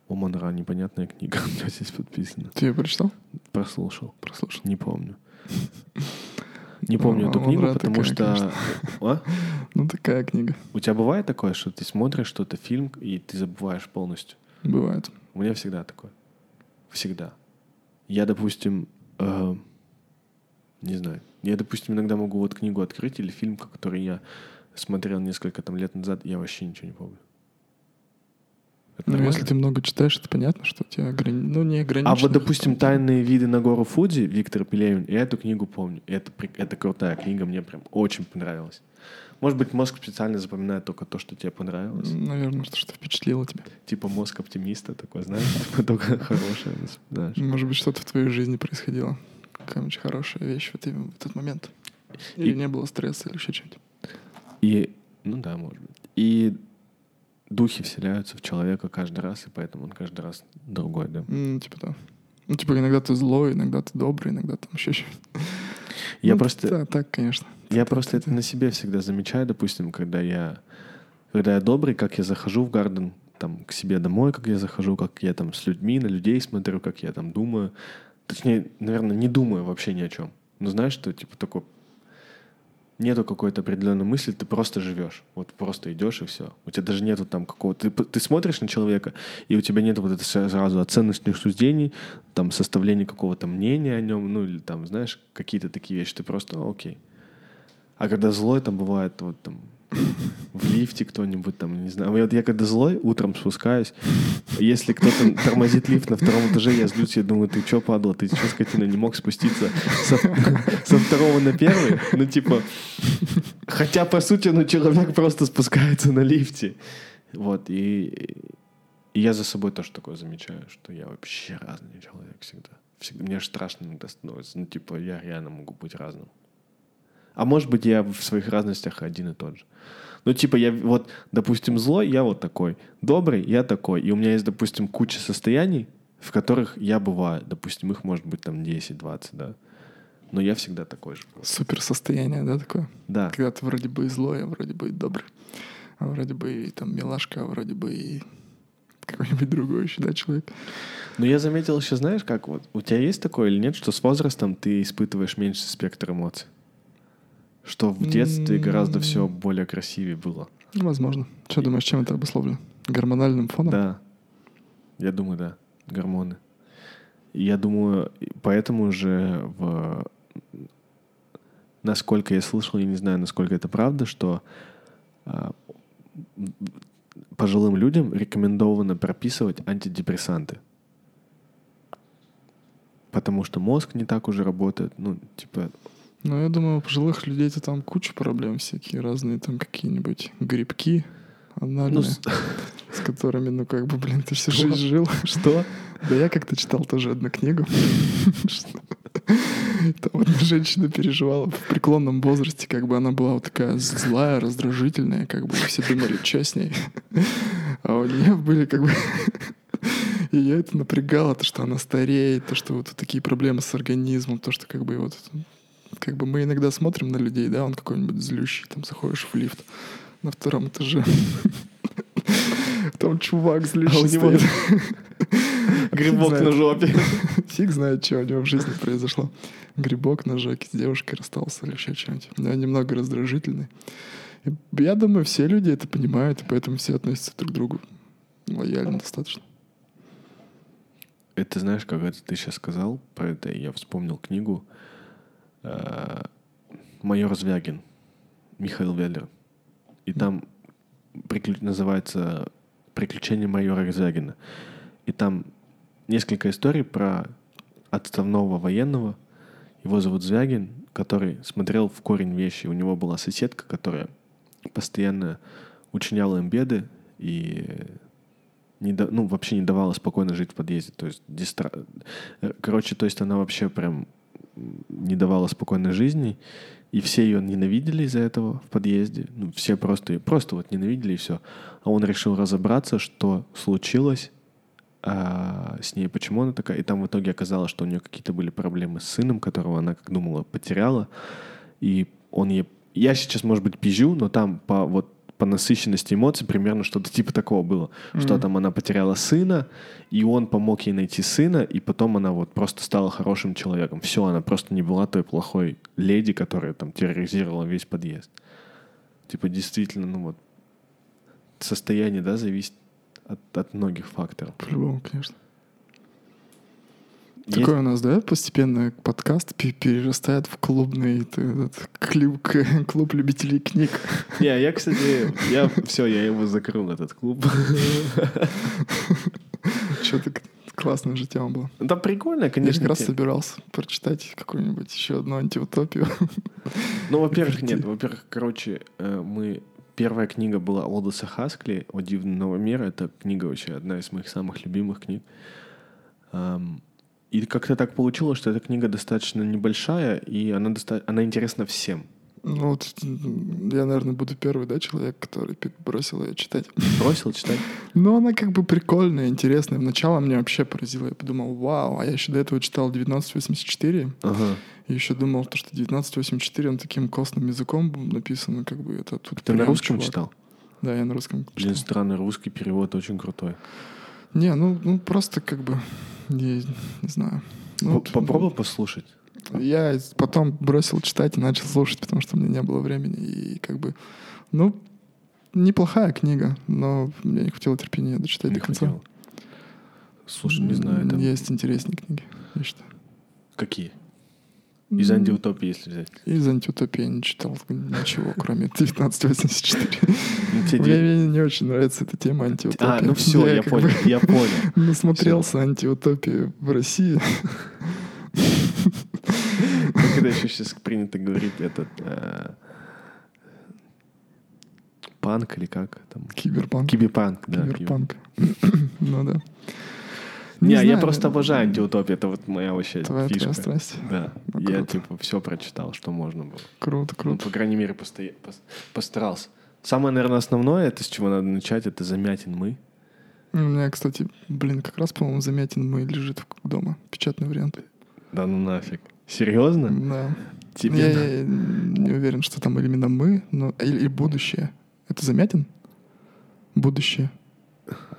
Оманра, непонятная книга. У меня здесь подписано. Ты ее прочитал? Прослушал. Прослушал. Не помню. Не помню Ну, эту книгу, потому что... А? Ну, такая книга. У тебя бывает такое, что ты смотришь что-то, фильм, и ты забываешь полностью? Бывает. У меня всегда такое. Всегда. Я, допустим, э, не знаю, я, допустим, иногда могу вот книгу открыть или фильм, который я смотрел несколько там лет назад, я вообще ничего не помню. Это Ну, нормально? если ты много читаешь, это понятно, что у тебя ограни... ну, не А ограничено. вот, допустим, «Тайные виды на гору Фудзи» Виктор Пелевин, я эту книгу помню. Это, это крутая книга, мне прям очень понравилась. Может быть, мозг специально запоминает только то, что тебе понравилось. Наверное, что, что впечатлило тебя. Типа мозг оптимиста такой, знаешь, типа только хорошее. Может быть, что-то в твоей жизни происходило. Какая-нибудь хорошая вещь в, этот момент. Или не было стресса, или еще что-нибудь. И, ну да, может быть. И духи вселяются в человека каждый раз, и поэтому он каждый раз другой, да. М, типа да. Ну, типа, иногда ты злой, иногда ты добрый, иногда там еще что-то. Я Ну, просто, Да, так, конечно. я Так, просто так, это на себе всегда замечаю, допустим, когда я, когда я добрый, как я захожу в гарден, там, к себе домой, как я захожу, как я там с людьми, на людей смотрю, как я там думаю. Точнее, наверное, не думаю вообще ни о чем. Но знаешь, что, типа, такой нету какой-то определенной мысли, ты просто живешь. Вот просто идешь и все. У тебя даже нету там какого-то... Ты, ты смотришь на человека, и у тебя нету вот это сразу оценочных суждений, там, составления какого-то мнения о нем, ну, или там, знаешь, какие-то такие вещи. Ты просто, «А, окей. А когда злой, там бывает вот там в лифте кто-нибудь там, не знаю. Вот я когда злой, утром спускаюсь, если кто-то тормозит лифт на втором этаже, я злюсь, я думаю, ты что, падла, ты что, скотина, не мог спуститься со, со второго на первый? Ну, типа, хотя, по сути, ну, человек просто спускается на лифте. Вот, и, и я за собой тоже такое замечаю, что я вообще разный человек всегда. всегда. Мне страшно иногда становится. Ну, типа, я реально могу быть разным. А может быть, я в своих разностях один и тот же. Ну, типа, я вот, допустим, злой, я вот такой. Добрый, я такой. И у меня есть, допустим, куча состояний, в которых я бываю. Допустим, их может быть там 10-20, да. Но я всегда такой же. Супер состояние, да, такое? Да. Когда ты вроде бы и злой, а вроде бы и добрый. А вроде бы и там милашка, а вроде бы и какой-нибудь другой еще, да, человек. Но я заметил еще, знаешь, как вот, у тебя есть такое или нет, что с возрастом ты испытываешь меньше спектр эмоций? Что в детстве гораздо все более красивее было. Ну, возможно. Что думаешь, чем это обусловлено? Гормональным фоном? Да. Я думаю, да. Гормоны. Я думаю, поэтому же в... Насколько я слышал, я не знаю, насколько это правда, что а, пожилым людям рекомендовано прописывать антидепрессанты. Потому что мозг не так уже работает. Ну, типа, Ну, я думаю, у пожилых людей-то там куча проблем всякие разные, там какие-нибудь грибки анальные, ну, с- с которыми, ну, как бы, блин, ты всю жизнь жил. что? Да я как-то читал тоже одну книгу. что Там одна женщина переживала в преклонном возрасте, как бы она была вот такая злая, раздражительная, как бы все думали, что с ней. А у нее были как бы... Ее это напрягало, то, что она стареет, то, что вот такие проблемы с организмом, то, что как бы вот... Как бы мы иногда смотрим на людей, да, он какой-нибудь злющий, там заходишь в лифт на втором этаже. Там чувак А злющий у него грибок на жопе. Фиг знает, что у него в жизни произошло. Грибок на жаке, с девушкой расстался или еще что-нибудь. Но немного раздражительный. Я думаю, все люди это понимают, и поэтому все относятся друг к другу лояльно достаточно. Это знаешь, как это ты сейчас сказал про это, я вспомнил книгу «Майор Звягин» Михаил Веллер. И там приклю- называется «Приключения майора Звягина». И там несколько историй про отставного военного. Его зовут Звягин, который смотрел в корень вещи. У него была соседка, которая постоянно учиняла им беды и не да- ну, вообще не давала спокойно жить в подъезде. То есть, дистра... э, короче, то есть она вообще прям не давала спокойной жизни, и все ее ненавидели из-за этого в подъезде. Ну, все просто, просто вот ненавидели и все. А он решил разобраться, что случилось а, с ней, почему она такая. И там в итоге оказалось, что у нее какие-то были проблемы с сыном, которого она, как думала, потеряла. И он ей... Я сейчас, может быть, пизжу, но там по вот по насыщенности эмоций примерно что-то типа такого было. Что Мгм. там она потеряла сына, и он помог ей найти сына, и потом она вот просто стала хорошим человеком. Все, она просто не была той плохой леди, которая там терроризировала весь подъезд. Типа действительно, ну вот состояние, да, зависит от, от многих факторов. По-любому, конечно. Есть- Такой у нас, да, постепенно подкаст пе- перерастает в клубный этот клуб, клуб любителей книг. Не, я, кстати, я все, я его закрыл, этот клуб. Что-то классная же тема была. Да прикольно, Я конечно. как раз собирался прочитать какую-нибудь еще одну антиутопию. Ну, во-первых, нет. Во-первых, короче, э, мы... Первая книга была Олдоса Хаскли «О дивный новый мир». Это книга вообще одна из моих самых любимых книг. И как-то так получилось, что эта книга достаточно небольшая, и она, доста... она интересна всем. Ну вот я, наверное, буду первый, да, человек, который бросил ее читать. Бросил читать? Но она как бы прикольная, интересная. Вначале меня вообще поразило. Я подумал, вау, а я еще до этого читал 1984. Ага. И еще думал, то, что 1984, он таким костным языком был написан, как бы это тут Ты на русском чувак. читал? Да, я на русском Блин, читал. странный русский перевод, очень крутой. Не, ну, ну просто как бы, я не знаю. Ну, П- Попробуй послушать. Я потом бросил читать и начал слушать, потому что у меня не было времени. И как бы, ну, неплохая книга, но мне не хватило терпения дочитать Не до конца. хватило. Слушай, не знаю, там... Есть интереснее книги, я считаю. Какие? Из антиутопии, если взять. Из антиутопии я не читал ничего, кроме 1984. Ну, тебе Мне, не очень нравится эта тема антиутопии. А, ну все, я понял, я понял. Насмотрелся антиутопии в России. Как это еще сейчас принято говорить, этот... э, Панк или как там? Киберпанк. Киберпанк, да. кибер- Киберпанк. Ну да. Не, я знаю, просто ну, обожаю антиутопию, это вот моя вообще Твоя, фишка. страсть. Да, Ну, я круто. типа все прочитал, что можно было. Круто, Ну, круто. по крайней мере, постоя- пос- постарался. Самое, наверное, основное, это с чего надо начать, это замятин мы. У меня, кстати, блин, как раз, по-моему, заметен мой лежит дома. Печатный вариант. Да ну нафиг. Серьезно? Да. Тебе Я, на- я не уверен, что там именно мы, но или, или будущее. Это Замятин? Будущее.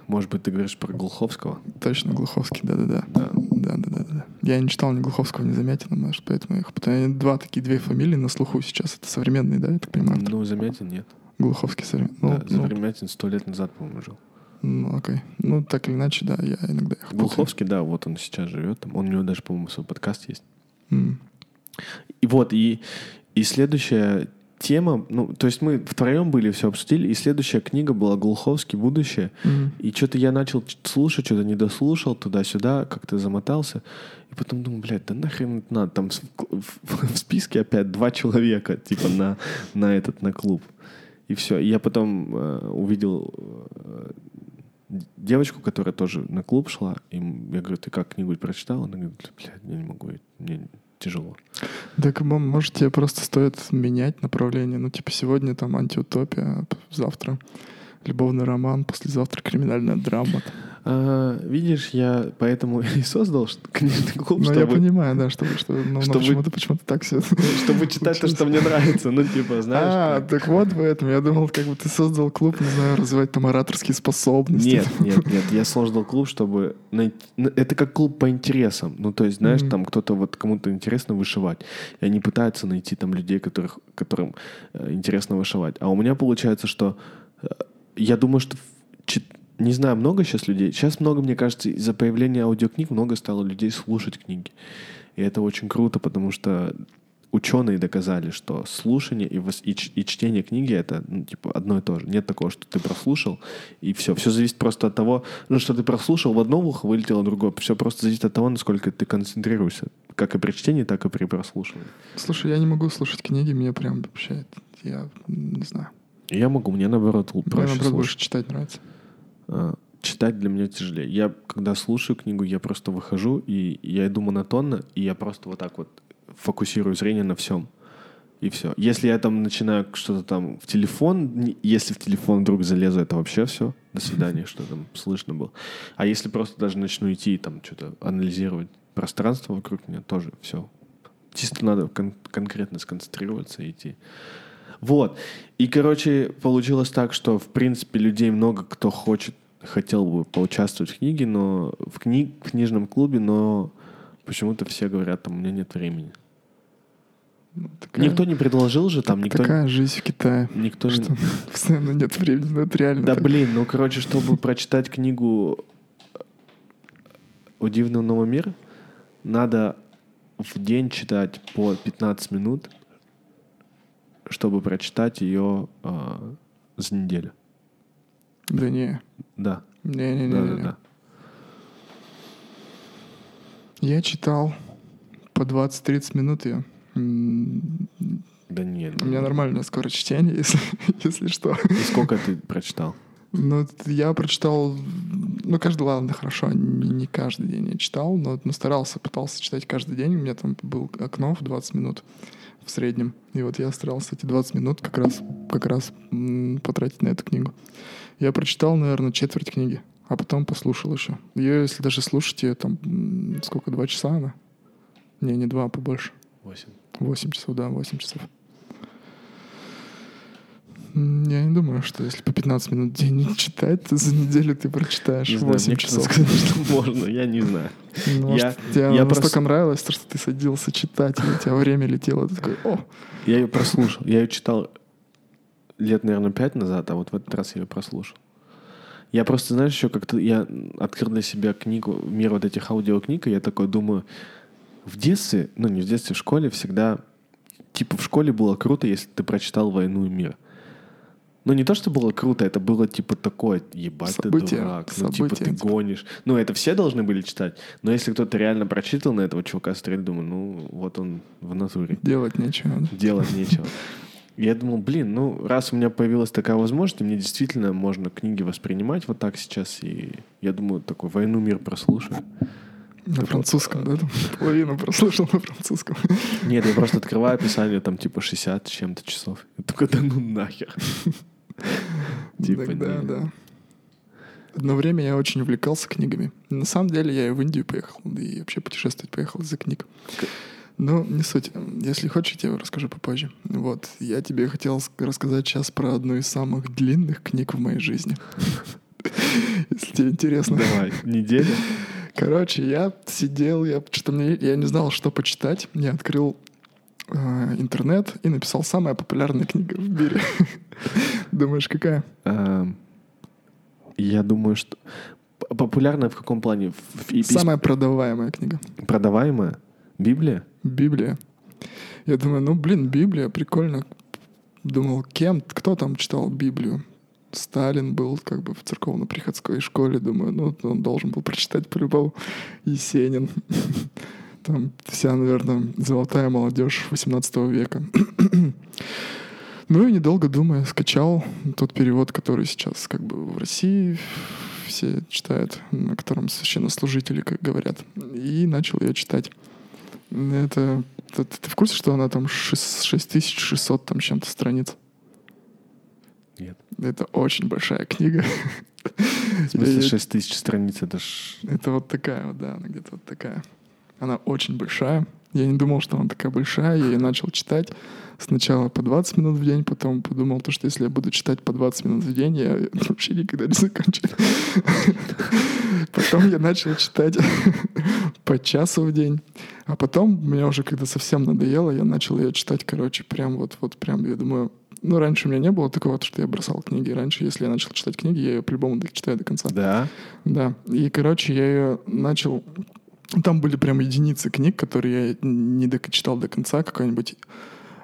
Может быть, ты говоришь про Глуховского? Точно, Глуховский, да-да-да. Да. Да-да-да. Я не читал ни Глуховского, ни Замятина, может, поэтому я их... Потому два такие, две фамилии на слуху сейчас. Это современные, да, я так понимаю? Ну, Замятин нет. Глуховский современный. Ну, да, ну, Замятин сто лет назад, по-моему, жил. Ну, окей. Ну, так или иначе, да, я иногда их путаю. Глуховский, да, вот он сейчас живет там. Он, у него даже, по-моему, свой подкаст есть. М. И вот, и, и следующая тема, ну, то есть мы втроем были, все обсудили, и следующая книга была «Глуховский. Будущее». М. И что-то я начал слушать, что-то не дослушал, туда-сюда, как-то замотался. И потом думаю, блядь, да нахрен это надо? Там с- в, в списке опять два человека, типа, на, на этот, на клуб. И все. И я потом э, увидел э, девочку, которая тоже на клуб шла. И я говорю, ты как книгу прочитала? Она говорит, блядь, я не могу, мне тяжело. Так, может, тебе просто стоит менять направление? Ну, типа, сегодня там антиутопия, завтра любовный роман, послезавтра криминальная драма. А, видишь, я поэтому и создал книжный клуб, Ну, я чтобы, понимаю, да, чтобы, что, ну, но Чтобы- почему-то, почему-то так все. чтобы читать то, что мне нравится. Ну, типа, знаешь. А, как- так вот поэтому. Я думал, как бы ты создал клуб, не знаю, развивать там ораторские способности. Нет, нет, нет. Я создал клуб, чтобы найти... ну, Это как клуб по интересам. Ну, то есть, знаешь, Мгм. там кто-то вот кому-то интересно вышивать. И они пытаются найти там людей, которых, которым э, интересно вышивать. А у меня получается, что э, я думаю, что в не знаю, много сейчас людей. Сейчас много, мне кажется, из-за появления аудиокниг много стало людей слушать книги. И это очень круто, потому что ученые доказали, что слушание и, вос- и, ч- и чтение книги это ну, типа одно и то же. Нет такого, что ты прослушал и все. Все зависит просто от того, ну, что ты прослушал в одно ухо, вылетело в другое. Все просто зависит от того, насколько ты концентрируешься. Как и при чтении, так и при прослушивании. Слушай, я не могу слушать книги, мне прям вообще, я не знаю. Я могу, мне наоборот л- Мне, проще наоборот, больше слушать. читать нравится. А, Читать для меня тяжелее. Я, когда слушаю книгу, я просто выхожу, и я иду монотонно, и я просто вот так вот фокусирую зрение на всем. И все. Если я там начинаю что-то там в телефон, если в телефон вдруг залезу, это вообще все. До свидания, что там слышно было. А если просто даже начну идти и там что-то анализировать пространство вокруг меня, тоже все. Чисто надо кон- конкретно сконцентрироваться и идти. Вот. И, короче, получилось так, что, в принципе, людей много, кто хочет, хотел бы поучаствовать в книге, но в, кни- в книжном клубе, но почему-то все говорят, там, у меня нет времени. Такая, Никто не предложил же там, никто, такая жизнь в Китае. никто не- Что постоянно нет времени, ну это реально Да так. блин, ну короче, чтобы прочитать книгу «У дивного нового мира», надо в день читать по 15 минут, чтобы прочитать ее а, за неделю. Да не, Да, не-не-не. да, да, да. Я читал по 20-30 минут. М, Да нет. У меня нормальное скорочтение, если, если что. И сколько ты прочитал? Ну, я прочитал, ну, каждый, ладно, хорошо, не, не каждый день я читал, но, но старался, пытался читать каждый день. У меня там был окно в 20 минут в среднем. И вот я старался эти 20 минут как раз, как раз потратить на эту книгу. Я прочитал, наверное, четверть книги, а потом послушал еще. Ее, если даже слушать, ее там, сколько, два часа она? Не, не два, а побольше. Восемь. 8 часов, да, 8 часов. Я не думаю, что если по 15 минут в день читать, то за неделю ты прочитаешь Не знаю, 8 мне часов. сказали, что можно, я не знаю. Ну, может, Я- тебе я настолько просто- нравилось, то, что ты садился читать, и у тебя время летело. Ты такой, о, Я ее прослушал. Я ее читал лет, наверное, пять назад, а вот в этот раз я ее прослушал. Я просто, знаешь, еще как-то я открыл для себя книгу, мир вот этих аудиокниг, и я такой думаю, в детстве, ну не в детстве, в школе всегда, типа в школе было круто, если ты прочитал «Войну и мир». Ну, не то, что было круто, это было типа такое, ебать Событие, ты дурак, ну, типа ты событие, типа. гонишь. Ну, это все должны были читать, но если кто-то реально прочитал на этого чувака стрель, думаю, ну, вот он в натуре делать нечего. да. делать нечего. Я думал, блин, ну, раз у меня появилась такая возможность, мне действительно можно книги воспринимать вот так сейчас, и я думаю, такой «Войну мир» прослушаю. На Ты французском, да? там Половину прослушал на французском. Нет, я просто открываю описание, там, типа, 60 с чем-то часов. Я такой, да ну нахер. Типа, да, да. Одно время я очень увлекался книгами. На самом деле я и в Индию поехал, да и вообще путешествовать поехал из-за книг. Но не суть. Если хочешь, я тебе расскажу попозже. Вот. Я тебе хотел ск- рассказать сейчас про одну из самых длинных книг в моей жизни. Если тебе интересно. Давай, неделя. Короче, я сидел, я что-то мне, я не знал, что почитать. Я открыл интернет и написал самая популярная книга в мире. Думаешь, какая? Эм, Я думаю, что популярная в каком плане? Самая продаваемая книга. продаваемая? Библия? Библия. Я думаю, ну, блин, Библия, прикольно. Думал, кем, кто там читал Библию? Сталин был как бы в церковно-приходской школе, думаю, ну, он должен был прочитать по-любому. Есенин. Там вся, наверное, золотая молодежь 18 века. Ну и недолго думая, скачал тот перевод, который сейчас как бы в России все читают, на котором священнослужители, как говорят. И начал я читать. Это... Ты, ты в курсе, что она там шест- 6600 там чем-то страниц? Нет. Это очень большая книга. В смысле, Я- 6 тысяч страниц, это ж... Это вот такая вот, да, она где-то вот такая. Она очень большая. Я не думал, что она такая большая. Я ее начал читать сначала по 20 минут в день, потом подумал, то, что если я буду читать по 20 минут в день, я вообще никогда не закончу. Потом я начал читать по часу в день. А потом, мне уже когда совсем надоело, я начал ее читать, короче, прям вот, вот прям, я думаю, ну, раньше у меня не было такого, что я бросал книги. Раньше, если я начал читать книги, я ее по-любому читаю до конца. Да? Да. И, короче, я ее начал... Там были прям единицы книг, которые я не дочитал до конца. Какая-нибудь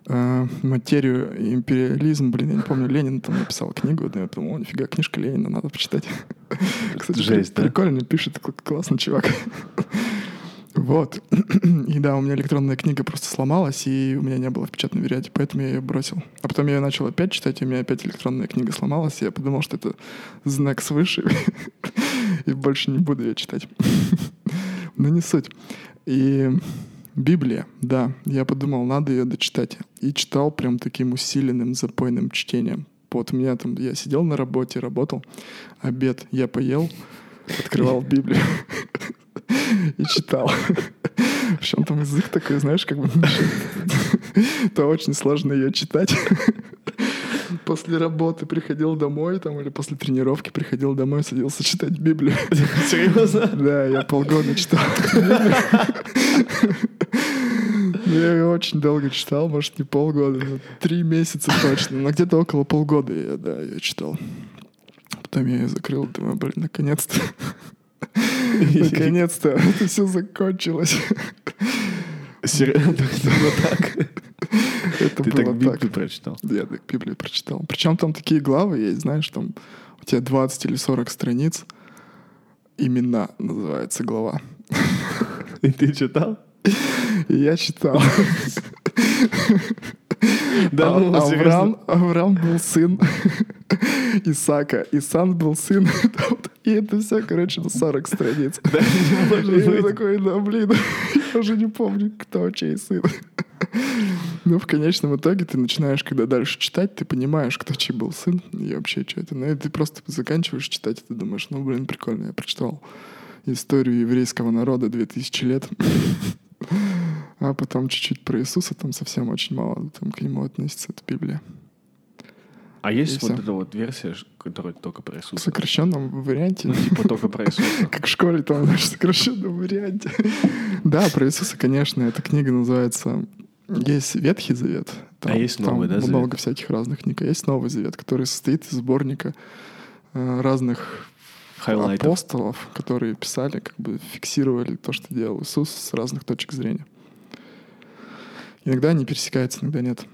э, материю империализм, блин, я не помню, Ленин там написал книгу, да, я думал, о, нифига, книжка Ленина, надо почитать. Кстати, Жесть, да? прикольно пишет, кл- классный чувак. Вот. И да, у меня электронная книга просто сломалась, и у меня не было в печатном варианте, поэтому я ее бросил. А потом я ее начал опять читать, и у меня опять электронная книга сломалась, и я подумал, что это знак свыше, и больше не буду ее читать. Но не суть. И Библия, да, я подумал, надо ее дочитать. И читал прям таким усиленным запойным чтением. Вот у меня там, я сидел на работе, работал, обед я поел, открывал Библию и читал. Причем там язык такой, знаешь, как бы... Это очень сложно ее читать. После работы приходил домой, там, или после тренировки приходил домой, садился читать Библию. Серьезно? Да, я полгода читал. Я ее очень долго читал, может, не полгода, но три месяца точно. Но где-то около полгода я, да, ее читал. Потом я ее закрыл, думаю, блин, наконец-то. Наконец-то это все закончилось. Серьезно? Так? Это Ты так Библию прочитал? Я так Библию прочитал. Причем там такие главы есть, знаешь, там у тебя 20 или 40 страниц. Имена называется глава. И ты читал? Я читал. Да А- ну, Авраам, Авраам был сын Исаака. Исан был сын. И это все, короче, на 40 страниц. Да, я такой, да блин, я уже не помню, кто чей сын. Ну, в конечном итоге ты начинаешь, когда дальше читать, ты понимаешь, кто чей был сын и вообще что это. Ну, и ты просто заканчиваешь читать, и ты думаешь, ну, блин, прикольно, я прочитал историю еврейского народа 2000 лет. А потом чуть-чуть про Иисуса, там совсем очень мало там к нему относится, это Библия. А И есть вот всё. эта вот версия, которая только про В Иисуса? сокращенном варианте. Ну, типа только про Иисуса. Как в школе там, в сокращенном варианте. Да, про Иисуса, конечно, эта книга называется... Есть Ветхий Завет. А есть Новый, да, много всяких разных книг. А есть Новый Завет, который состоит из сборника э, разных Апостолов, которые писали, как бы фиксировали то, что делал Иисус с разных точек зрения. Иногда они пересекаются, иногда нет.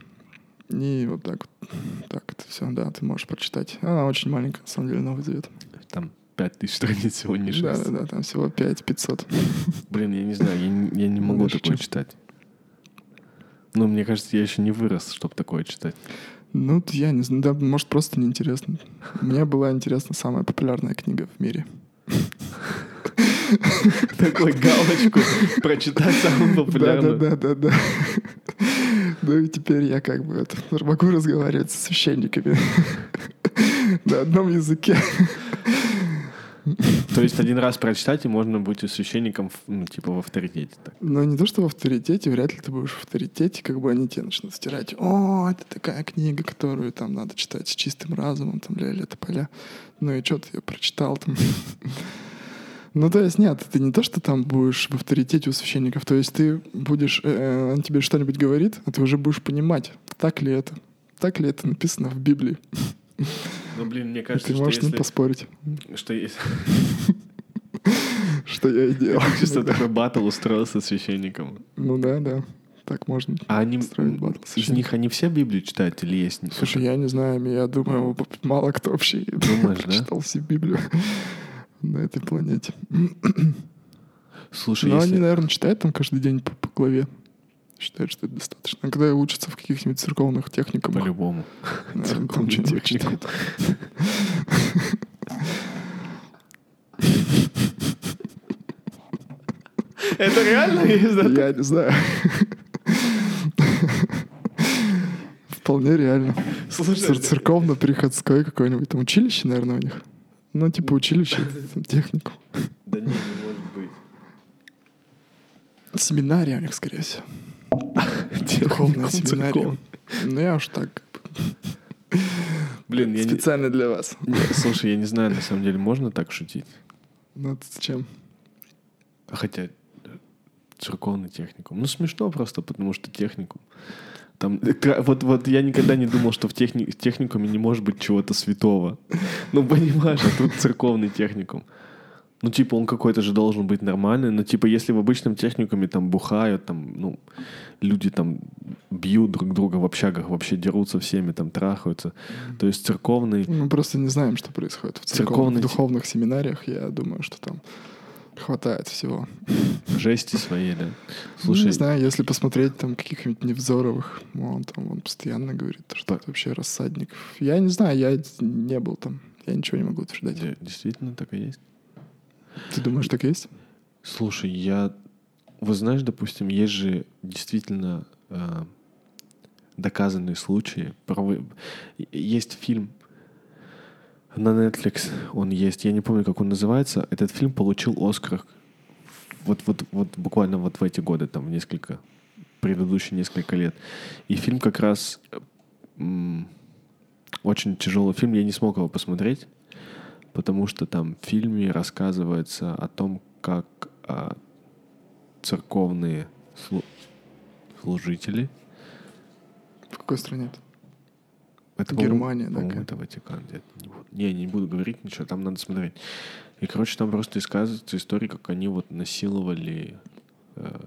И вот так вот. Так, это все, да, ты можешь прочитать. Она очень маленькая, на самом деле, Новый Завет. Там 5000 страниц всего не Да, 6. да, да, там всего 5 500. Блин, я не знаю, я не, я не могу Даже такое чем. читать. Ну, мне кажется, я еще не вырос, чтобы такое читать. Ну, я не знаю, да, может, просто неинтересно. Мне была интересна самая популярная книга в мире. Такой галочку прочитать самую популярную. да, да, да, да. Ну и теперь я как бы могу разговаривать со священниками на одном языке. То есть один раз прочитать, и можно быть у священником, ну, типа, в авторитете. Так. Но не то, что в авторитете, вряд ли ты будешь в авторитете, как бы они тебе начнут стирать. О, это такая книга, которую там надо читать с чистым разумом, там ля-ля поля. Ну и что ты ее прочитал там? Ну, то есть, нет, ты не то, что там будешь в авторитете у священников, то есть ты будешь, э, он тебе что-нибудь говорит, а ты уже будешь понимать, так ли это, так ли это написано в Библии. Ну, блин, мне кажется, ты что можешь с ним поспорить, Что если... что я и делал. Чисто иногда. такой батл устроил со священником. Ну да, да. Так можно. А они... Батл Из них они все Библию читают или есть? Слушай, я не знаю, я думаю, мало кто вообще Думаешь, да? прочитал всю Библию на этой планете. Слушай, Но если... они, наверное, читают там каждый день по, по главе. Считают, что это достаточно. Когда учатся в каких-нибудь церковных техникумах, По-любому. Это реально есть, да? Я не знаю. Вполне реально. Слушай, Церковно-приходское какое-нибудь там училище, наверное, у них. Ну, типа училище, технику. да не, не может быть. Семинария у них, скорее всего. Духовная семинария. Ну, я уж так. Блин, я. Специально для вас. Слушай, я не знаю, на самом деле, можно так шутить? Ну, это зачем? Хотя э, церковный техникум. Ну, смешно просто, потому что техникум. Там, э, вот, вот я никогда не думал, что в, техни- техникуме не может быть чего-то святого. Ну, понимаешь, а тут церковный техникум. Ну, типа, он какой-то же должен быть нормальный. Но, типа, если в обычном техникуме там бухают, там, ну, люди там бьют друг друга в общагах, вообще дерутся всеми, там, трахаются. То есть церковный... Мы просто не знаем, что происходит в церковных, духовных семинариях. Я думаю, что там хватает всего. Жести своей, да. Ну, Слушай, не знаю, если посмотреть там каких-нибудь Невзоровых, ну, он там он постоянно говорит, что это вообще рассадник. Я не знаю, я не был там. Я ничего не могу утверждать. де- действительно так и есть. Ты думаешь, так есть? Слушай, я... Вы знаешь, допустим, есть же действительно э, доказанные случаи. Есть фильм на Netflix, он есть, я не помню, как он называется. Этот фильм получил Оскар вот, вот, вот буквально вот в эти годы, там, несколько, предыдущие несколько лет. И фильм как раз очень тяжелый фильм, я не смог его посмотреть, потому что там в фильме рассказывается о том, как а, церковные слу- служители, В какой стране это? это, по-моему, Германия, да, это Ватикан. где-то. Не, буду- не, не буду говорить ничего, там надо смотреть. И, короче, там просто рассказывается история, как они вот насиловали, э,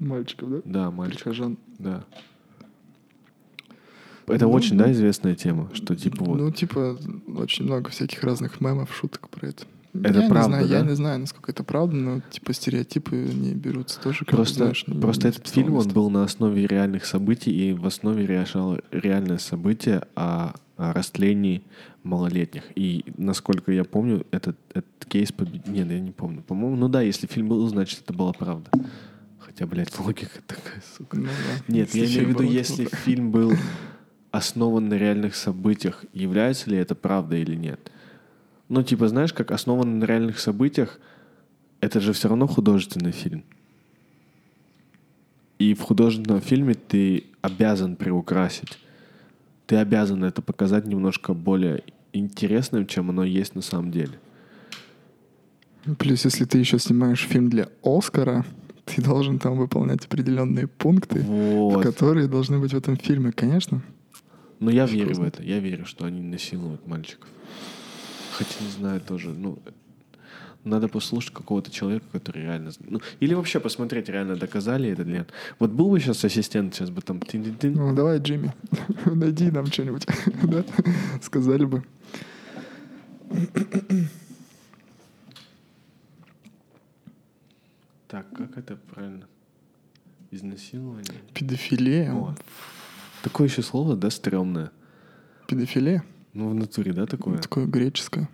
Мальчиков, да? да, мальчика, Прихожан. да. Это Ну, очень, ну. да, известная тема, что типа вот... Ну, типа, очень много всяких разных мемов, шуток про это. Это я правда, не знаю, Я да? не знаю, насколько это правда, но типа стереотипы не берутся тоже, как Просто, знаешь, не- просто не этот фильм, он был на основе реальных событий, и в основе решал реальное событие о, о растлении малолетних. И, насколько я помню, этот, этот кейс победил... Нет, я не помню. По-моему, ну да, если фильм был, значит, это была правда. Хотя, блядь, логика такая, сука. Ну да. Нет, я Если имею в виду, если фильм был основан на реальных событиях, является ли это правда или нет? Ну, типа, знаешь, как основан на реальных событиях, это же все равно художественный фильм. И в художественном фильме ты обязан приукрасить. Ты обязан это показать немножко более интересным, чем оно есть на самом деле. Плюс, если ты еще снимаешь фильм для Оскара, ты должен там выполнять определенные пункты, Вот. которые должны быть в этом фильме, конечно. Но я Что верю в это. Я верю, что они насилуют мальчиков. Хотя не знаю тоже. Ну, надо послушать какого-то человека, который реально... Ну, или вообще посмотреть, реально доказали это нет. Вот был бы сейчас ассистент, сейчас бы там... Ну, давай, Джимми, найди нам что-нибудь, да? Сказали бы. Так, как это правильно? Изнасилование? Педофилия. О. Такое еще слово, да, стрёмное. Педофилия? Ну, в натуре, да, такое? Такое греческое.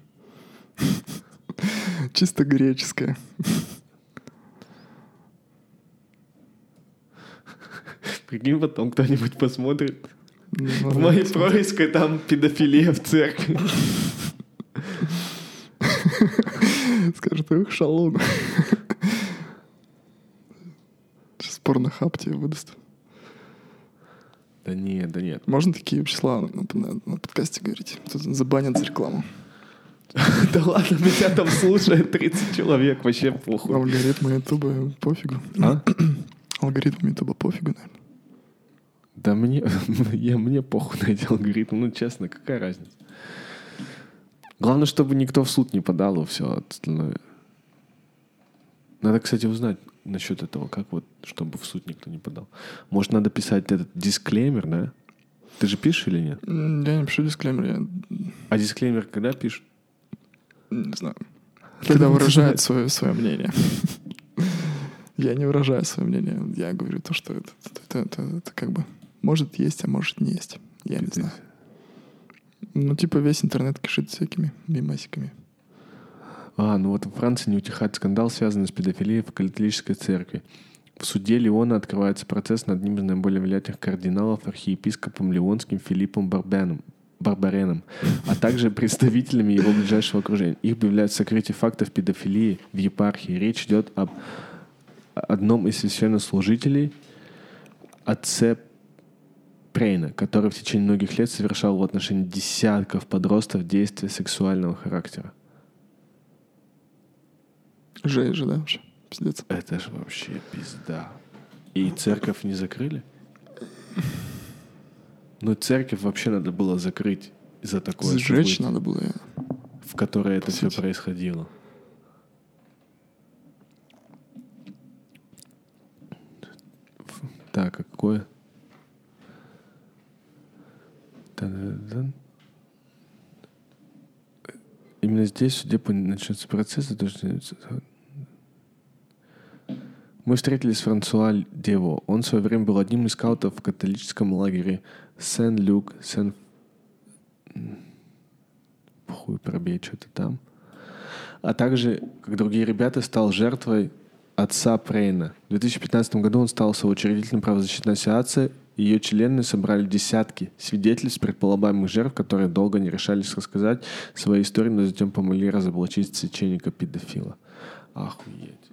Чисто греческое. Прикинь, потом кто-нибудь посмотрит. Ну, В моей проиской там педофилия в церкви. Скажет, ух, шалун. Сейчас порнохаб тебе выдаст. Да нет, да нет. Можно такие числа на, на- на подкасте говорить? Тут забанят за рекламу. Да ладно, меня там слушает 30 человек, вообще похуй. Алгоритмы Ютуба пофигу. А? Алгоритмы Ютуба пофигу, наверное. Да мне, я, мне похуй на эти алгоритмы. Ну, честно, какая разница? Главное, чтобы никто в суд не подал, и все остальное. Надо, кстати, узнать насчет этого, как вот, чтобы в суд никто не подал. Может, надо писать этот дисклеймер, да? Ты же пишешь или нет? Я не пишу дисклеймер, я А дисклеймер когда пишешь? не знаю. Когда выражает свое, свое мнение. Я не выражаю свое мнение. Я говорю то, что это, это, это- это как бы может есть, а может не есть. Я не знаю. Ну, типа весь интернет кишит всякими мимасиками. А, ну вот во Франции не утихает скандал, связанный с педофилией в католической церкви. В суде Леона открывается процесс над одним из наиболее влиятельных кардиналов, архиепископом Леонским Филиппом Барбеном, Барбареном, а также представителями его ближайшего окружения. Их объявляют сокрытие фактов педофилии в епархии. Речь идет об одном из священнослужителей, отце Прейна, который в течение многих лет совершал в отношении десятков подростков действия сексуального характера. Жесть же, да, вообще? Пиздец. Это же вообще пизда. И церковь не закрыли? Ну, церковь вообще надо было закрыть за такое Сжечь событие, надо было. в которой это все происходило. Так, а какое? Именно здесь, в суде, по- начнется процесс. что- Мы встретились с Франсуа Дево. Он в свое время был одним из скаутов в католическом лагере Сен-Люк, Сен... Хуй пробей, что-то там. А также, как другие ребята, стал жертвой отца Прейна. В 2015 году он стал соучредителем правозащитной ассоциации. Ее члены собрали десятки свидетельств предполагаемых жертв, которые долго не решались рассказать свои истории, но затем помогли разоблачить священника-педофила. Охуеть.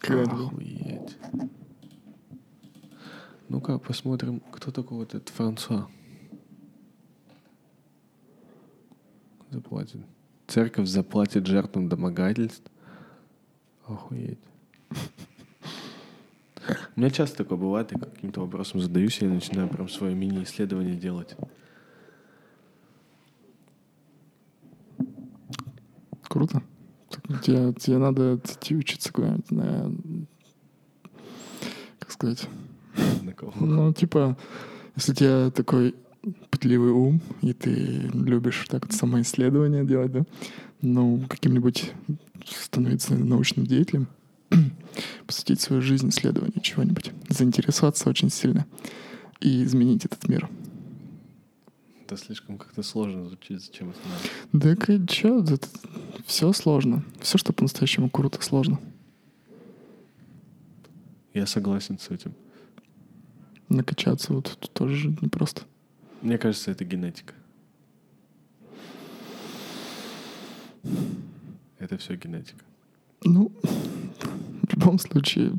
Охуеть. Ну-ка, посмотрим, кто такой вот этот Франсуа. Заплатит. Церковь заплатит жертвам домогательств. Охуеть. У меня часто такое бывает, я каким-то вопросом задаюсь, и я начинаю прям свое мини-исследование делать. Круто. Тебе, тебе надо идти учиться куда-нибудь на... Как сказать? На кого? Ну, типа, если у тебя такой пытливый ум, и ты любишь так вот самоисследование делать, да, ну, каким-нибудь становиться научным деятелем, посвятить свою жизнь исследованию чего-нибудь, заинтересоваться очень сильно и изменить этот мир. Это слишком как-то сложно звучит, зачем это надо. Да и чё, все сложно. Все, что по-настоящему круто, сложно. Я согласен с этим. Накачаться вот тут тоже же непросто. Мне кажется, это генетика. Это все генетика. Ну, в любом случае,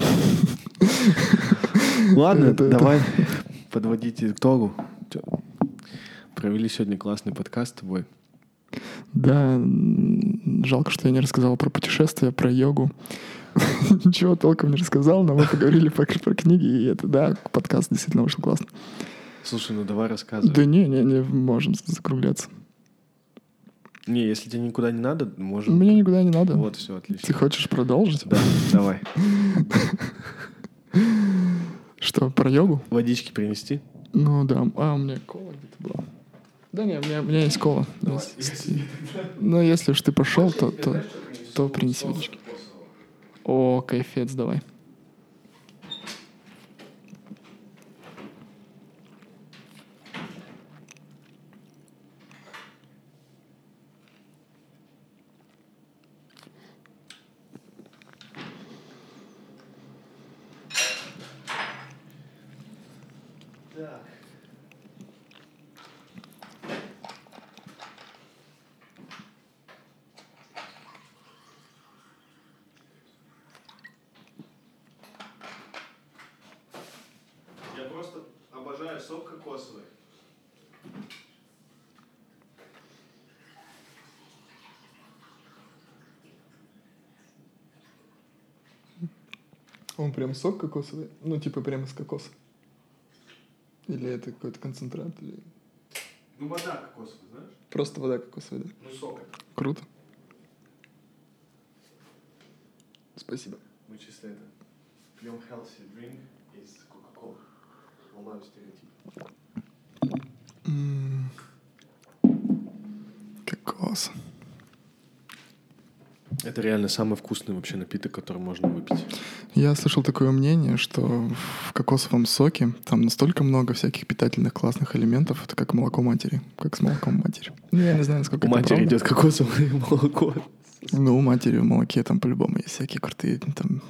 Ладно, Это- это- давай подводить итогу. Провели сегодня классный подкаст с тобой. да, жалко, что я не рассказал про путешествия, про йогу. Ничего толком не рассказал, но мы поговорили про, про книги, и это, да, подкаст действительно вышел классно. Слушай, ну давай рассказывай. Да не, не, не, можем закругляться. Не, если тебе никуда не надо, можем... Мне никуда не надо. Вот, все, отлично. Ты хочешь продолжить? Да, давай. Что, про йогу? Водички принести? Ну да. А, у меня кола где-то была. Да не, у меня, у меня есть кола. Если- Ну, если уж ты пошел, то, то, то принеси водички. О, кайфец, давай. Я просто обожаю сок кокосовый. Он прям сок кокосовый? Ну, типа прямо с кокоса? Или это какой-то концентрат? Или... Ну, вода кокосовая, знаешь? Просто вода кокосовая, да? Ну, сок. Круто. Спасибо. Мы чисто это пьем healthy drink из Coca-Cola. Ломаем стереотип. Кокос. Это реально самый вкусный вообще напиток, который можно выпить. Я слышал такое мнение, что в кокосовом соке там настолько много всяких питательных классных элементов, это как молоко матери, как с молоком матери. Ну, я не знаю, насколько У это матери правда. идет кокосовое молоко. Ну, у матери в молоке там по-любому есть всякие крутые там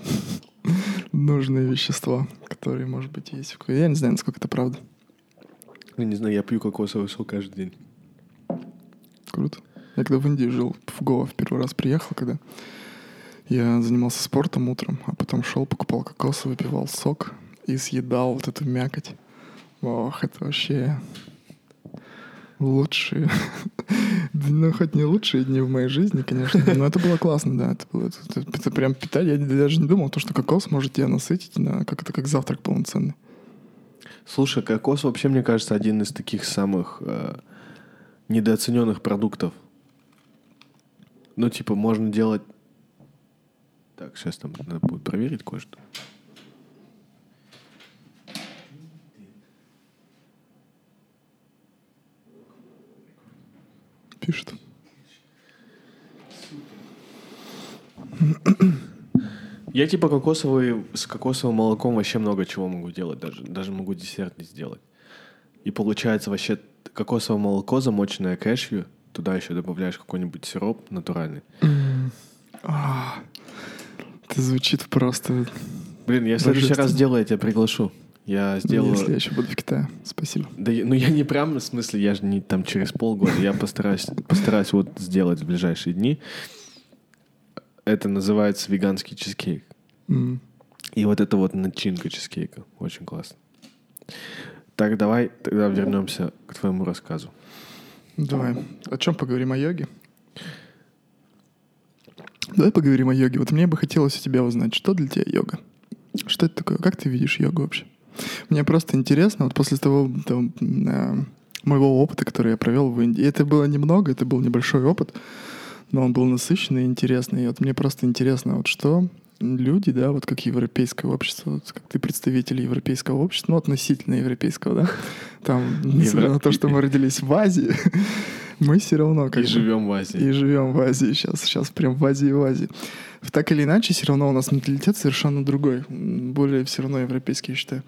нужные вещества, которые, может быть, есть. Я не знаю, насколько это правда. Я не знаю, я пью кокосовый сок каждый день. Круто. Я когда в Индии жил, в Гоа в первый раз приехал, когда я занимался спортом утром, а потом шел, покупал кокос, выпивал сок и съедал вот эту мякоть. Ох, это вообще лучшие. Ну, хоть не лучшие дни в моей жизни, конечно, но это было классно, да. Это, было, это, это прям питание. Я даже не думал, то, что кокос может тебя насытить, на, как это как завтрак полноценный. Слушай, кокос вообще, мне кажется, один из таких самых э, недооцененных продуктов. Ну, типа, можно делать... Так, сейчас там надо будет проверить кое-что. Пишет. Я типа кокосовый, с кокосовым молоком вообще много чего могу делать. Даже, даже могу десерт сделать. И получается вообще кокосовое молоко, замоченное кэшью, туда еще добавляешь какой-нибудь сироп натуральный. А, Это звучит просто... Блин, я в следующий раз сделаю, я тебя приглашу. Я сделаю... Если я еще буду в Китае. Спасибо. Да, ну я не прям, в смысле, я же не там через полгода. Я постараюсь, постараюсь вот сделать в ближайшие дни. Это называется веганский чизкейк. М. И вот это вот начинка чизкейка. Очень классно. Так, давай тогда вернемся к твоему рассказу. Давай. О чем поговорим о йоге? Давай поговорим о йоге. Вот мне бы хотелось у тебя узнать, что для тебя йога? Что это такое? Как ты видишь йогу вообще? Мне просто интересно, вот после того там, э, моего опыта, который я провел в Индии, это было немного, это был небольшой опыт, но он был насыщенный и интересный. И вот мне просто интересно, вот что люди, да, вот как европейское общество, вот как ты представитель европейского общества, ну, относительно европейского, да, там, несмотря на то, что мы родились в Азии, мы все равно как И бы- живем в Азии. и живем в Азии сейчас, сейчас прям в Азии, в Азии. Так или иначе, все равно у нас менталитет совершенно другой, более все равно европейский, я считаю.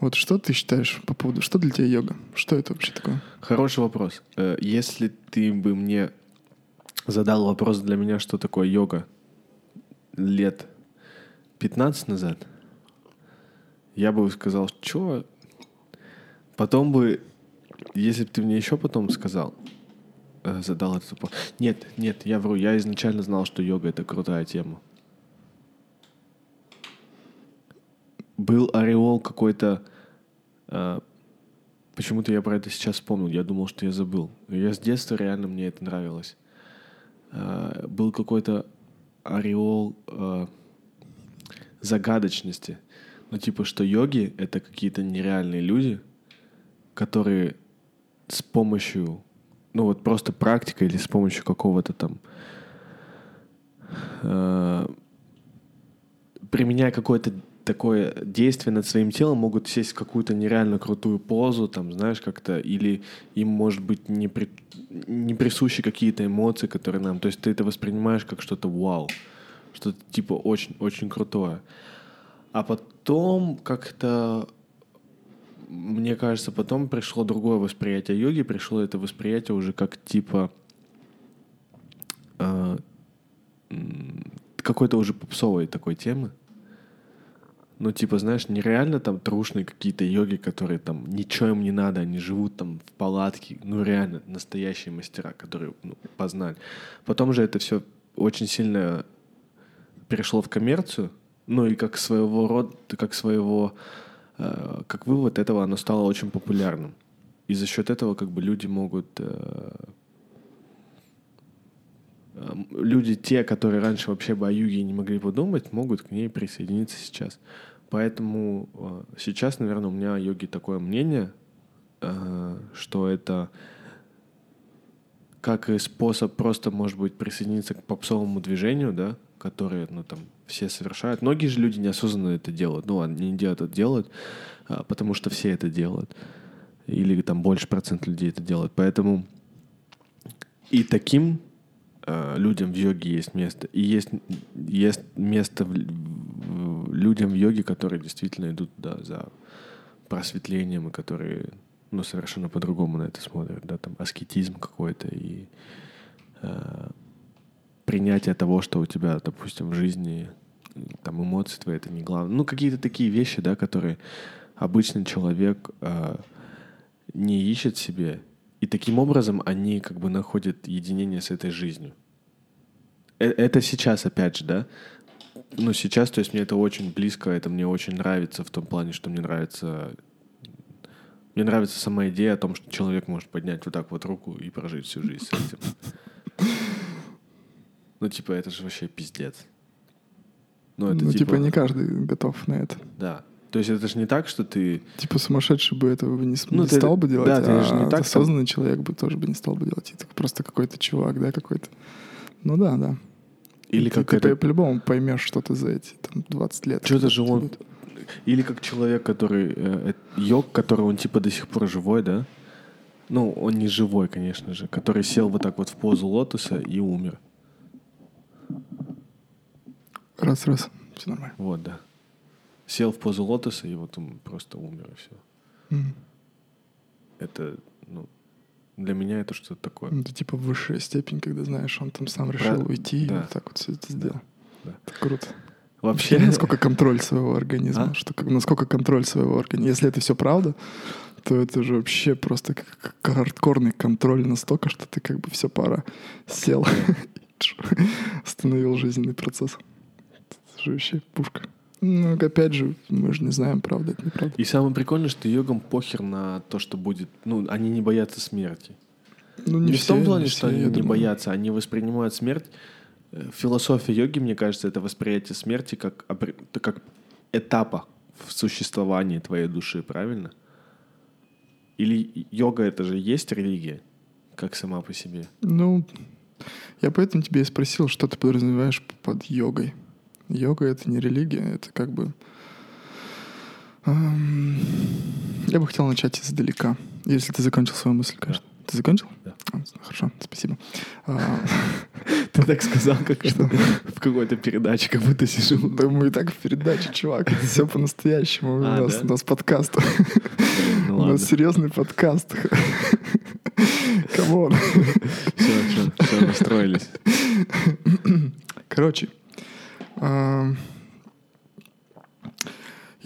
Вот что ты считаешь по поводу, что для тебя йога? Что это вообще такое? Хороший вопрос. Э, Если ты бы мне задал вопрос для меня, что такое йога лет 15 назад, я бы сказал, что... Потом бы, если бы ты мне еще потом сказал, э, задал этот вопрос. Нет, нет, я вру. Я изначально знал, что йога — это крутая тема. Был ореол какой-то... э, Почему-то я про это сейчас вспомнил. Я думал, что я забыл. Я с детства реально мне это нравилось. Э, Был какой-то ореол э, загадочности. Ну, типа, что йоги — это какие-то нереальные люди, которые с помощью, ну, вот просто практикой или с помощью какого-то там э, применяя какое-то такое действие над своим телом, могут сесть в какую-то нереально крутую позу, там, знаешь, как-то, или им, может быть, не, при- не присущи какие-то эмоции, которые нам... То есть ты это воспринимаешь как что-то вау, что-то типа очень-очень крутое. А потом как-то, мне кажется, потом пришло другое восприятие йоги, пришло это восприятие уже как типа э, какой-то уже попсовой такой темы. Ну, типа, знаешь, нереально там трушные какие-то йоги, которые там ничего им не надо, они живут там в палатке. Ну, реально, настоящие мастера, которые ну, познали. Потом же это все очень сильно перешло в коммерцию, ну и как своего рода, как своего, э, как вывод этого, оно стало очень популярным. И за счет этого как бы люди могут э, Эм, люди, те, которые раньше вообще бы о юге не могли подумать, могут к ней присоединиться сейчас. Поэтому э, сейчас, наверное, у меня о йоге такое мнение, э, что это как и способ просто, может быть, присоединиться к попсовому движению, да, которое, ну, там, все совершают. Многие же люди неосознанно это делают. Ну, они не делают это делают, а, потому что все это делают. Или там больше процент людей это делают. Поэтому и таким э, людям в йоге есть место. И есть, есть место в, в- людям в йоге, которые действительно идут да, за просветлением и которые ну, совершенно по-другому на это смотрят. Да, там аскетизм какой-то и принятие того, что у тебя, допустим, в жизни там эмоции твои это не главное. Ну, какие-то такие вещи, да, которые обычный человек э, не ищет себе. И таким образом они как бы находят единение с этой жизнью. Э- Это сейчас, опять же, да? Ну, сейчас, то есть мне это очень близко, это мне очень нравится в том плане, что мне нравится... Мне нравится сама идея о том, что человек может поднять вот так вот руку и прожить всю жизнь с этим. Ну, типа, это же вообще пиздец. Ну, это ну, типа, не каждый готов на это. Да. То есть это же не так, что ты... Типа сумасшедший бы этого не, Ну, не ты- стал бы делать, да, ты а же не так там- осознанный человек бы тоже бы не стал бы делать. Это просто какой-то чувак, да, какой-то. Ну да, да. Или ты, как ты это... по- по-любому поймешь что-то за эти там, 20 лет. Что-то же он... будет. Или как человек, который... э, йог, который он типа до сих пор живой, да? Ну, он не живой, конечно же. Который сел вот так вот в позу лотоса и умер. Раз, раз. Все нормально. Вот, да. Сел в позу лотоса, и вот он просто умер, и все. Мгм. Это, ну... Для меня это что-то такое. Это типа высшая степень, когда знаешь, он там сам Про- решил уйти и да. вот так вот все это сделал. да. Это круто. Вообще... насколько контроль своего организма, А? что насколько контроль своего организма. Если это все правда, то это же вообще просто как, хардкорный контроль настолько, что ты как бы все пора сел, остановил жизненный процесс. Вообще пушка. Ну, опять же, мы же не знаем, правда это неправда. И самое прикольное, что йогам похер на то, что будет... Ну, они не боятся смерти. Ну, Не, в том все, плане, не что все, они не думаю. боятся, они воспринимают смерть. Э, Философия йоги, мне кажется, это восприятие смерти как, как этапа в существовании твоей души, правильно? Или йога это же есть религия, как сама по себе? Ну, я поэтому тебе и спросил, что ты подразумеваешь под йогой. Йога — это не религия, это как бы... эм, Я бы хотел начать издалека, если ты закончил свою мысль, конечно. Ты закончил? Да. А, Хорошо, спасибо. А, Ты так сказал, как что в какой-то передаче, как будто сижу. Да мы и так в передаче, чувак, это все по-настоящему. У А, нас, да? у нас подкаст. Ну У нас серьезный подкаст. Come on. все, все, настроились. Короче,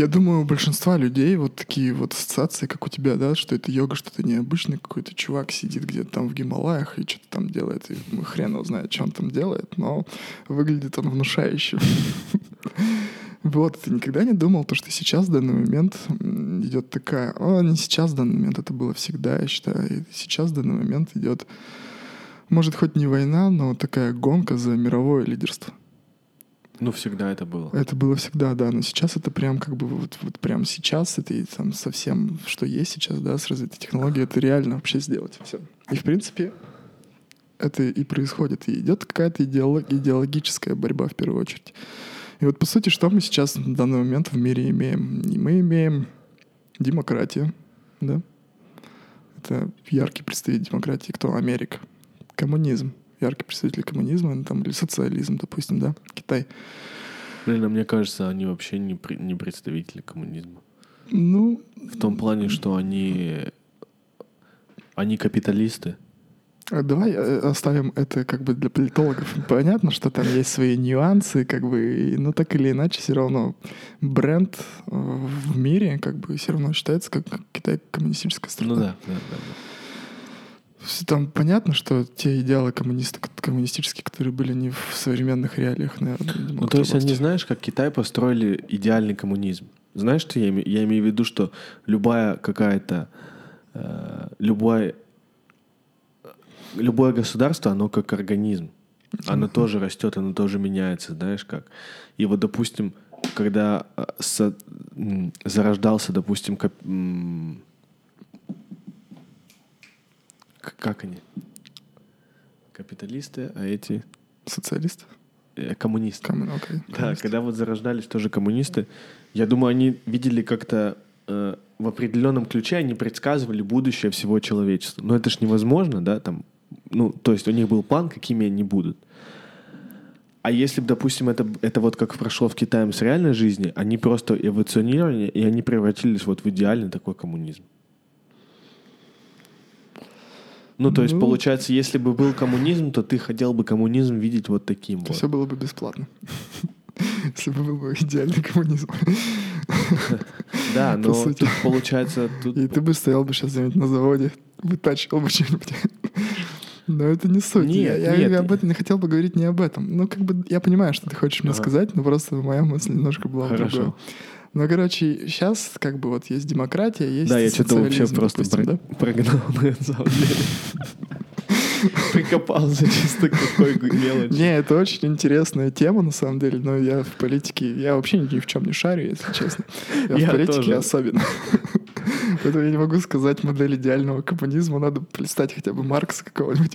я думаю, у большинства людей вот такие вот ассоциации, как у тебя, да, что это йога, что-то необычное, какой-то чувак сидит где-то там в Гималаях и что-то там делает, и хрен его знает, что он там делает, но выглядит он внушающе. Вот, ты никогда не думал, то, что сейчас в данный момент идет такая... О, не сейчас в данный момент, это было всегда, я считаю. Сейчас в данный момент идет, может, хоть не война, но такая гонка за мировое лидерство. Ну, всегда это было. Это было всегда, да, но сейчас это прям как бы вот, вот прям сейчас, это и там совсем, что есть сейчас, да, с развитой технологией, это реально вообще сделать все. И, в принципе, это и происходит. И идет какая-то идеолог- идеологическая борьба в первую очередь. И вот, по сути, что мы сейчас в данный момент в мире имеем? И мы имеем демократию, да? Это яркий представитель демократии. Кто? Америка. Коммунизм. Яркий представитель коммунизма, ну, там, или социализм, допустим, да? Китай. Блин, а мне кажется, они вообще не, при- не представители коммунизма. Ну, В том плане, что они... Они капиталисты. а давай э, оставим это как бы для политологов. Понятно, что там есть свои нюансы, как бы, но так или иначе все равно бренд э, в мире как бы все равно считается как Китай коммунистическая страна. Ну да, да, да. да. Там понятно, что те идеалы коммунист- коммунистические, которые были не в современных реалиях, наверное, не Ну, то есть они, знаешь, как Китай построили идеальный коммунизм. Знаешь, что я имею? Я имею в виду, что любая какая-то... э, любой, любое государство, оно как организм. Оно тоже растет, оно тоже меняется, знаешь как. И вот, допустим, когда э, со- зарождался, допустим, кап- м, к- как они? Капиталисты, а эти Социалист? э, коммунисты. Камен, окей. Да, Коммунист. когда вот зарождались тоже коммунисты, я думаю, они видели как-то э, в определенном ключе, они предсказывали будущее всего человечества. Но это ж невозможно, да, там, ну, то есть у них был план, какими они будут. А если бы, допустим, это, это вот как прошло в Китае с реальной жизни, они просто эволюционировали, и они превратились вот в идеальный такой коммунизм. Ну, то есть, Ну. получается, если бы был коммунизм, то ты хотел бы коммунизм видеть вот таким вот. Все было бы бесплатно. Если бы был бы идеальный коммунизм. Да, но тут получается, тут И ты бы стоял бы сейчас на заводе, вытачивал бы что-нибудь. Но это не суть. Нет, я, я нет. об этом не хотел бы говорить не об этом. Ну, как бы я понимаю, что ты хочешь мне Ага. сказать, но просто моя мысль немножко была Хорошо. другом. Ну, короче, сейчас как бы вот есть демократия, есть Да, я что-то вообще просто допустим, про- да? прогнал на самом деле. Прикопался чисто какой мелочи. Не, это очень интересная тема, на самом деле, но я в политике, я вообще ни в чем не шарю, если честно. Я, Я в политике тоже. особенно. Поэтому я не могу сказать модель идеального коммунизма, надо полистать хотя бы Маркса какого-нибудь.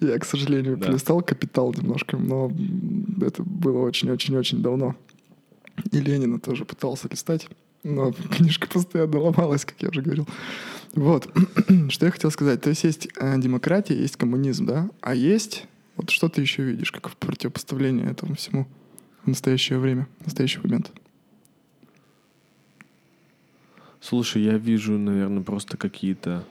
Я, к сожалению, Да. полистал «Капитал» немножко, но это было очень-очень-очень давно. И Ленина тоже пытался листать, но книжка постоянно ломалась, как я уже говорил. Вот, что я хотел сказать. То есть есть э, демократия, есть коммунизм, да? А есть, вот что ты еще видишь, как противопоставление этому всему в настоящее время, в настоящий момент? Слушай, я вижу, наверное, просто какие-то...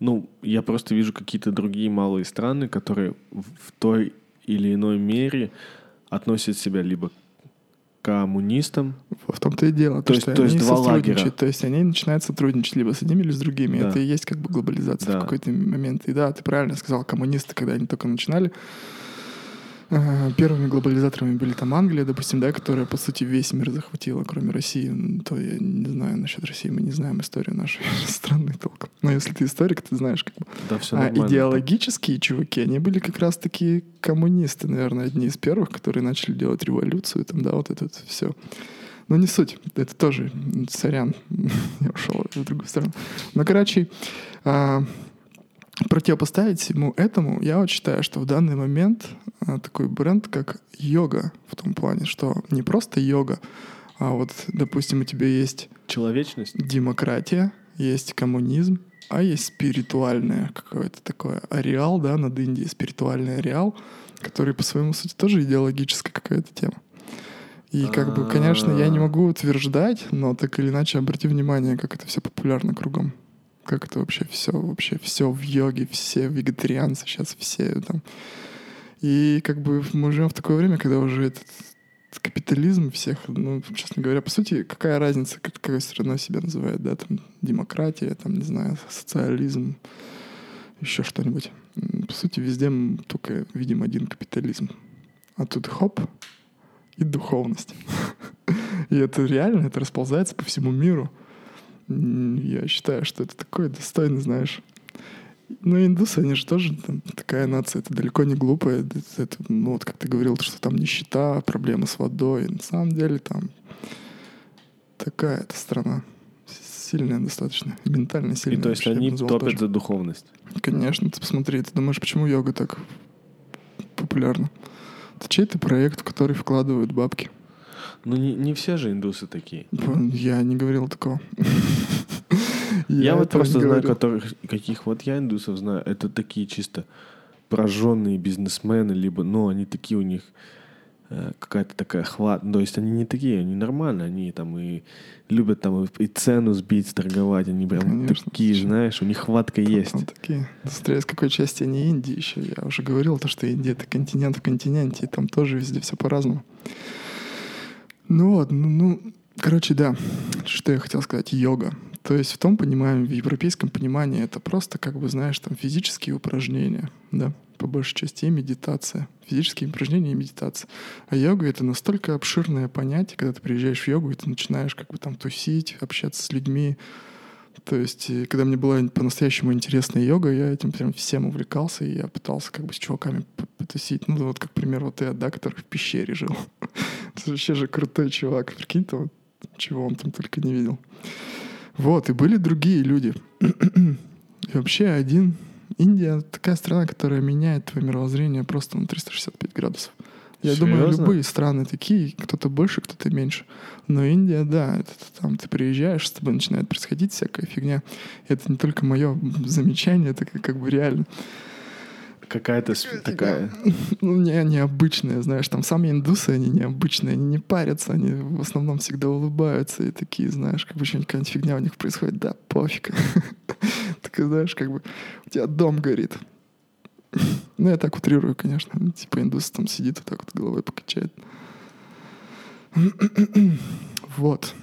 Ну, я просто вижу какие-то другие малые страны, которые в той или иной мере относят себя либо к коммунистам, В том-то и дело. То То, есть- что то есть два лагеря. То есть они начинают сотрудничать либо с одними, либо с другими. Да. Это и есть как бы глобализация Да. в какой-то момент. И да, ты правильно сказал, коммунисты, когда они только начинали, первыми глобализаторами были там Англия, допустим, да, которая, по сути, весь мир захватила, кроме России. М, То я не знаю насчет России, мы не знаем историю нашей страны толком. Но если ты историк, ты знаешь, как бы. да, все А нормально. идеологические чуваки, они были как раз-таки коммунисты, наверное, одни из первых, которые начали делать революцию, там, да, вот это все. Но не суть, это тоже, сорян, я ушел в другую сторону. Но, короче, а, противопоставить всему этому, я вот считаю, что в данный момент а, такой бренд, как йога, в том плане, что не просто йога, а вот, допустим, у тебя есть Человечность? демократия, есть коммунизм, а есть спиритуальное какое-то такое ареал, да, над Индией, спиритуальный ареал, который по своему сути тоже идеологическая какая-то тема. И как бы, конечно, я не А. могу утверждать, но так или иначе обрати внимание, как это все популярно кругом. Как это вообще все, вообще все в йоге, все вегетарианцы сейчас, все там. И как бы мы живем в такое время, когда уже этот капитализм всех, ну, честно говоря, по сути, какая разница, как, какой страной себя называют, да, там, демократия, там, не знаю, социализм, еще что-нибудь. По сути, везде м, только видим один капитализм. А тут хоп, и духовность. И это реально, это расползается по всему миру. Я считаю, что это такое достойно, знаешь. Ну, индусы, они же тоже там, такая нация, это далеко не глупая. Это, ну, вот как ты говорил, что там нищета, проблемы с водой. На самом деле там такая эта страна. Сильная достаточно. И ментально И сильная. то есть вообще, они топят даже. за духовность. Конечно, ты посмотри, ты думаешь, почему йога так популярна? Это чей-то проект, в который вкладывают бабки. Ну, не, не все же индусы такие. Я не говорил такого. Я, вот этого не просто знаю, которых, каких вот я индусов знаю. Это такие чисто прожженные бизнесмены, либо, ну, они такие у них э, какая-то такая хват. То есть они не такие, они нормальные, они там и любят там и, и цену сбить, торговать. Они прям Конечно, такие, слушай. знаешь, у них хватка есть. Там такие. Смотря из какой части они Индии еще. Я уже говорил, то, что Индия — это континент в континенте, и там тоже везде все по-разному. Ну вот, ну, ну, короче, да. Что я хотел сказать? Йога. То есть в том понимании, в европейском понимании это просто, как бы, знаешь, там физические упражнения, да, по большей части, медитация. Физические упражнения и медитация. А йога — это настолько обширное понятие, когда ты приезжаешь в йогу, и ты начинаешь как бы там тусить, общаться с людьми, то есть, и когда мне была по-настоящему интересная йога, я этим прям всем увлекался, и я пытался как бы с чуваками потусить. Ну, вот как пример, вот ты, да, который в пещере жил. Это вообще же крутой чувак. Прикинь, вот, чего он там только не видел. Вот, и были другие люди. И вообще один... Индия такая страна, которая меняет твое мировоззрение просто на 365 градусов. Я думаю, Серьезно? любые страны такие, кто-то больше, кто-то меньше. Но Индия, да, это там ты приезжаешь, с тобой начинает происходить всякая фигня. Это не только мое замечание, это как, как бы реально. Какая-то такая... Ну, не, необычные, знаешь, там сами индусы, они необычные, они не парятся, они в основном всегда улыбаются и такие, знаешь, как бы что-нибудь какая-нибудь фигня у них происходит, да, пофиг. Так, знаешь, как бы у тебя дом горит. Ну, я так утрирую, конечно. Типа индус там сидит вот так вот головой покачает. Вот.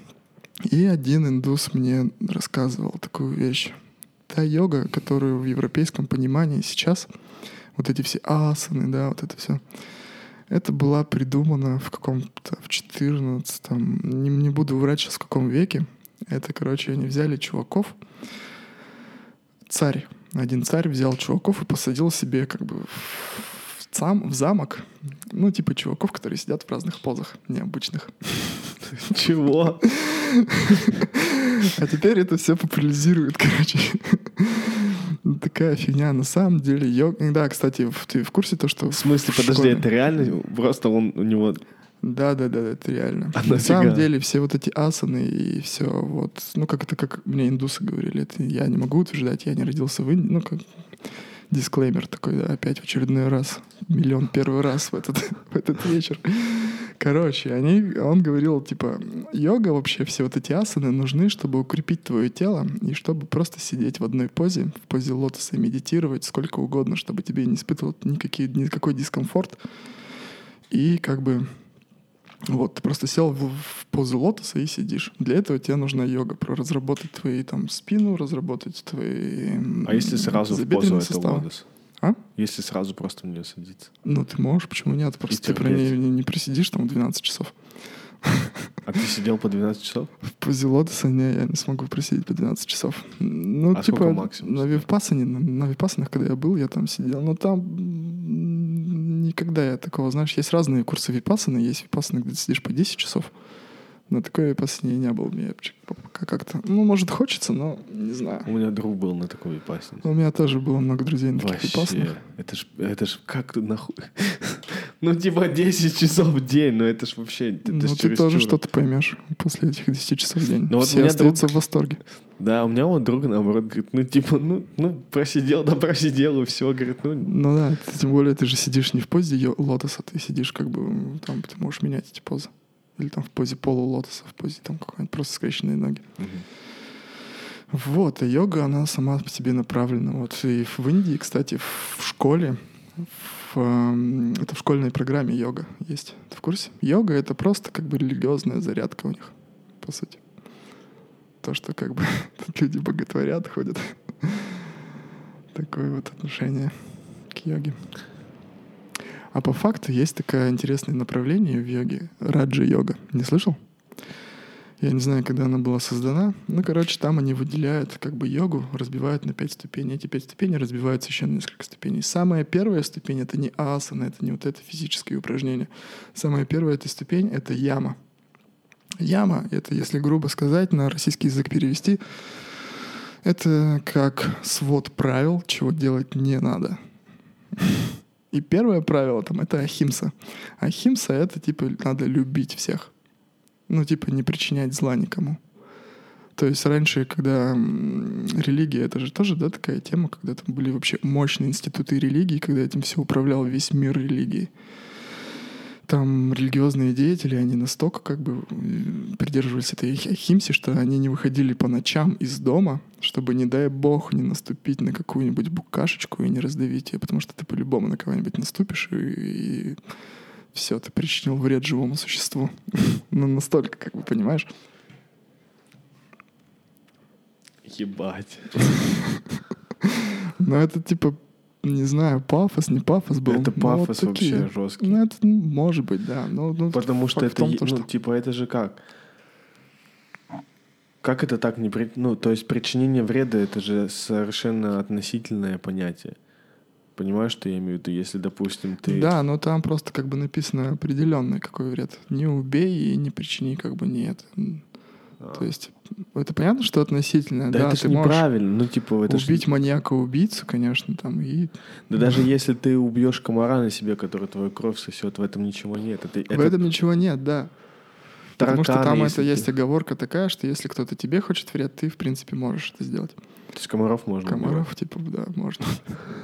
И один индус мне рассказывал такую вещь. Та йога, которую в европейском понимании сейчас, вот эти все асаны, да, вот это все, это была придумана в каком-то, в 14 не, не буду врать сейчас в каком веке. Это, короче, они взяли чуваков, царь, один царь взял чуваков и посадил себе как бы в, сам, в замок, ну, типа чуваков, которые сидят в разных позах необычных. Чего? А теперь это все популяризирует, короче. Такая фигня. На самом деле, йога... Да, кстати, в- ты в курсе то, что... В смысле, подожди, это реально? Просто он у него... Да, да, да, это реально. А На самом деле, все вот эти асаны и все вот... Ну, как это, как мне индусы говорили, это я не могу утверждать, я не родился в Индии. Ну, как дисклеймер такой, да, опять в очередной раз. Миллион первый раз в этот, в этот вечер. Короче, они, он говорил, типа, йога вообще, все вот эти асаны нужны, чтобы укрепить твое тело и чтобы просто сидеть в одной позе, в позе лотоса и медитировать сколько угодно, чтобы тебе не испытывал никакие, никакой дискомфорт. И как бы вот, ты просто сел в, в позу лотоса и сидишь. Для этого тебе нужна йога, про разработать твои там спину, разработать твои А если сразу в позу это лотос? А? Если сразу просто в нее садиться. Ну, ты можешь, почему нет? Просто ты про ней не, не просидишь там 12 часов. А ты сидел по 12 часов? В позе лотоса не, я не смогу просидеть по 12 часов. Ну, А типа, максимум на випассане, на, на випассанах, когда я был, я там сидел. Но там никогда я такого, знаешь, есть разные курсы випассаны, есть випассаны, где ты сидишь по 10 часов. На такой випассане я не был. Мне пока как-то, ну, может, хочется, но не знаю. У меня друг был на такой випассе. У меня тоже было много друзей на таких випассанах. Вообще, это ж, это ж как ты нахуй... Ну, типа 10 часов в день, ну это ж вообще... Это Ну, ж ты тоже что-то поймешь после этих 10 часов в день. Ну, вот у Все меня остаются в восторге. Да, у меня вот друг, наоборот, говорит, ну, типа, ну, ну, просидел, да просидел, и все, говорит, ну, Ну да, тем более ты же сидишь не в позе лотоса, ты сидишь как бы, там ты можешь менять эти позы. Или там в позе полулотоса, в позе там какой-нибудь просто скрещенные ноги. мгм. Вот, и йога, она сама по себе направлена. Вот и в Индии, кстати, в школе, в, эм, это в школьной программе йога есть. Ты в курсе? Йога — это просто как бы религиозная зарядка у них, по сути. То, что как бы тут люди боготворят, ходят. Такое вот отношение к йоге. А по факту есть такое интересное направление в йоге — раджа-йога. Не слышал? Я не знаю, когда она была создана. Ну, короче, там они выделяют как бы йогу, разбивают на пять ступеней. Эти пять ступеней разбиваются еще на несколько ступеней. Самая первая ступень — это не асана, это не вот это физические упражнения. Самая первая эта ступень — это яма. Яма — это, если грубо сказать, на российский язык перевести, это как свод правил, чего делать не надо. И первое правило там — это ахимса. Ахимса — это, типа, надо любить всех. Ну, типа, не причинять зла никому. То есть раньше, когда религия, это же тоже, да, такая тема, когда там были вообще мощные институты религии, когда этим все управлял весь мир религии. Там религиозные деятели, они настолько как бы придерживались этой ахимси, что они не выходили по ночам из дома, чтобы, не дай бог, не наступить на какую-нибудь букашечку и не раздавить ее, потому что ты по-любому на кого-нибудь наступишь и, все, ты причинил вред живому существу. Ну, настолько, как бы, понимаешь? ебать. Но это типа, не знаю, пафос, не пафос был. Это Ну, вот пафос такие. вообще жесткий. Ну, это ну, может быть, да. Но, ну, Потому что это, том, то, ну, что- типа, это же как? Как это так не... при- Ну, то есть причинение вреда — это же совершенно относительное понятие. Понимаешь, что я имею в виду? Если, допустим, ты... Да, но там просто как бы написано определенный какой вред. Не убей и не причини как бы То есть это понятно, что относительно. Да, Да, это же неправильно. Ну, типа, это ж- убить маньяка-убийцу, конечно, там, и Да даже если ты убьешь комара на себе, который твою кровь сосет, в этом ничего нет. Это, в это этом ничего нет, да. Потому что тараканы, там это ты- есть оговорка такая, что если кто-то тебе хочет вред, ты, в принципе, можешь это сделать. То есть комаров можно. Комаров, типа, да, можно.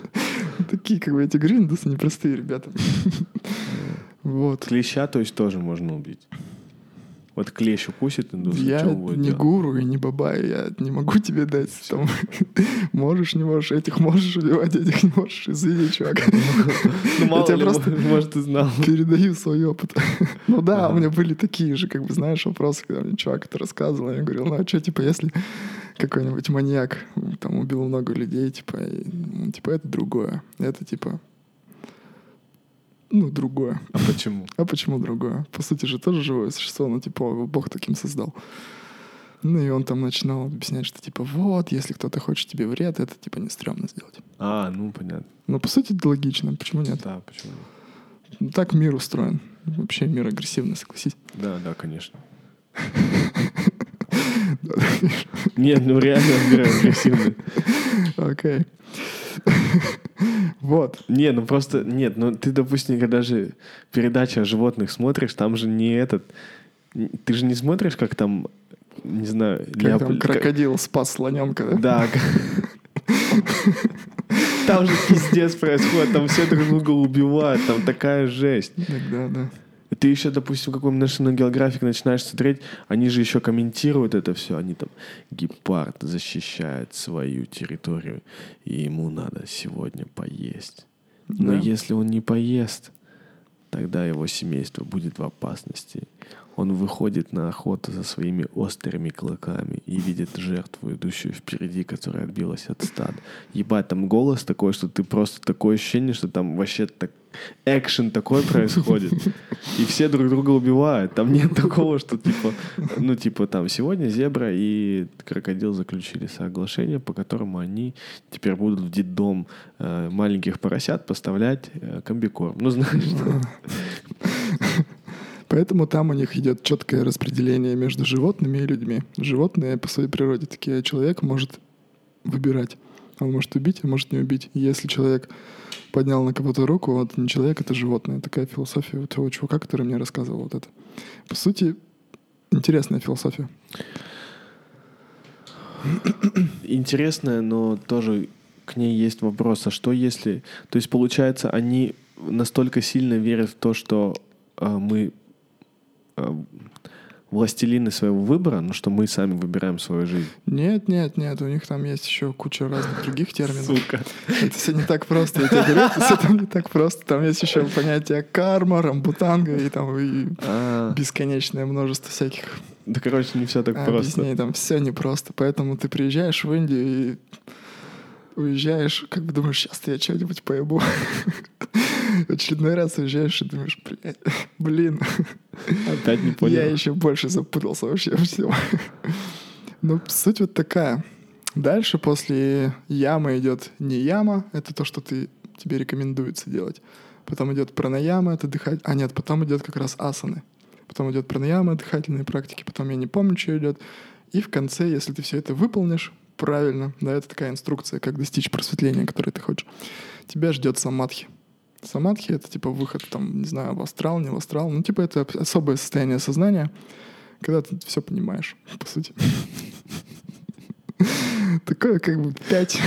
Такие, как бы, эти гриндусы непростые ребята. Вот. Клеща, то есть, тоже можно убить. Вот клещ укусит индус, Я что он будет не делать? гуру и не бабай, я не могу тебе дать. Там, можешь, не можешь, этих можешь убивать, этих не можешь. Извини, чувак. Ну, мало тебе ли, просто- может, ты знал. Передаю свой опыт. Ну да, Ага. у меня были такие же, как бы, знаешь, вопросы, когда мне чувак это рассказывал. Я говорил, ну а что, типа, если какой-нибудь маньяк там убил много людей, типа, и, ну, типа, это другое. Это, типа, ну, другое. А почему? А почему другое? По сути же тоже живое существо, ну, типа, его Бог таким создал. Ну, и он там начинал объяснять, что, типа, вот, если кто-то хочет тебе вред, это, типа, не стрёмно сделать. А, ну, понятно. Ну, по сути, это логично. Почему нет? Да, почему нет? Ну, так мир устроен. Вообще мир агрессивный, согласись. Да, да, конечно. Нет, ну реально агрессивный. Окей. Вот. Не, ну просто, нет, ну ты, допустим, когда же передачи о животных смотришь, там же не этот... Ты же не смотришь, как там, не знаю... Как там леоп- крокодил спас слоненка, да? Да. Там же пиздец происходит, там все друг друга убивают, там такая жесть. Да, да. Ты еще, допустим, какой-нибудь National Geographic начинаешь смотреть, они же еще комментируют это все. Они там, гепард защищает свою территорию, и ему надо сегодня поесть. Но Да. если он не поест, тогда его семейство будет в опасности. Он выходит на охоту за своими острыми клыками и видит жертву, идущую впереди, которая отбилась от стад. Ебать, там голос такой, что ты просто такое ощущение, что там вообще так экшен такой происходит. И все друг друга убивают. Там нет такого, что типа, ну типа там сегодня зебра и крокодил заключили соглашение, по которому они теперь будут в детдом э, маленьких поросят поставлять э, комбикорм. Ну знаешь, Поэтому там у них идет четкое распределение между животными и людьми. Животные по своей природе такие, а человек может выбирать. Он может убить, а может не убить. Если человек поднял на кого-то руку, вот не человек, это животное. Такая философия у того чувака, который мне рассказывал вот это. По сути, интересная философия. интересная, но тоже к ней есть вопрос, а что если... То есть, получается, они настолько сильно верят в то, что э, мы властелины своего выбора, но что мы сами выбираем свою жизнь. Нет, нет, нет, у них там есть еще куча разных других терминов. Сука. Это все не так просто, я тебе говорю, это все там не так просто. Там есть еще понятие карма, рамбутанга и там и А, бесконечное множество всяких да, короче, не все так просто. объяснений. Там все непросто. Поэтому ты приезжаешь в Индию и уезжаешь, как бы думаешь, сейчас я что-нибудь поебу. Очередной раз уезжаешь и думаешь, блин, Опять не понял. я еще больше запутался вообще во всем. Ну, суть вот такая. Дальше после ямы идет не яма, это то, что ты, тебе рекомендуется делать. Потом идет пранаяма, это дыхать. А нет, потом идет как раз асаны. Потом идет пранаяма, дыхательные практики, потом я не помню, что идет. И в конце, если ты все это выполнишь правильно, да, это такая инструкция, как достичь просветления, которое ты хочешь, тебя ждет самадхи. Самадхи — это типа выход, там, не знаю, в астрал, не в астрал. Ну, типа это особое состояние сознания, когда ты все понимаешь, по сути. Такое как бы пять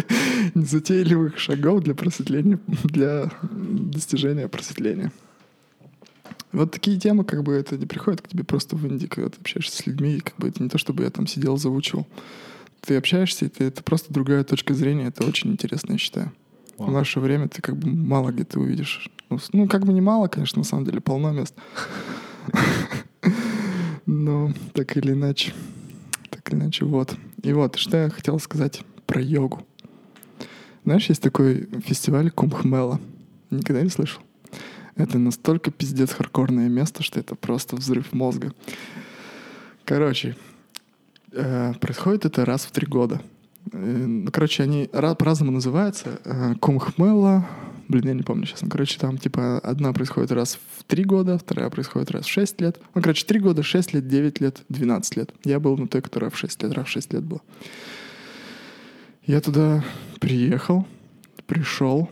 незатейливых шагов для просветления, для достижения просветления. Вот такие темы, как бы это не приходит к тебе просто в Индии, когда ты общаешься с людьми, как бы это не то, чтобы я там сидел, заучил. Ты общаешься, и ты, это просто другая точка зрения, это очень интересно, я считаю. В Вау. наше время ты как бы мало где ты увидишь. Ну, Ну, как бы не мало, конечно, на самом деле, полно мест. Но так или иначе, так или иначе, вот. И вот, что я хотел сказать про йогу. Знаешь, есть такой фестиваль Кумбхмела. Никогда не слышал? Это настолько пиздец хардкорное место, что это просто взрыв мозга. Короче, э, происходит это раз в три года. Э, короче, они ра- по-разному называются. Э, Кумбхмела, Блин, я не помню сейчас. Ну, короче, там, типа, одна происходит раз в три года, вторая происходит раз в шесть лет. Ну, короче, три года, шесть лет, девять лет, 12 лет. Я был на той, которая в шесть лет, раз в шесть лет была. Я туда приехал, пришел.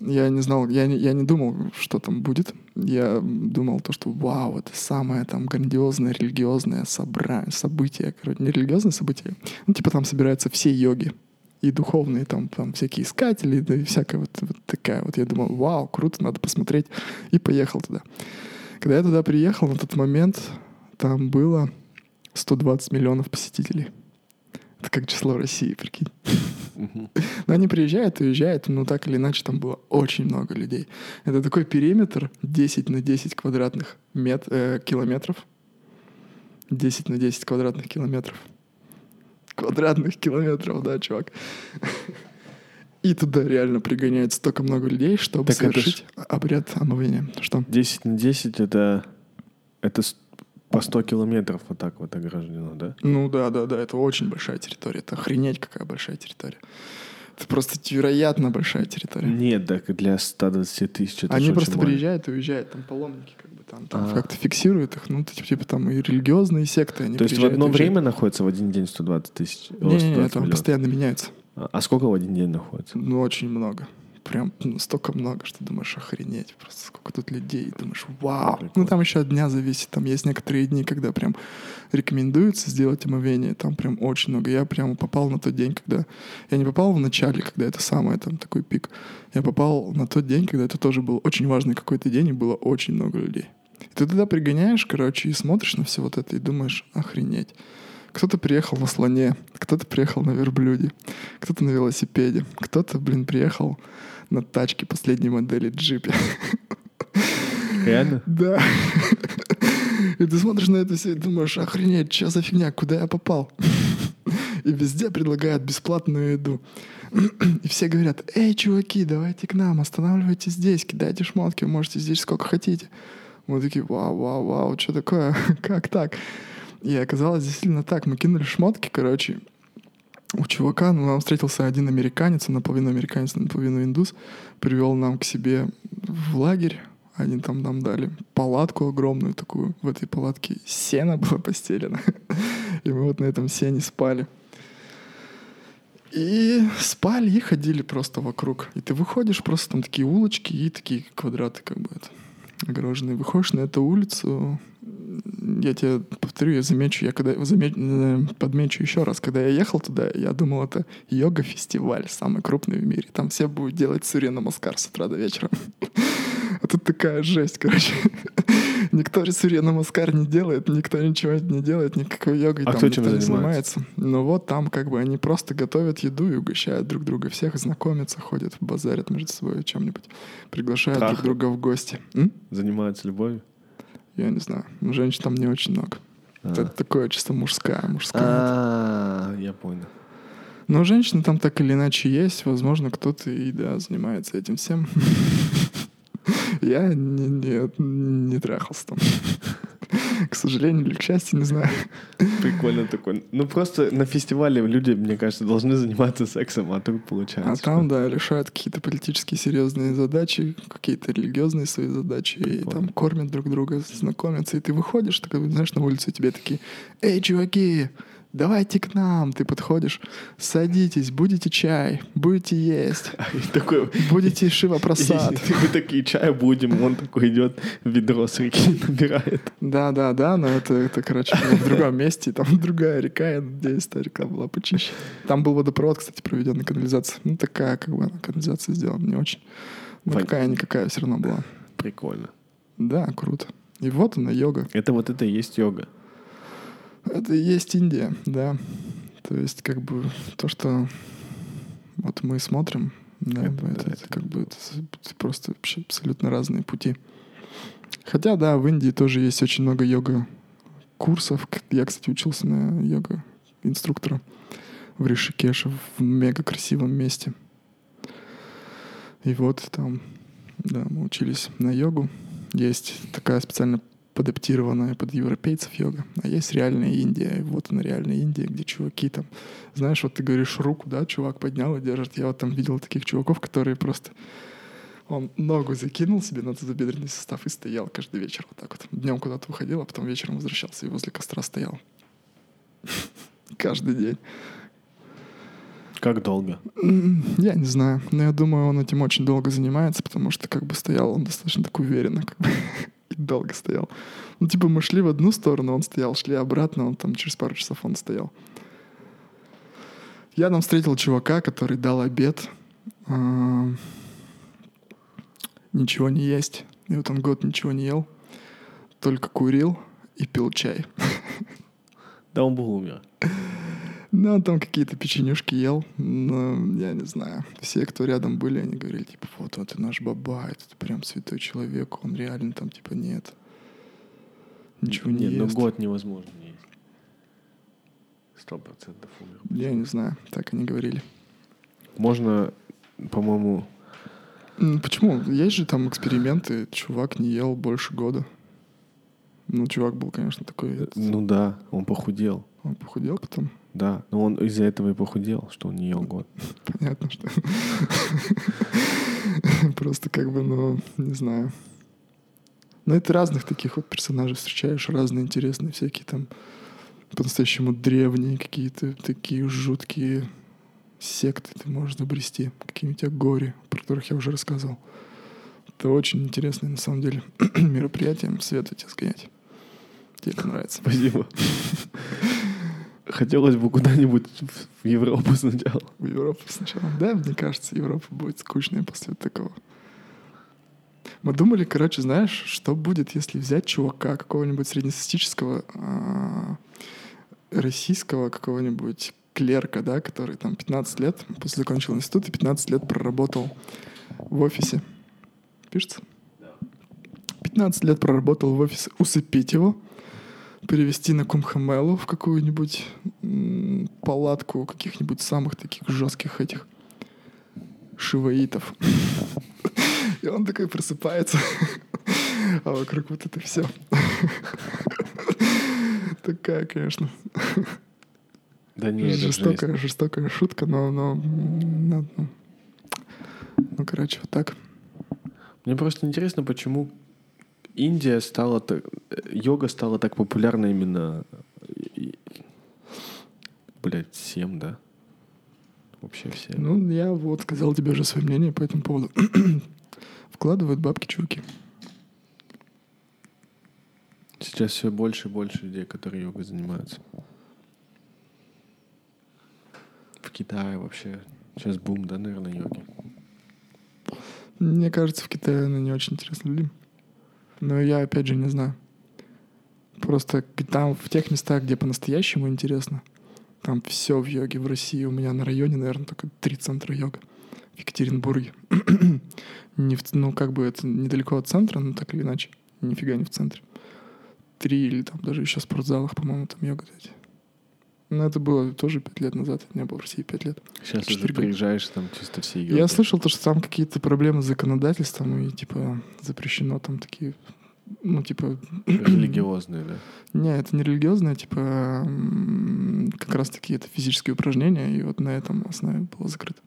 Я не знал, я не, я не думал, что там будет. Я думал то, что вау, это самое там грандиозное религиозное собрание, событие. Короче, не религиозное событие. Ну, типа там собираются все йоги и духовные там, там всякие искатели, да и всякая вот, вот такая вот. Я думал, вау, круто, надо посмотреть. И поехал туда. Когда я туда приехал, на тот момент там было 120 миллионов посетителей. Это как число России, прикинь. Но они приезжают, уезжают, но так или иначе там было очень много людей. Это такой периметр 10 на 10 квадратных мет, э, километров. 10 на 10 квадратных километров. Квадратных километров, да, чувак. И туда реально пригоняют столько много людей, чтобы Так это ж- совершить обряд омовения. Что? 10 на 10 это, это по 100 километров вот так вот ограждено, да? Ну да, да, да, это очень большая территория. Это охренеть какая большая территория. Это просто невероятно большая территория. Нет, так для 120 тысяч это Они просто мало. приезжают и уезжают, там паломники как бы там, там А. как-то фиксируют их, ну типа, типа там и религиозные секты, они То есть в одно уезжают. время находится в один день 120 тысяч? Не-не-не, 120 там миллионов. постоянно меняются. А а сколько в один день находится? Ну, очень много. Прям столько много, что думаешь, охренеть. Просто сколько тут людей. Думаешь, вау. Прикольно. Ну, там еще от дня зависит. Там есть некоторые дни, когда прям рекомендуется сделать омовение. Там прям очень много. Я прямо попал на тот день, когда... Я не попал в начале, когда это самое, там, такой пик. Я попал на тот день, когда это тоже был очень важный какой-то день, и было очень много людей. И ты туда пригоняешь, короче, и смотришь на все вот это, и думаешь, охренеть. Кто-то приехал на слоне, кто-то приехал на верблюде, кто-то на велосипеде, кто-то, блин, приехал на тачке последней модели джипе. Реально? Да. И ты смотришь на это все и думаешь, охренеть, что за фигня, куда я попал? И везде предлагают бесплатную еду. И все говорят, эй, чуваки, давайте к нам, останавливайтесь здесь, кидайте шмотки, вы можете здесь сколько хотите. Мы такие, вау, вау, вау, что такое? Как так? И оказалось действительно так. Мы кинули шмотки, короче, у чувака, ну, нам встретился один американец, наполовину американец, наполовину индус, привел нам к себе в лагерь. Они там нам дали палатку огромную такую. В этой палатке сено было постелено. И мы вот на этом сене спали. И спали и ходили просто вокруг. И ты выходишь, просто там такие улочки и такие квадраты как бы это огороженные. Выходишь на эту улицу, я тебе повторю, я замечу, я когда замечу, э, подмечу еще раз, когда я ехал туда, я думал, это йога-фестиваль, самый крупный в мире. Там все будут делать сурья намаскар с утра до вечера. А тут такая жесть, короче. Никто сурья намаскар не делает, никто ничего не делает, никакой йогой А там кто никто не занимается? занимается. Ну вот там как бы они просто готовят еду и угощают друг друга. Всех знакомятся, ходят, базарят между собой чем-нибудь. Приглашают друг Трахают. друга в гости. М? Занимаются любовью? Я не знаю. Женщин там не очень много. А. Это такое чисто мужская, мужская. А, я понял. Но женщины там так или иначе есть. Возможно, кто-то и да, занимается этим всем. Я не, не, не трахался там. К сожалению или к счастью, не знаю. Прикольно такой. Ну, просто на фестивале люди, мне кажется, должны заниматься сексом, а тут получается. А там, да, решают какие-то политические серьезные задачи, какие-то религиозные свои задачи, и там кормят друг друга, знакомятся, и ты выходишь, такой, знаешь, на улицу, и тебе такие, эй, чуваки, давайте к нам. Ты подходишь, садитесь, будете чай, будете есть, такой, будете шива просад. мы такие, чай будем, он такой идет, ведро с реки набирает. Да, да, да, но это, это короче, в другом месте, там другая река, я надеюсь, та река была почище. Там был водопровод, кстати, проведенный канализация. Ну, такая, как бы, канализация сделана не очень. Ну, Понятно. какая-никакая все равно была. Прикольно. Да, круто. И вот она, йога. Это вот это и есть йога. Это и есть Индия, да. То есть, как бы, то, что вот мы смотрим, да, Это это, да, это как бы это просто вообще абсолютно разные пути. Хотя, да, в Индии тоже есть очень много йога-курсов. Я, кстати, учился на йога-инструктора в Ришикеше, в мега красивом месте. И вот там, да, мы учились на йогу. Есть такая специально подаптированная под европейцев йога. А есть реальная Индия. И вот она реальная Индия, где чуваки там... Знаешь, вот ты говоришь руку, да, чувак поднял и держит. Я вот там видел таких чуваков, которые просто Он ногу закинул себе на тазобедренный состав и стоял каждый вечер вот так вот. Днем куда-то выходил, а потом вечером возвращался и возле костра стоял. Каждый день. Как долго? М, Я не знаю, но я думаю, он этим очень долго занимается, потому что как бы стоял он достаточно так уверенно, как бы, и долго стоял. Ну, типа, мы шли в одну сторону, он стоял, шли обратно, он там через пару часов он стоял. Я там встретил чувака, который дал обед а, ничего не есть. И вот он год ничего не ел, только курил и пил чай. Да он был умер. Ну, он там какие-то печенюшки ел, но я не знаю. Все, кто рядом были, они говорили, типа, вот, вот, это наш баба, это прям святой человек, он реально там, типа, нет. Ничего не Нет, ну ест. год невозможно не есть. Сто процентов умер. Я не знаю, так они говорили. Можно, по-моему, М, Почему? Есть же там эксперименты, чувак не ел больше года. Ну, чувак был, конечно, такой... ну да, он похудел. Он похудел потом. Да, но он из-за этого и похудел, что он не ел год. Понятно, что... Просто как бы, ну, не знаю. Но это разных таких вот персонажей встречаешь, разные интересные всякие там по-настоящему древние какие-то такие жуткие секты ты можешь забрести, какие-нибудь горе, про которых я уже рассказывал. Это очень интересное на самом деле мероприятие. Советую тебе сгонять. Тебе понравится. Спасибо. Хотелось бы куда-нибудь в Европу сначала. В Европу сначала. Да, мне кажется, Европа будет скучная после такого. Мы думали, короче, знаешь, что будет, если взять чувака какого-нибудь среднестатистического а, российского какого-нибудь клерка, да, который там 15 лет после закончил институт и 15 лет проработал в офисе. Пишется? 15 лет проработал в офисе. Усыпить его, перевести на Кумхамелу в какую-нибудь палатку каких-нибудь самых таких жестких этих шиваитов. И он такой просыпается, а вокруг вот это все. Такая, конечно, Да не, жестокая, жестокая шутка, но, но, ну, ну, короче, вот так. Мне просто интересно, почему Индия стала так... Йога стала так популярна именно... Блять, всем, да? Вообще всем. Ну, я вот сказал тебе уже свое мнение по этому поводу. Вкладывают бабки чуваки. Сейчас все больше и больше людей, которые йогой занимаются. В Китае вообще сейчас бум, да, наверное, йоги. Мне кажется, в Китае она не очень интересна людям. Но я, опять же, не знаю. Просто там, в тех местах, где по-настоящему интересно, там все в йоге. В России у меня на районе, наверное, только три центра йога. В Екатеринбурге. не в, ну, как бы это недалеко от центра, но так или иначе. Нифига не в центре. Три или там даже еще в спортзалах, по-моему, там йога. кстати. Но это было тоже пять лет назад. Не был в России пять лет. Сейчас уже года. приезжаешь, там чисто все йоги. Я слышал то, что там какие-то проблемы с законодательством, и типа запрещено там такие, ну типа... Религиозные, да. Не, это не религиозное, типа как раз таки это физические упражнения, и вот на этом основе было закрыто.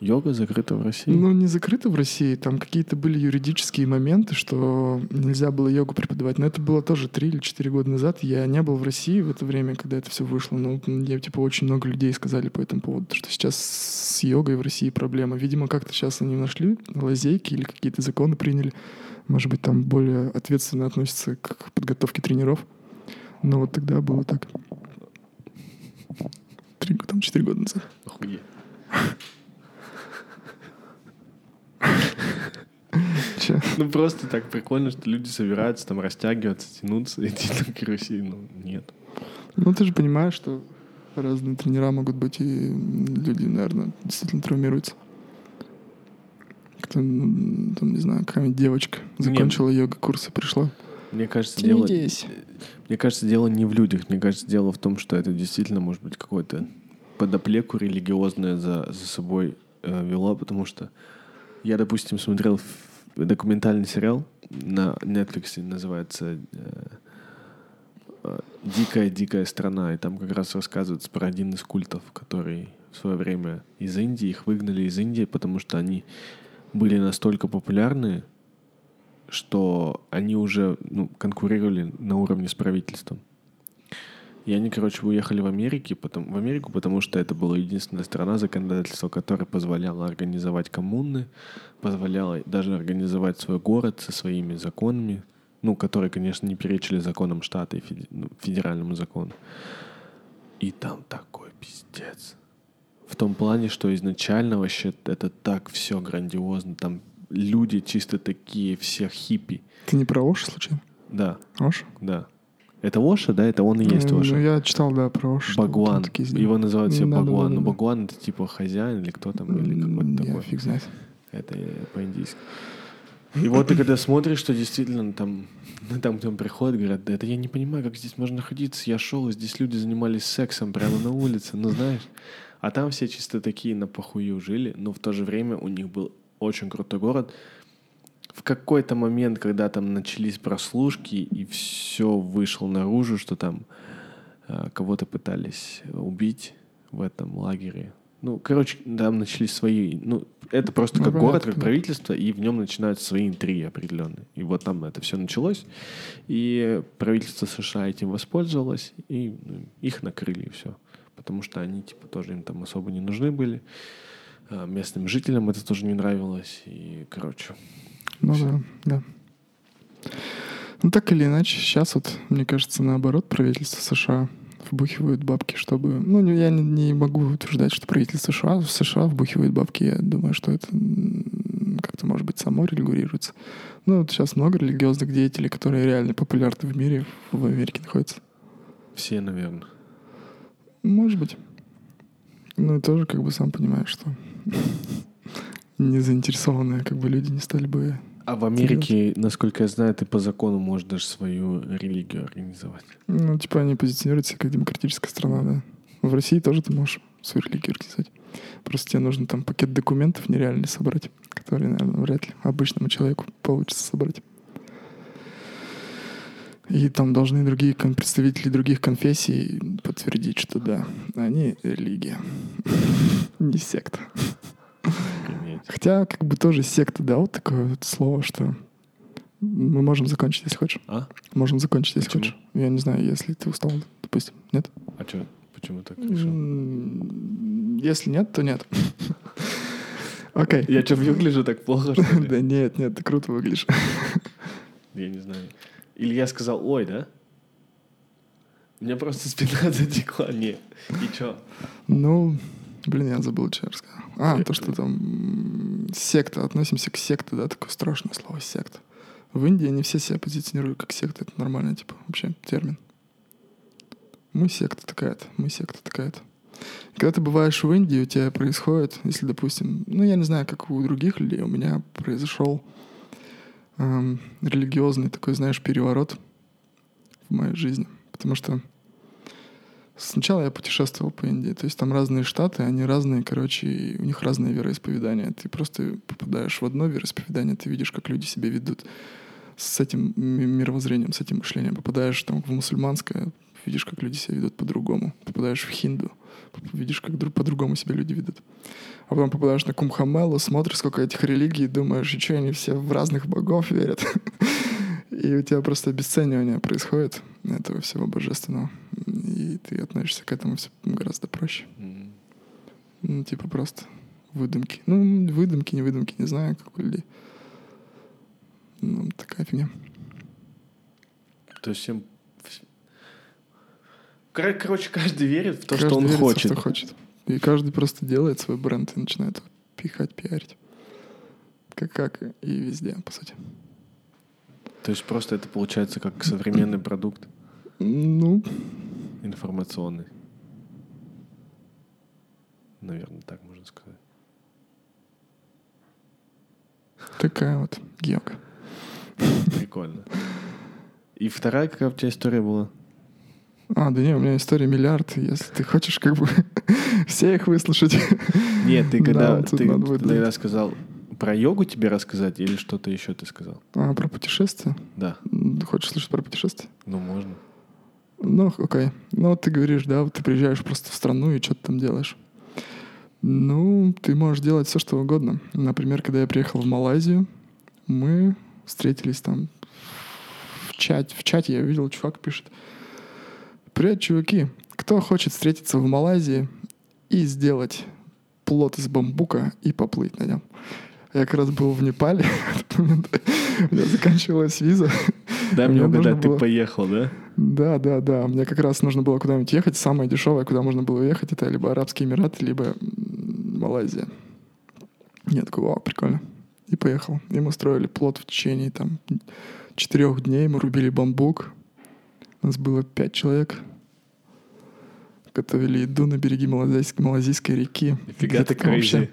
Йога закрыта в России? Ну, не закрыто в России, там какие-то были юридические моменты, что нельзя было йогу преподавать, но это было тоже три или четыре года назад. Я не был в России в это время, когда это все вышло, но я, типа, очень много людей сказали по этому поводу, что сейчас с йогой в России проблема. Видимо, как-то сейчас они нашли лазейки или какие-то законы приняли. Может быть, там более ответственно относятся к подготовке тренеров. Но вот тогда было так. Три, там, четыре года назад. Охуеть. Че? Ну просто так прикольно, что люди собираются там растягиваться, тянуться, идти на карусель. Ну, нет. Ну, ты же понимаешь, что разные тренера могут быть, и люди, наверное, действительно травмируются. Кто, ну, там, не знаю, какая-нибудь девочка закончила йога-курсы, пришла. Мне кажется, дело... Тянитесь. Мне кажется, дело не в людях. Мне кажется, дело в том, что это действительно может быть какое-то подоплеку религиозное за, за собой э, вело, потому что я, допустим, смотрел документальный сериал на Netflix, называется э, э, дикая-дикая страна, и там как раз рассказывается про один из культов, который в свое время из Индии, их выгнали из Индии, потому что они были настолько популярны, что они уже ну, конкурировали на уровне с правительством. И они, короче, уехали в, Америке, потом, в Америку, потому что это была единственная страна законодательства, которая позволяла организовать коммуны, позволяла даже организовать свой город со своими законами, ну, которые, конечно, не перечили законам штата и ну, федеральному закону. И там такой пиздец. В том плане, что изначально вообще это так все грандиозно. Там люди чисто такие, все хиппи. Ты не про Оша случайно? Да, Оша? да. Это Оша, да? Это он и есть Ну, Оша. Ну, я читал, да, про Оша. Багуан. Его называют все Да, Багуан. да, Но да. Багуан это типа хозяин или кто там, или какой-то такой. фиг знает. Это по-индийски. И вот ты когда смотришь, что действительно там, ну, там, там приходят, говорят, да это я не понимаю, как здесь можно находиться. Я шел, и здесь люди занимались сексом прямо на улице, ну знаешь. А там все чисто такие на похую жили, но в то же время у них был очень крутой город. В какой-то момент, когда там начались прослушки, и все вышло наружу, что там а, кого-то пытались убить в этом лагере. Ну, короче, там начались свои... Ну, это просто Ну, как понятно, город, как понятно. правительство, и в нем начинаются свои интриги определенные. И вот там это все началось, и правительство США этим воспользовалось, и ну, их накрыли, и все. Потому что они, типа, тоже им там особо не нужны были. А местным жителям это тоже не нравилось, и, короче... Ну да, да. Ну так или иначе, сейчас вот, мне кажется, наоборот, правительство США вбухивают бабки, чтобы... Ну, я не, не могу утверждать, что правительство США, США вбухивает бабки. Я думаю, что это как-то, может быть, само регулируется. Ну, вот сейчас много религиозных деятелей, которые реально популярны в мире, в Америке находятся. Все, наверное. Может быть. Ну и тоже, как бы, сам понимаешь, что не заинтересованные, как бы, люди не стали бы... А в Америке, насколько я знаю, ты по закону можешь даже свою религию организовать. Ну, типа, они позиционируют себя как демократическая страна, да. В России тоже ты можешь свою религию организовать. Просто тебе нужно там пакет документов нереальный собрать, который, наверное, вряд ли обычному человеку получится собрать. И там должны другие представители других конфессий подтвердить, что да, они религия, не секта. Хотя, как бы тоже секта, да, вот такое вот слово, что мы можем закончить, если хочешь. А? Можем закончить, если Почему? хочешь. Я не знаю, если ты устал, допустим. Нет? А что? Почему так решил? Если нет, то нет. Окей. Я что, выгляжу так плохо, что ли? Да нет, нет, ты круто выглядишь. Я не знаю. Или я сказал, ой, да? У меня просто спина затекла. Не. И чё? Ну, блин, я забыл, что я рассказал. А, то, что там секта, относимся к секте, да, такое страшное слово секта. В Индии они все себя позиционируют как секта, это нормально, типа, вообще термин. Мы секта такая-то, мы секта такая-то. Когда ты бываешь в Индии, у тебя происходит, если, допустим, ну, я не знаю, как у других людей, у меня произошел эм, религиозный такой, знаешь, переворот в моей жизни. Потому что сначала я путешествовал по Индии, то есть там разные штаты, они разные, короче, и у них разное вероисповедание. Ты просто попадаешь в одно вероисповедание, ты видишь, как люди себя ведут с этим ми- мировоззрением, с этим мышлением. Попадаешь там в мусульманское, видишь, как люди себя ведут по-другому. Попадаешь в хинду, видишь, как друг- по-другому себя люди ведут. А потом попадаешь на Кумхамелу, смотришь, сколько этих религий, думаешь, и что они все в разных богов верят. И у тебя просто обесценивание происходит этого всего божественного. И ты относишься к этому все гораздо проще. Ну, типа просто выдумки. Ну, выдумки, не выдумки, не знаю, как у людей. Ну, такая фигня. То есть всем... Кор- Короче, каждый верит в то, Каждый что он верит хочет. что хочет. И каждый просто делает свой бренд и начинает пихать, пиарить. Как, как и везде, по сути. То есть просто это получается как современный продукт Ну, информационный. Наверное, так можно сказать. такая вот геока. Прикольно. И вторая какая у тебя история была? А, да не, у меня история миллиард. Если ты хочешь как бы все их выслушать. Нет, ты Да, когда тут ты тогда сказал про йогу тебе рассказать или что-то еще ты сказал? А, про путешествия? Да, Хочешь слушать про путешествия? ну можно. Ну, окей. Ну, вот ты говоришь, да, вот ты приезжаешь просто в страну и что ты там делаешь. Ну, ты можешь делать все, что угодно. Например, когда я приехал в Малайзию, мы встретились там в чате. В чате я видел, чувак пишет. Привет, чуваки. Кто хочет встретиться в Малайзии и сделать плот из бамбука и поплыть на нем? Я как раз был в Непале. У меня заканчивалась виза. Дай мне угадать, ты поехал, да? Да, да, да. Мне как раз нужно было куда-нибудь ехать. Самое дешевое, куда можно было ехать, это либо Арабские Эмираты, либо Малайзия. Я такой, вау, прикольно. И поехал. И мы строили плод в течение там четырех дней. Мы рубили бамбук. У нас было пять человек. Готовили еду на береги Малазийской, Малазийской реки. Нифига ты вообще.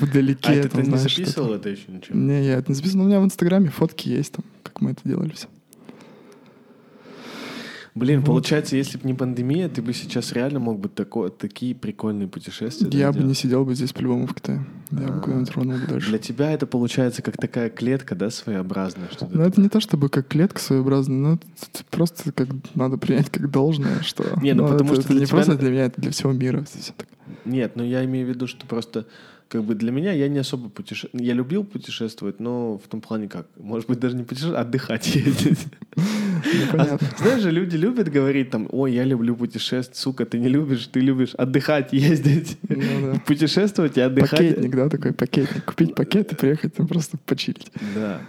Вдалеке. А там, ты не знаешь, что-то. записывал это еще ничего? Не, я это не записывал. Но у меня в Инстаграме фотки есть там, как мы это делали все. Блин, Вот. получается, если бы не пандемия, ты бы сейчас реально мог бы тако- такие прикольные путешествия да, Я бы не делать. сидел бы здесь по-любому в Китае. Я бы А. куда-нибудь рванул бы дальше. Для тебя это получается как такая клетка, да, своеобразная, что Но это не то чтобы как клетка своеобразная, но это это просто как надо принять как должное, что Не, ну ну, потому это, что это не просто для меня, это для всего мира. Нет, но я имею в виду, что просто как бы для меня я не особо путешествую. Я любил путешествовать, но в том плане как, может быть, даже не путешествовать, а отдыхать ездить. Ну. А, знаешь же, люди любят говорить там, ой, я люблю путешествовать, сука, ты не любишь, ты любишь отдыхать, ездить. Ну да. Путешествовать и отдыхать. Пакетник, да, такой пакетник. Купить пакет и приехать там просто почилить. Да.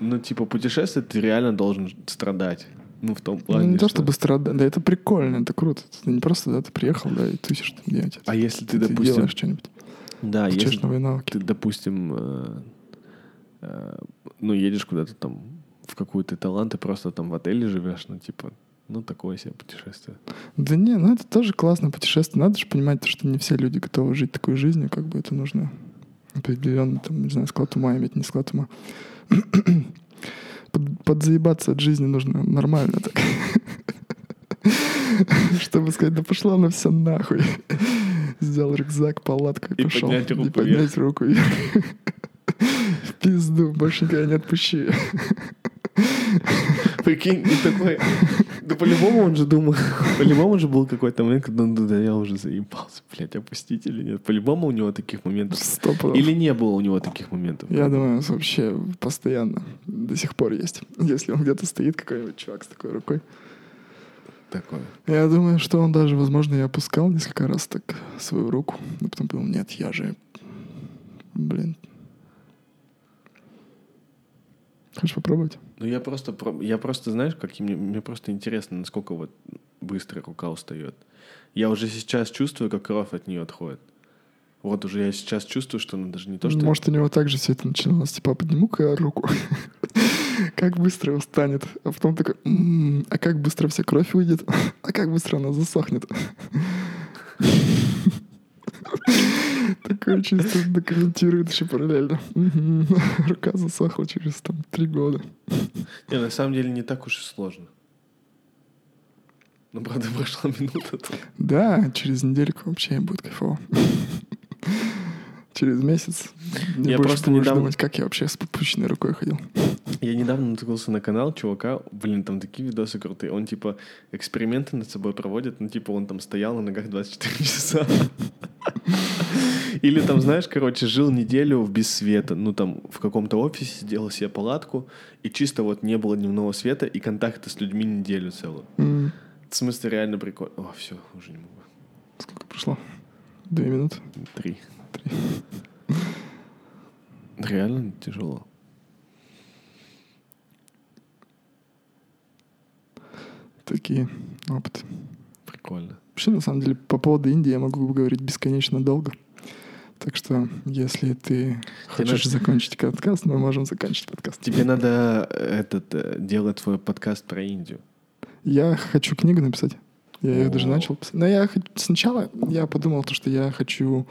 Ну, типа, путешествовать ты реально должен страдать. Ну, в том Ну, плане, не то что- чтобы страдать, да это прикольно, это круто. Это не просто, да, ты приехал, да, и тусишь там где-нибудь. А если ты, ты допустим... делаешь что-нибудь. Да, Включаешь если навыки. ты, допустим, э, э, ну, едешь куда-то там в какую-то Таиланд, и просто там в отеле живешь, ну, типа, ну, такое себе путешествие. Да не, ну это тоже классное путешествие. Надо же понимать, что не все люди готовы жить такой жизнью, как бы это нужно определенный, там, не знаю, склад ума иметь, не склад ума. Под- Подзаебаться от жизни нужно нормально так. Чтобы сказать, да пошла она все нахуй. Взял рюкзак, палатку и И пошел. поднять руку И поднять руку вверх. В пизду, больше никогда не отпущу. Прикинь, и такой... Да по-любому он же думал, по-любому же был какой-то момент, когда он, да я уже заебался, блядь, опустить или нет. По-любому у него таких моментов. Стоп. Или не было у него таких моментов. Я думаю, вообще постоянно до сих пор есть. Если он где-то стоит, какой-нибудь чувак с такой рукой. Такое. Я думаю, что он даже, возможно, и опускал несколько раз так свою руку. Но потом подумал, нет, я же... Блин. Хочешь попробовать? Ну, я просто, про- я просто, знаешь, как мне, мне просто интересно, насколько вот быстро рука устает. Я уже сейчас чувствую, как кровь от нее отходит. Вот уже я сейчас чувствую, что ну, даже не то, что... Может, у него также все это начиналось. Типа, подниму-ка руку. Как быстро устанет. А потом такой, «М, а как быстро вся кровь выйдет? А как быстро она засохнет? Такое чувство документирует еще параллельно. Рука засохла через там три года. Не, на самом деле не так уж и сложно. Ну, правда, прошла минута. Да, через недельку вообще будет кайфово. Через месяц не Я просто будешь недавно- думать, как я вообще с попущенной рукой ходил. Я недавно наткнулся на канал чувака, блин, там такие видосы крутые. Он, типа, эксперименты над собой проводит, ну, типа, он там стоял на ногах 24 часа. Или там, знаешь, короче, жил неделю без света. Ну, там, в каком-то офисе сделал себе палатку, и чисто вот не было дневного света, и контакта с людьми неделю целую. М, В смысле, реально прикольно. О, все, уже не могу. Сколько прошло? Две минуты. Три. Реально тяжело. Такие опыты. Прикольно. Вообще, на самом деле, по поводу Индии я могу говорить бесконечно долго. Так что, если ты хочешь надо- закончить подкаст, мы можем закончить подкаст. Тебе надо этот э, делать свой подкаст про Индию. Я хочу книгу написать. Я ее даже начал писать. Но я сначала я подумал, то, что я хочу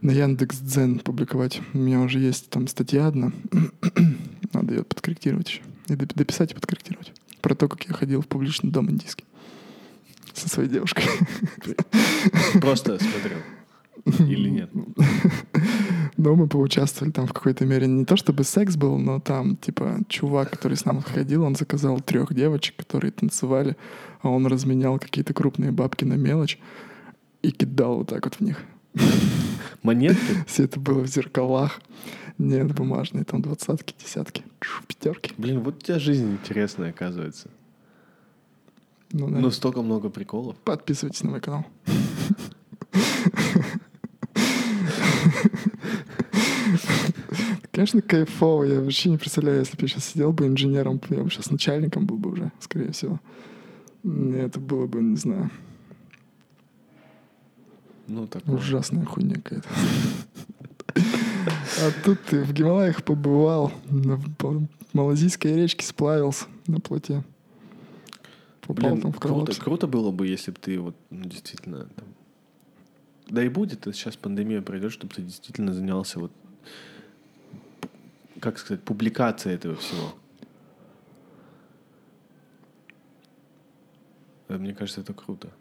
на Яндекс Дзен публиковать. У меня уже есть там статья одна. Надо ее подкорректировать еще. И доп- дописать и подкорректировать. Про то, как я ходил в публичный дом индийский. Со своей девушкой. Просто смотрел. Или нет? Но мы поучаствовали там в какой-то мере. Не то чтобы секс был, но там, типа, чувак, который с нами ходил, он заказал трех девочек, которые танцевали, а он разменял какие-то крупные бабки на мелочь и кидал вот так вот в них. Монетки? Все это было в зеркалах. Нет, бумажные, там двадцатки, десятки, пятерки. Блин, вот у тебя жизнь интересная, оказывается. Ну. Ну, столько много приколов. Подписывайтесь на мой канал. Конечно, кайфово. Я вообще не представляю, если бы я сейчас сидел бы инженером, я бы сейчас начальником был бы уже, скорее всего. Это было бы, не знаю, Ну, так. ужасная хуйня какая-то. А тут ты в Гималаях побывал, на Малазийской речке сплавился на плоте. Попал Блин, там в круто, круто было бы, если бы ты вот, ну, действительно, там... Да и будет, сейчас пандемия пройдет, чтобы ты действительно занялся вот, как сказать, публикацией этого всего. Э, Мне кажется, это круто.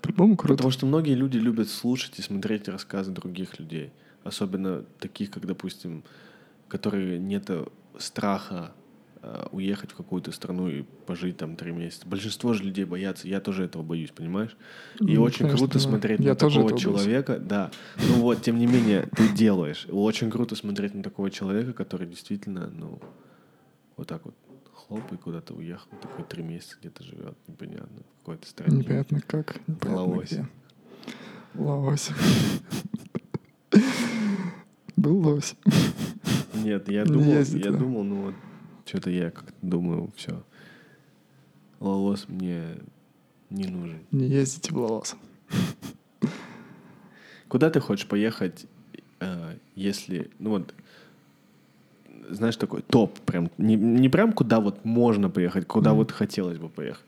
По-любому круто. Потому что многие люди любят слушать и смотреть рассказы других людей. Особенно таких, как, допустим, которые нет страха уехать в какую-то страну и пожить там три месяца. Большинство же людей боятся. Я тоже этого боюсь, понимаешь? И Ну, очень конечно, круто да. смотреть Я на такого этого боюсь. человека. Да. Ну вот, тем не менее, ты делаешь. Очень круто смотреть на такого человека, который действительно, ну, вот так вот хлоп и куда-то уехал, такой три месяца где-то живет, непонятно, в какой-то стране. Непонятно как, непонятно Лавось. где. Лавось. Был лось. Нет, я думал, я думал, ну вот, что-то я как-то думаю, все. Лолос мне не нужен. Не ездите в Лавос. Куда ты хочешь поехать, э, если, ну вот, знаешь, такой топ, прям, не, не прям куда вот можно поехать, куда Мгм. вот хотелось бы поехать.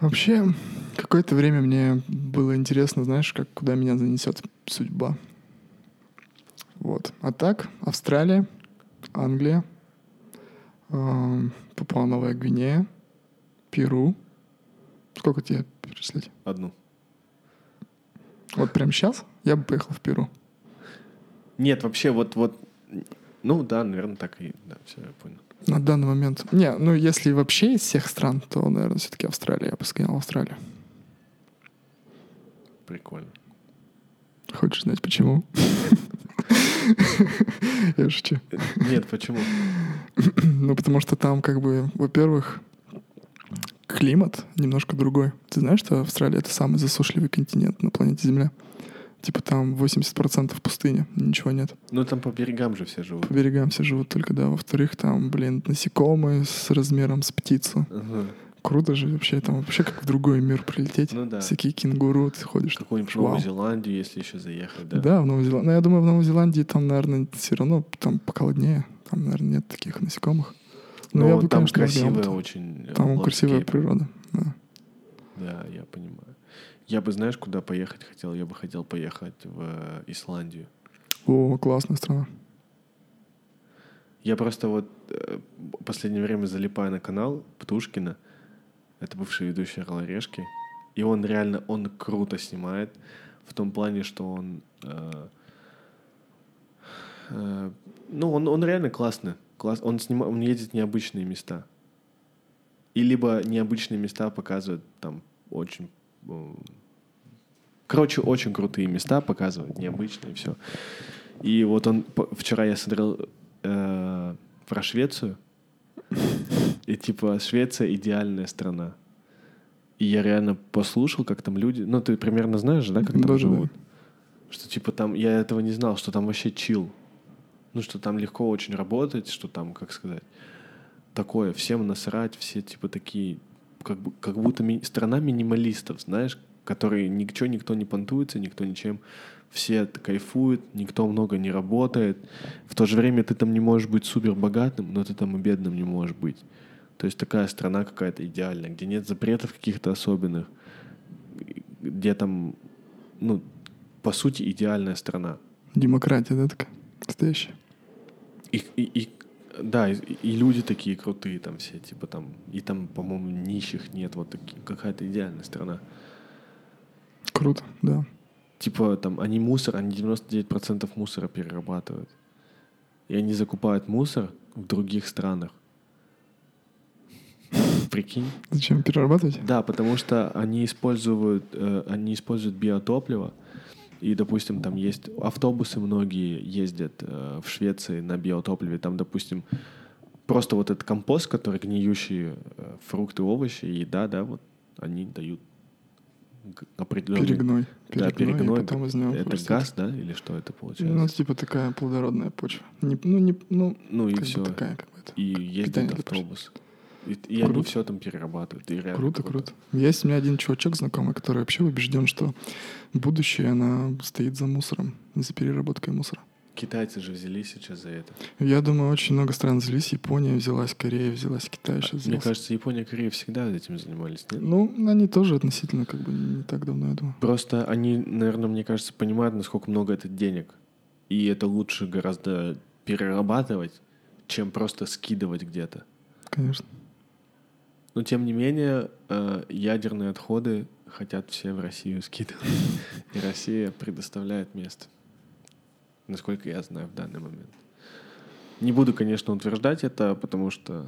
Вообще, какое-то время мне было интересно, знаешь, как куда меня занесет судьба. Вот. А так, Австралия, Англия, эм, Папуа Новая Гвинея, Перу. Сколько тебе перечислять? Одну. Вот прямо сейчас я бы поехал в Перу. Нет, вообще вот, вот, ну да, наверное, так и, да, все, я понял. На данный момент. Не, ну если вообще из всех стран, то, наверное, все-таки Австралия. Я бы сказал Австралию. Прикольно. Хочешь знать почему? Я шучу. Нет, почему? Ну, потому что там, как бы, во-первых, климат немножко другой. Ты знаешь, что Австралия — это самый засушливый континент на планете Земля? Типа там 80% пустыня, ничего нет. Ну там по берегам же все живут. По берегам все живут только, да. Во-вторых, там, блин, насекомые с размером с птицу. Ага. Круто же вообще, там вообще как в другой мир прилететь. Ну да. Всякие кенгуру, ты ходишь. Какую-нибудь. Новую Зеландию, если еще заехать, да? Да, в Новой Зеландии. Но я думаю, в Новой Зеландии там, наверное, все равно там поколоднее. Там, наверное, нет таких насекомых. Но Но я бы, там конечно, взял красивая там. очень. э, Там красивая landscape. природа. Да. Да, я понимаю. Я бы, знаешь, куда поехать хотел? Я бы хотел поехать в э, Исландию. О, классная страна. Я просто вот э, последнее время залипаю на канал Птушкина. Это бывший ведущий «Орла Решки». И он реально, он круто снимает. В том плане, что он... э, э, ну, он, он реально классный. Класс, он, снима, он едет в необычные места. И либо необычные места показывают там очень... э, Короче, очень крутые места показывают, необычные, все. И вот он... Вчера я смотрел э, про Швецию. И типа Швеция идеальная страна. И я реально послушал, как там люди... Ну, ты примерно знаешь, да, как там Да-да-да. живут? Что типа там... Я этого не знал, что там вообще чил. Ну, что там легко очень работать, что там, как сказать, такое, всем насрать, все типа такие, как, бу- как будто ми- страна минималистов, знаешь, которые ничего никто не понтуется, никто ничем, все кайфуют, никто много не работает. В то же время ты там не можешь быть супер богатым, но ты там и бедным не можешь быть. То есть такая страна какая-то идеальная, где нет запретов каких-то особенных, где там, ну, по сути, идеальная страна. Демократия, да, такая? Настоящая. И, и, и- да, и, и люди такие крутые там все, типа там, и там, по-моему, нищих нет, вот такие, какая-то идеальная страна. Круто, да. Типа там они мусор, они 99% мусора перерабатывают. И они закупают мусор в других странах. Прикинь? Зачем перерабатывать? Да, потому что они используют, э, они используют биотопливо. И, допустим, там есть автобусы многие ездят э, в Швеции на биотопливе. Там, допустим, просто вот этот компост, который гниющие э, фрукты, овощи, еда, да, вот они дают определенный... Перегной. Да, перегной. потом из него это вырастет. газ, да, или что это получается? Ну, типа такая плодородная почва. Не- ну, не, ну, Ну и все. такая какая-то. И ездит для почвы. И, и они Круто. все там перерабатывают. И реально Круто, круто. Есть у меня один чувачок знакомый, который вообще убежден, что будущее, она стоит за мусором, за переработкой мусора. Китайцы же взялись сейчас за это. Я думаю, очень много стран взялись. Япония взялась, Корея взялась, Китай сейчас Мне взялся. кажется, Япония и Корея всегда этим занимались, нет? Ну, они тоже относительно как бы не так давно, я думаю. Просто они, наверное, мне кажется, понимают, насколько много это денег. И это лучше гораздо перерабатывать, чем просто скидывать где-то. Конечно. Но тем не менее, э, ядерные отходы хотят все в Россию скидывать. И Россия предоставляет место. Насколько я знаю в данный момент. Не буду, конечно, утверждать это, потому что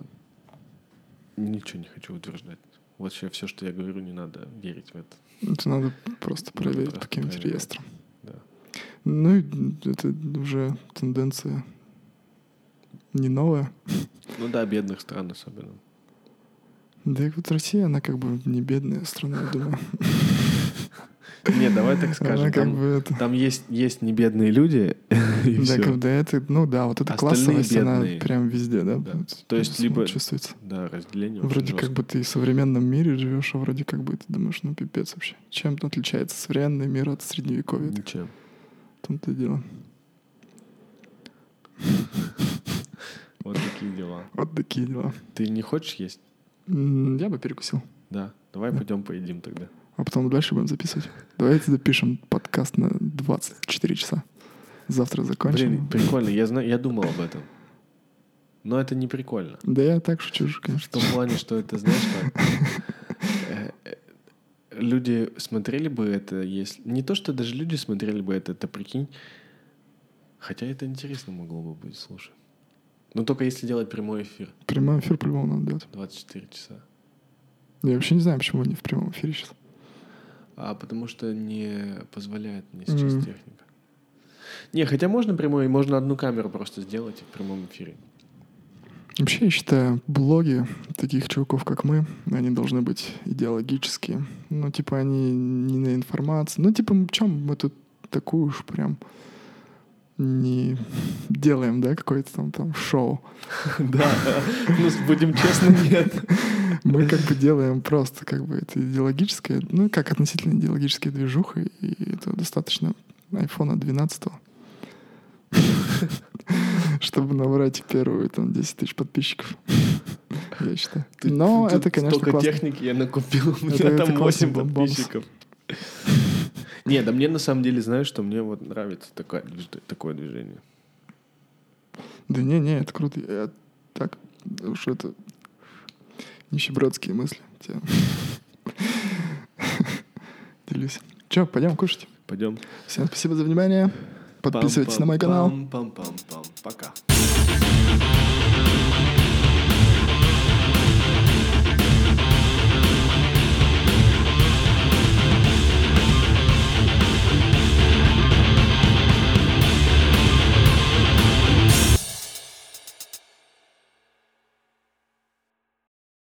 ничего не хочу утверждать. Вообще все, что я говорю, не надо верить в это. Это надо просто проверить просто по каким-нибудь реестрам. Да. Ну, это уже тенденция не новая. Ну да, бедных стран особенно. Да и вот Россия, она как бы не бедная страна, я думаю. Не, давай так скажем. Она как Там, бы это... там есть, есть небедные люди, и Да, как бы это, ну да, вот эта Остальные классовость, она бедные. прям везде, да? Да. вот То есть либо- чувствуется. Да, разделение Вроде как бы ты в современном мире живешь, а вроде как бы ты думаешь, ну пипец вообще. Чем отличается современный мир от средневековья? Ничем. В том-то и дело. Вот такие дела. Вот такие дела. Ты не хочешь есть? Я бы перекусил. Да. Давай Да. пойдем поедим тогда. А потом дальше будем записывать. Давайте запишем подкаст на 24 часа. Завтра закончим. Блин, прикольно. Я, знаю, я думал об этом. Но это не прикольно. Да я так шучу же, В конечно. том плане, что это, знаешь, как... э, э, Люди смотрели бы это, если... Не то, что даже люди смотрели бы это, это прикинь. Хотя это интересно могло бы быть, слушай. Но только если делать прямой эфир. Прямой эфир по-любому надо делать. 24 часа. Я вообще не знаю, почему они в прямом эфире сейчас. А потому что не позволяет мне сейчас Мгм. техника. Не, хотя можно прямой, можно одну камеру просто сделать в прямом эфире. Вообще, я считаю, блоги таких чуваков, как мы, они должны быть идеологические. Ну, типа, они не на информации. Ну, типа, чем мы тут такую уж прям не делаем, да, какое-то там, там шоу. Да, ну будем честны, нет. Мы как бы делаем просто как бы это идеологическое, ну, как относительно идеологическая движуха, и это достаточно айфона 12 чтобы набрать первую там 10 тысяч подписчиков. Я считаю. Но это, конечно, Столько техники я накупил, у меня там классный 8 бомб- подписчиков. Не, да мне на самом деле, знаешь, что мне вот нравится такое, такое движение. Да не, не, это круто. Я так, уж это нищебродские мысли. Те. Делюсь. Че, пойдем кушать? Пойдем. Всем спасибо за внимание. Подписывайтесь на мой канал. Пам-пам-пам-пам. Пока.